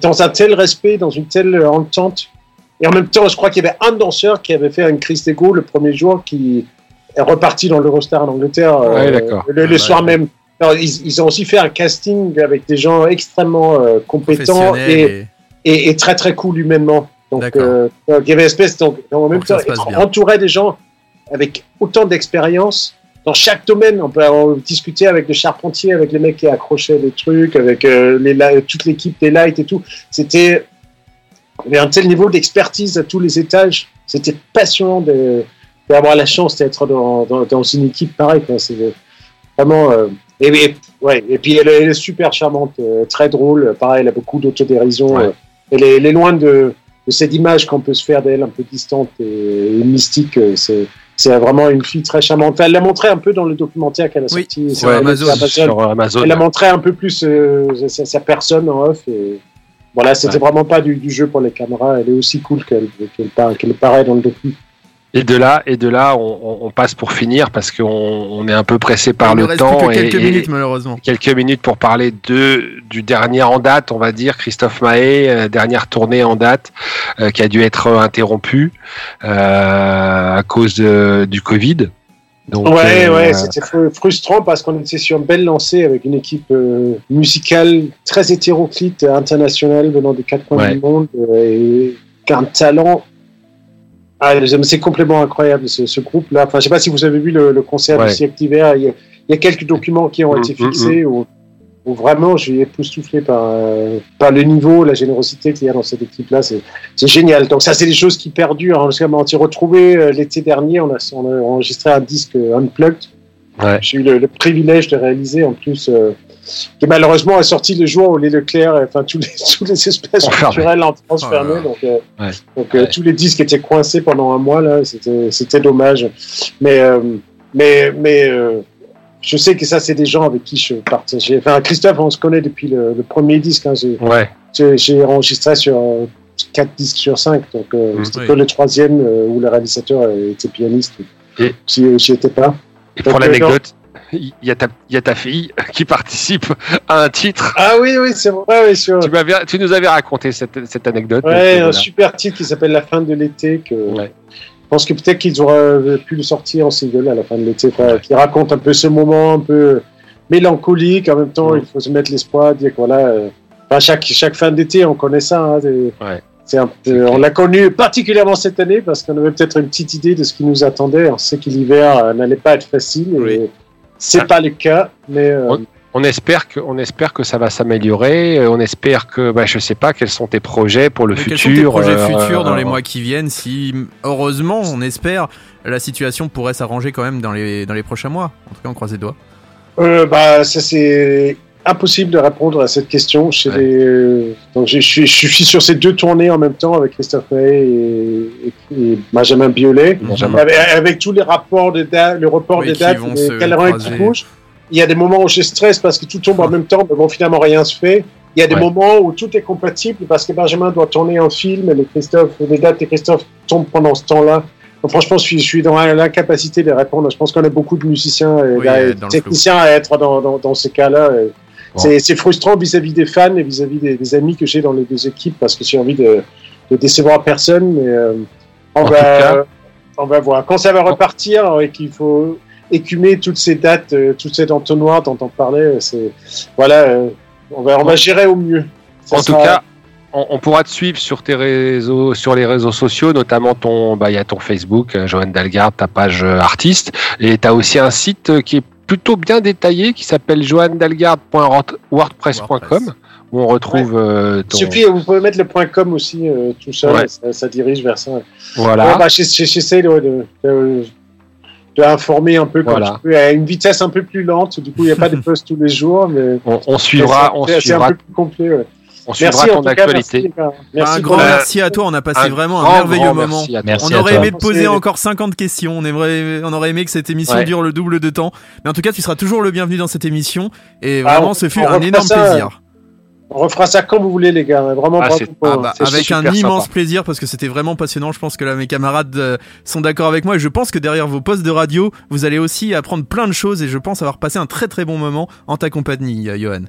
[SPEAKER 6] dans un tel respect, dans une telle entente. Et en même temps, je crois qu'il y avait un danseur qui avait fait une crise d'ego le premier jour qui est reparti dans l'Eurostar en Angleterre euh,
[SPEAKER 5] Ouais, d'accord.
[SPEAKER 6] le, le
[SPEAKER 2] Ah,
[SPEAKER 6] soir
[SPEAKER 2] ouais.
[SPEAKER 6] même. Alors, ils, ils ont aussi fait un casting avec des gens extrêmement euh, compétents et,
[SPEAKER 2] et-
[SPEAKER 6] et, et très très cool humainement. Donc, euh, donc, il y avait une espèce donc en même
[SPEAKER 2] ça
[SPEAKER 6] temps entouré des gens avec autant d'expérience dans chaque domaine. On peut en discuter avec le charpentier, avec les mecs qui accrochaient les trucs, avec euh, les, toute l'équipe des lights et tout. C'était il y avait un tel niveau d'expertise à tous les étages. C'était passionnant d'avoir la chance d'être dans, dans, dans une équipe pareille. C'est vraiment. euh, et, et- ouais, et puis elle, est- elle est super charmante, euh, très drôle. Pareil, elle a beaucoup d'autodérision.
[SPEAKER 5] Ouais.
[SPEAKER 6] Elle, est, elle est loin de, de cette image qu'on peut se faire d'elle, un peu distante et, et mystique. C'est c'est vraiment une fille très charmante. Elle l'a montré un peu dans le documentaire qu'elle a
[SPEAKER 2] Oui,
[SPEAKER 6] sorti
[SPEAKER 2] sur
[SPEAKER 6] elle-
[SPEAKER 2] Amazon.
[SPEAKER 5] Sur Amazon.
[SPEAKER 6] Elle a montré un peu plus euh, sa, sa personne en off. Et voilà, c'était
[SPEAKER 5] Ouais.
[SPEAKER 6] vraiment pas du, du jeu pour les caméras. Elle est aussi cool qu'elle qu'elle paraît dans le docu.
[SPEAKER 5] Et de là, et de là, on, on- on passe pour finir parce qu'on on est un peu pressé par le
[SPEAKER 2] reste
[SPEAKER 5] temps
[SPEAKER 2] plus que
[SPEAKER 5] et,
[SPEAKER 2] quelques
[SPEAKER 5] et-
[SPEAKER 2] minutes, malheureusement.
[SPEAKER 5] quelques minutes pour parler de du dernier en date, on va dire Christophe Mahé, euh, dernière tournée en date euh, qui a dû être interrompue euh, à cause de- du Covid. Donc,
[SPEAKER 6] ouais,
[SPEAKER 5] euh,
[SPEAKER 6] ouais, c'était fru- frustrant parce qu'on était sur une belle lancée avec une équipe euh, musicale très hétéroclite, internationale, venant des quatre coins
[SPEAKER 5] Ouais.
[SPEAKER 6] du monde, euh, et qu'un talent. Ah, c'est complètement incroyable ce, ce groupe-là. Enfin, je sais pas si vous avez vu le, le concert
[SPEAKER 5] Ouais.
[SPEAKER 6] du siècle d'hiver. Il, y a- il y a quelques documents qui ont
[SPEAKER 5] Mm,
[SPEAKER 6] été
[SPEAKER 5] mm,
[SPEAKER 6] fixés où où vraiment je suis époustouflé par, euh, par le niveau, la générosité qu'il y a dans cette équipe-là. C'est c'est génial. Donc ça, c'est des choses qui perdurent. Hein. On s'est retrouvé euh, l'été dernier, on a, on a enregistré un disque euh, unplugged.
[SPEAKER 5] Ouais.
[SPEAKER 6] J'ai eu le, le privilège de réaliser en plus. Qui malheureusement est sorti le jour où les Leclerc, euh, enfin tous les, tous les espèces
[SPEAKER 5] Enfermés.
[SPEAKER 6] culturelles en France
[SPEAKER 2] Oh
[SPEAKER 6] fermées. Donc, euh, donc euh,
[SPEAKER 5] Ouais.
[SPEAKER 6] tous les disques étaient coincés pendant un mois là. C'était dommage. Mais mais mais je sais que ça c'est des gens avec qui je partageais. Enfin Christophe, on se connaît depuis le, le premier disque. Hein. J'ai-
[SPEAKER 5] Ouais.
[SPEAKER 6] enregistré sur euh, quatre disques sur cinq, donc euh,
[SPEAKER 5] Mhm.
[SPEAKER 6] c'était
[SPEAKER 2] Oui.
[SPEAKER 6] que le troisième euh, où le réalisateur était pianiste.
[SPEAKER 5] Et-
[SPEAKER 6] si j'y étais pas.
[SPEAKER 5] Et pour
[SPEAKER 6] Donc, euh,
[SPEAKER 5] l'anecdote, il y, a ta- il y a ta fille qui participe à un titre.
[SPEAKER 6] Ah oui, oui, c'est vrai, oui, sur...
[SPEAKER 5] Tu, nous avais raconté cette, cette anecdote.
[SPEAKER 6] Ouais,
[SPEAKER 5] euh,
[SPEAKER 6] un
[SPEAKER 5] voilà.
[SPEAKER 6] super titre qui s'appelle La fin de l'été. Que...
[SPEAKER 5] Ouais.
[SPEAKER 6] Je pense que peut-être qu'ils auraient pu le sortir en single à la fin de l'été, enfin, qui raconte un peu ce moment un peu mélancolique. En même temps,
[SPEAKER 5] Ouais.
[SPEAKER 6] il faut se mettre l'espoir, dire que voilà, euh, enfin, chaque, chaque fin d'été, on connaît ça. hein, des- un peu- on l'a connu particulièrement cette année parce qu'on avait peut-être une petite idée de ce qui nous attendait. On sait que l'hiver euh, n'allait pas être facile. Et
[SPEAKER 2] Oui.
[SPEAKER 6] C'est
[SPEAKER 5] Ah.
[SPEAKER 6] pas le cas, mais euh,
[SPEAKER 5] On espère que, on espère que ça va s'améliorer. euh, On espère que, bah, je sais pas, quels sont tes projets pour le
[SPEAKER 2] Mais
[SPEAKER 5] futur.
[SPEAKER 2] Quels sont tes projets
[SPEAKER 5] euh,
[SPEAKER 2] futurs dans les mois qui viennent Si, heureusement, on espère, la situation pourrait s'arranger quand même dans les, dans les prochains mois. En tout cas, on croise les doigts.
[SPEAKER 6] Euh, bah, ça c'est impossible de répondre à cette question. Chez
[SPEAKER 5] Ouais.
[SPEAKER 6] les... Donc, je, je suis, je suis sur ces deux tournées en même temps avec Christophe May et, et- et Benjamin Biolay.
[SPEAKER 5] Benjamin.
[SPEAKER 6] Avec, avec tous les rapports de dates, le report
[SPEAKER 2] Oui,
[SPEAKER 6] des dates, les qui bougent. Il y a des moments où je stresse parce que tout tombe en même temps, mais bon, finalement rien se fait. Il y a des
[SPEAKER 5] Ouais.
[SPEAKER 6] moments où tout est compatible parce que Benjamin doit tourner un film et les, Christophe, les dates de Christophe tombent pendant ce temps-là. Donc, franchement, je suis, je suis dans l'incapacité de répondre. Je pense qu'on a beaucoup de musiciens et
[SPEAKER 2] Oui,
[SPEAKER 6] là,
[SPEAKER 2] euh,
[SPEAKER 6] et techniciens à être dans, dans, dans ces cas-là.
[SPEAKER 5] Bon.
[SPEAKER 6] C'est frustrant vis-à-vis des fans et vis-à-vis des, des amis que j'ai dans les deux équipes parce que j'ai envie de, de décevoir personne. Mais euh, on,
[SPEAKER 5] En
[SPEAKER 6] va,
[SPEAKER 5] cas-
[SPEAKER 6] on va voir. Quand ça va repartir et qu'il faut écumer toutes ces dates, euh, toutes ces entonnoirs dont on parlait, c'est voilà, euh, on va on va gérer au mieux. Ça
[SPEAKER 5] En tout cas, on, on pourra te suivre sur tes réseaux, sur les réseaux sociaux, notamment ton, bah, il y a ton Facebook, euh, Johan Dalgard, ta page artiste, et tu as aussi un site qui est plutôt bien détaillé, qui s'appelle johannedalgard.wordpress.com, où on retrouve euh,
[SPEAKER 6] il
[SPEAKER 5] ton,
[SPEAKER 6] suffit, vous pouvez mettre le point com aussi euh, tout seul,
[SPEAKER 5] Ouais.
[SPEAKER 6] ça, ça dirige vers ça.
[SPEAKER 5] voilà.
[SPEAKER 6] Ouais, bah, j'essa- j'essaie de, de, de, de informer un peu quand
[SPEAKER 5] Voilà.
[SPEAKER 6] je peux, à une vitesse un peu plus lente. Du coup, il n'y a pas de posts tous les jours, mais
[SPEAKER 5] On, on suivra, on
[SPEAKER 6] c'est- c'est
[SPEAKER 5] suivra,
[SPEAKER 6] un peu plus complet.
[SPEAKER 5] On suivra
[SPEAKER 6] Merci en
[SPEAKER 5] ton
[SPEAKER 6] cas,
[SPEAKER 5] actualité.
[SPEAKER 6] merci. Merci
[SPEAKER 2] un grand merci à toi, on a passé
[SPEAKER 5] Un
[SPEAKER 2] vraiment un merveilleux moment.
[SPEAKER 5] merci
[SPEAKER 2] on aurait aimé te poser encore 50 questions, on, aimerait, on aurait aimé que cette émission
[SPEAKER 5] Ouais.
[SPEAKER 2] dure le double de temps. Mais en tout cas, tu seras toujours le bienvenu dans cette émission. Et
[SPEAKER 6] Ah,
[SPEAKER 2] vraiment,
[SPEAKER 6] on-
[SPEAKER 2] ce fut un énorme
[SPEAKER 6] ça,
[SPEAKER 2] plaisir.
[SPEAKER 6] On refera ça quand vous voulez, les gars. Vraiment,
[SPEAKER 5] Ah,
[SPEAKER 2] Ah bah, avec un immense
[SPEAKER 5] sympa.
[SPEAKER 2] plaisir parce que c'était vraiment passionnant. Je pense que là mes camarades euh, sont d'accord avec moi et je pense que derrière vos postes de radio, vous allez aussi apprendre plein de choses et je pense avoir passé un très très bon moment en ta compagnie, euh, Johan.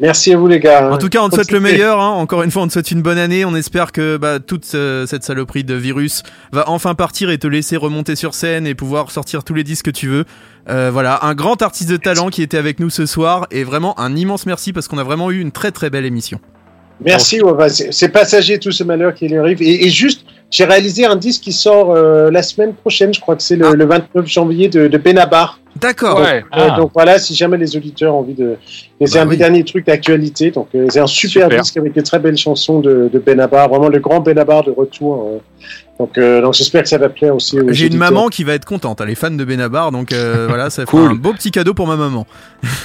[SPEAKER 6] Merci à vous, les gars.
[SPEAKER 2] En tout cas, on te souhaite le meilleur. Hein. Encore une fois, on te souhaite une bonne année. On espère que bah, toute euh, cette saloperie de virus va enfin partir et te laisser remonter sur scène et pouvoir sortir tous les disques que tu veux. Euh, voilà, un grand artiste de talent qui était avec nous ce soir et vraiment un immense merci parce qu'on a vraiment eu une très très belle émission.
[SPEAKER 6] Merci, c'est c'est passager tout ce malheur qui lui arrive. Et, et juste, j'ai réalisé un disque qui sort euh, la semaine prochaine, je crois que c'est le,
[SPEAKER 2] Ah.
[SPEAKER 6] le 29 janvier de, de Benabar.
[SPEAKER 2] D'accord.
[SPEAKER 5] Ouais.
[SPEAKER 6] Euh,
[SPEAKER 3] Ah.
[SPEAKER 6] donc voilà, si jamais les auditeurs ont envie de. Et c'est
[SPEAKER 2] Bah
[SPEAKER 6] un des
[SPEAKER 2] oui.
[SPEAKER 6] derniers trucs d'actualité. Donc euh, c'est un super,
[SPEAKER 5] Super.
[SPEAKER 6] disque avec des très belles chansons de, de Benabar. Vraiment le grand Benabar de retour. euh. Donc, euh, donc j'espère que ça va plaire aussi aux
[SPEAKER 2] J'ai une maman qui va être contente, elle est fan de Benabar, donc euh, voilà, ça fait
[SPEAKER 5] Cool.
[SPEAKER 2] un beau petit cadeau pour ma maman.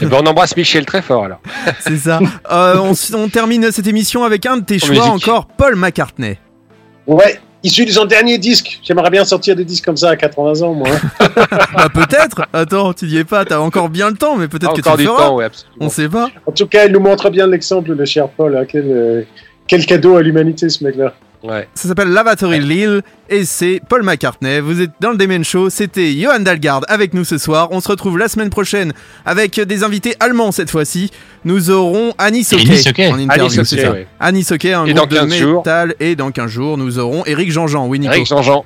[SPEAKER 5] Eh ben, on embrasse Michel très fort alors.
[SPEAKER 2] C'est ça. Euh, on, termine cette émission avec un de tes
[SPEAKER 5] En
[SPEAKER 2] choix
[SPEAKER 5] musique.
[SPEAKER 2] encore, Paul McCartney.
[SPEAKER 6] Ouais, issu de son dernier disque. J'aimerais bien sortir des disques comme ça à 80 ans, moi.
[SPEAKER 2] Bah peut-être. Attends, tu n'y es pas, t'as encore bien le temps, mais peut-être que tu
[SPEAKER 5] Encore
[SPEAKER 2] le
[SPEAKER 5] du
[SPEAKER 2] feras.
[SPEAKER 5] temps, ouais.
[SPEAKER 2] On sait pas.
[SPEAKER 6] En tout cas, il nous montre bien l'exemple, le cher Paul. hein. Quel, euh, quel cadeau à l'humanité, ce mec-là.
[SPEAKER 5] Ouais.
[SPEAKER 2] Ça s'appelle Lavatory Lille et c'est Paul McCartney. Vous êtes dans le Demen Show. C'était Johan Dalgard avec nous ce soir. On se retrouve la semaine prochaine avec des invités allemands cette fois-ci. Nous aurons Annie Soquet
[SPEAKER 3] Annie Soquet.
[SPEAKER 2] en interview.
[SPEAKER 5] Annie Soquet, ouais.
[SPEAKER 2] Un
[SPEAKER 5] Et
[SPEAKER 2] groupe
[SPEAKER 5] dans
[SPEAKER 2] de
[SPEAKER 5] 15 jours.
[SPEAKER 2] métal. Et dans 15 jours, nous aurons Eric Jean-Jean. Oui, Nico.
[SPEAKER 5] Eric Jean-Jean.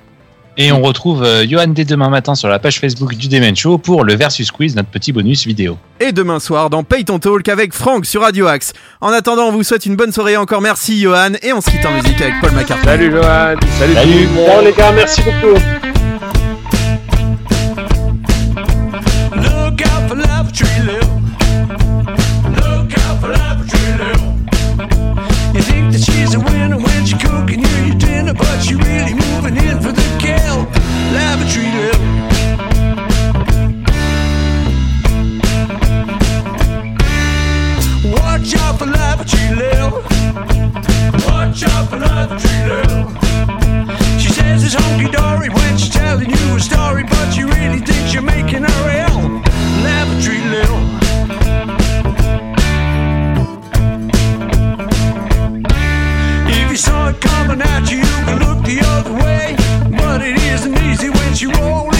[SPEAKER 3] Et on retrouve euh, Johan dès demain matin sur la page Facebook du Demen Show pour le Versus Quiz, notre petit bonus vidéo.
[SPEAKER 2] Et demain soir dans Pay Ton Talk avec Franck sur Radio Axe. En attendant, on vous souhaite une bonne soirée. Encore merci Johan. Et on se quitte en musique avec Paul McCartney.
[SPEAKER 5] Salut Johan. Salut,
[SPEAKER 3] Salut.
[SPEAKER 6] Bon, les gars, merci beaucoup.
[SPEAKER 10] dinner, but you really moving in for the kale lavatory lip. Watch out for lavatory lip. Watch out for lavatory lip. She says it's hunky dory when she's telling you a story, but you really think you're making her ill. Lavatory lip. saw it coming at you, you can look the other way. But it isn't easy when she rolls.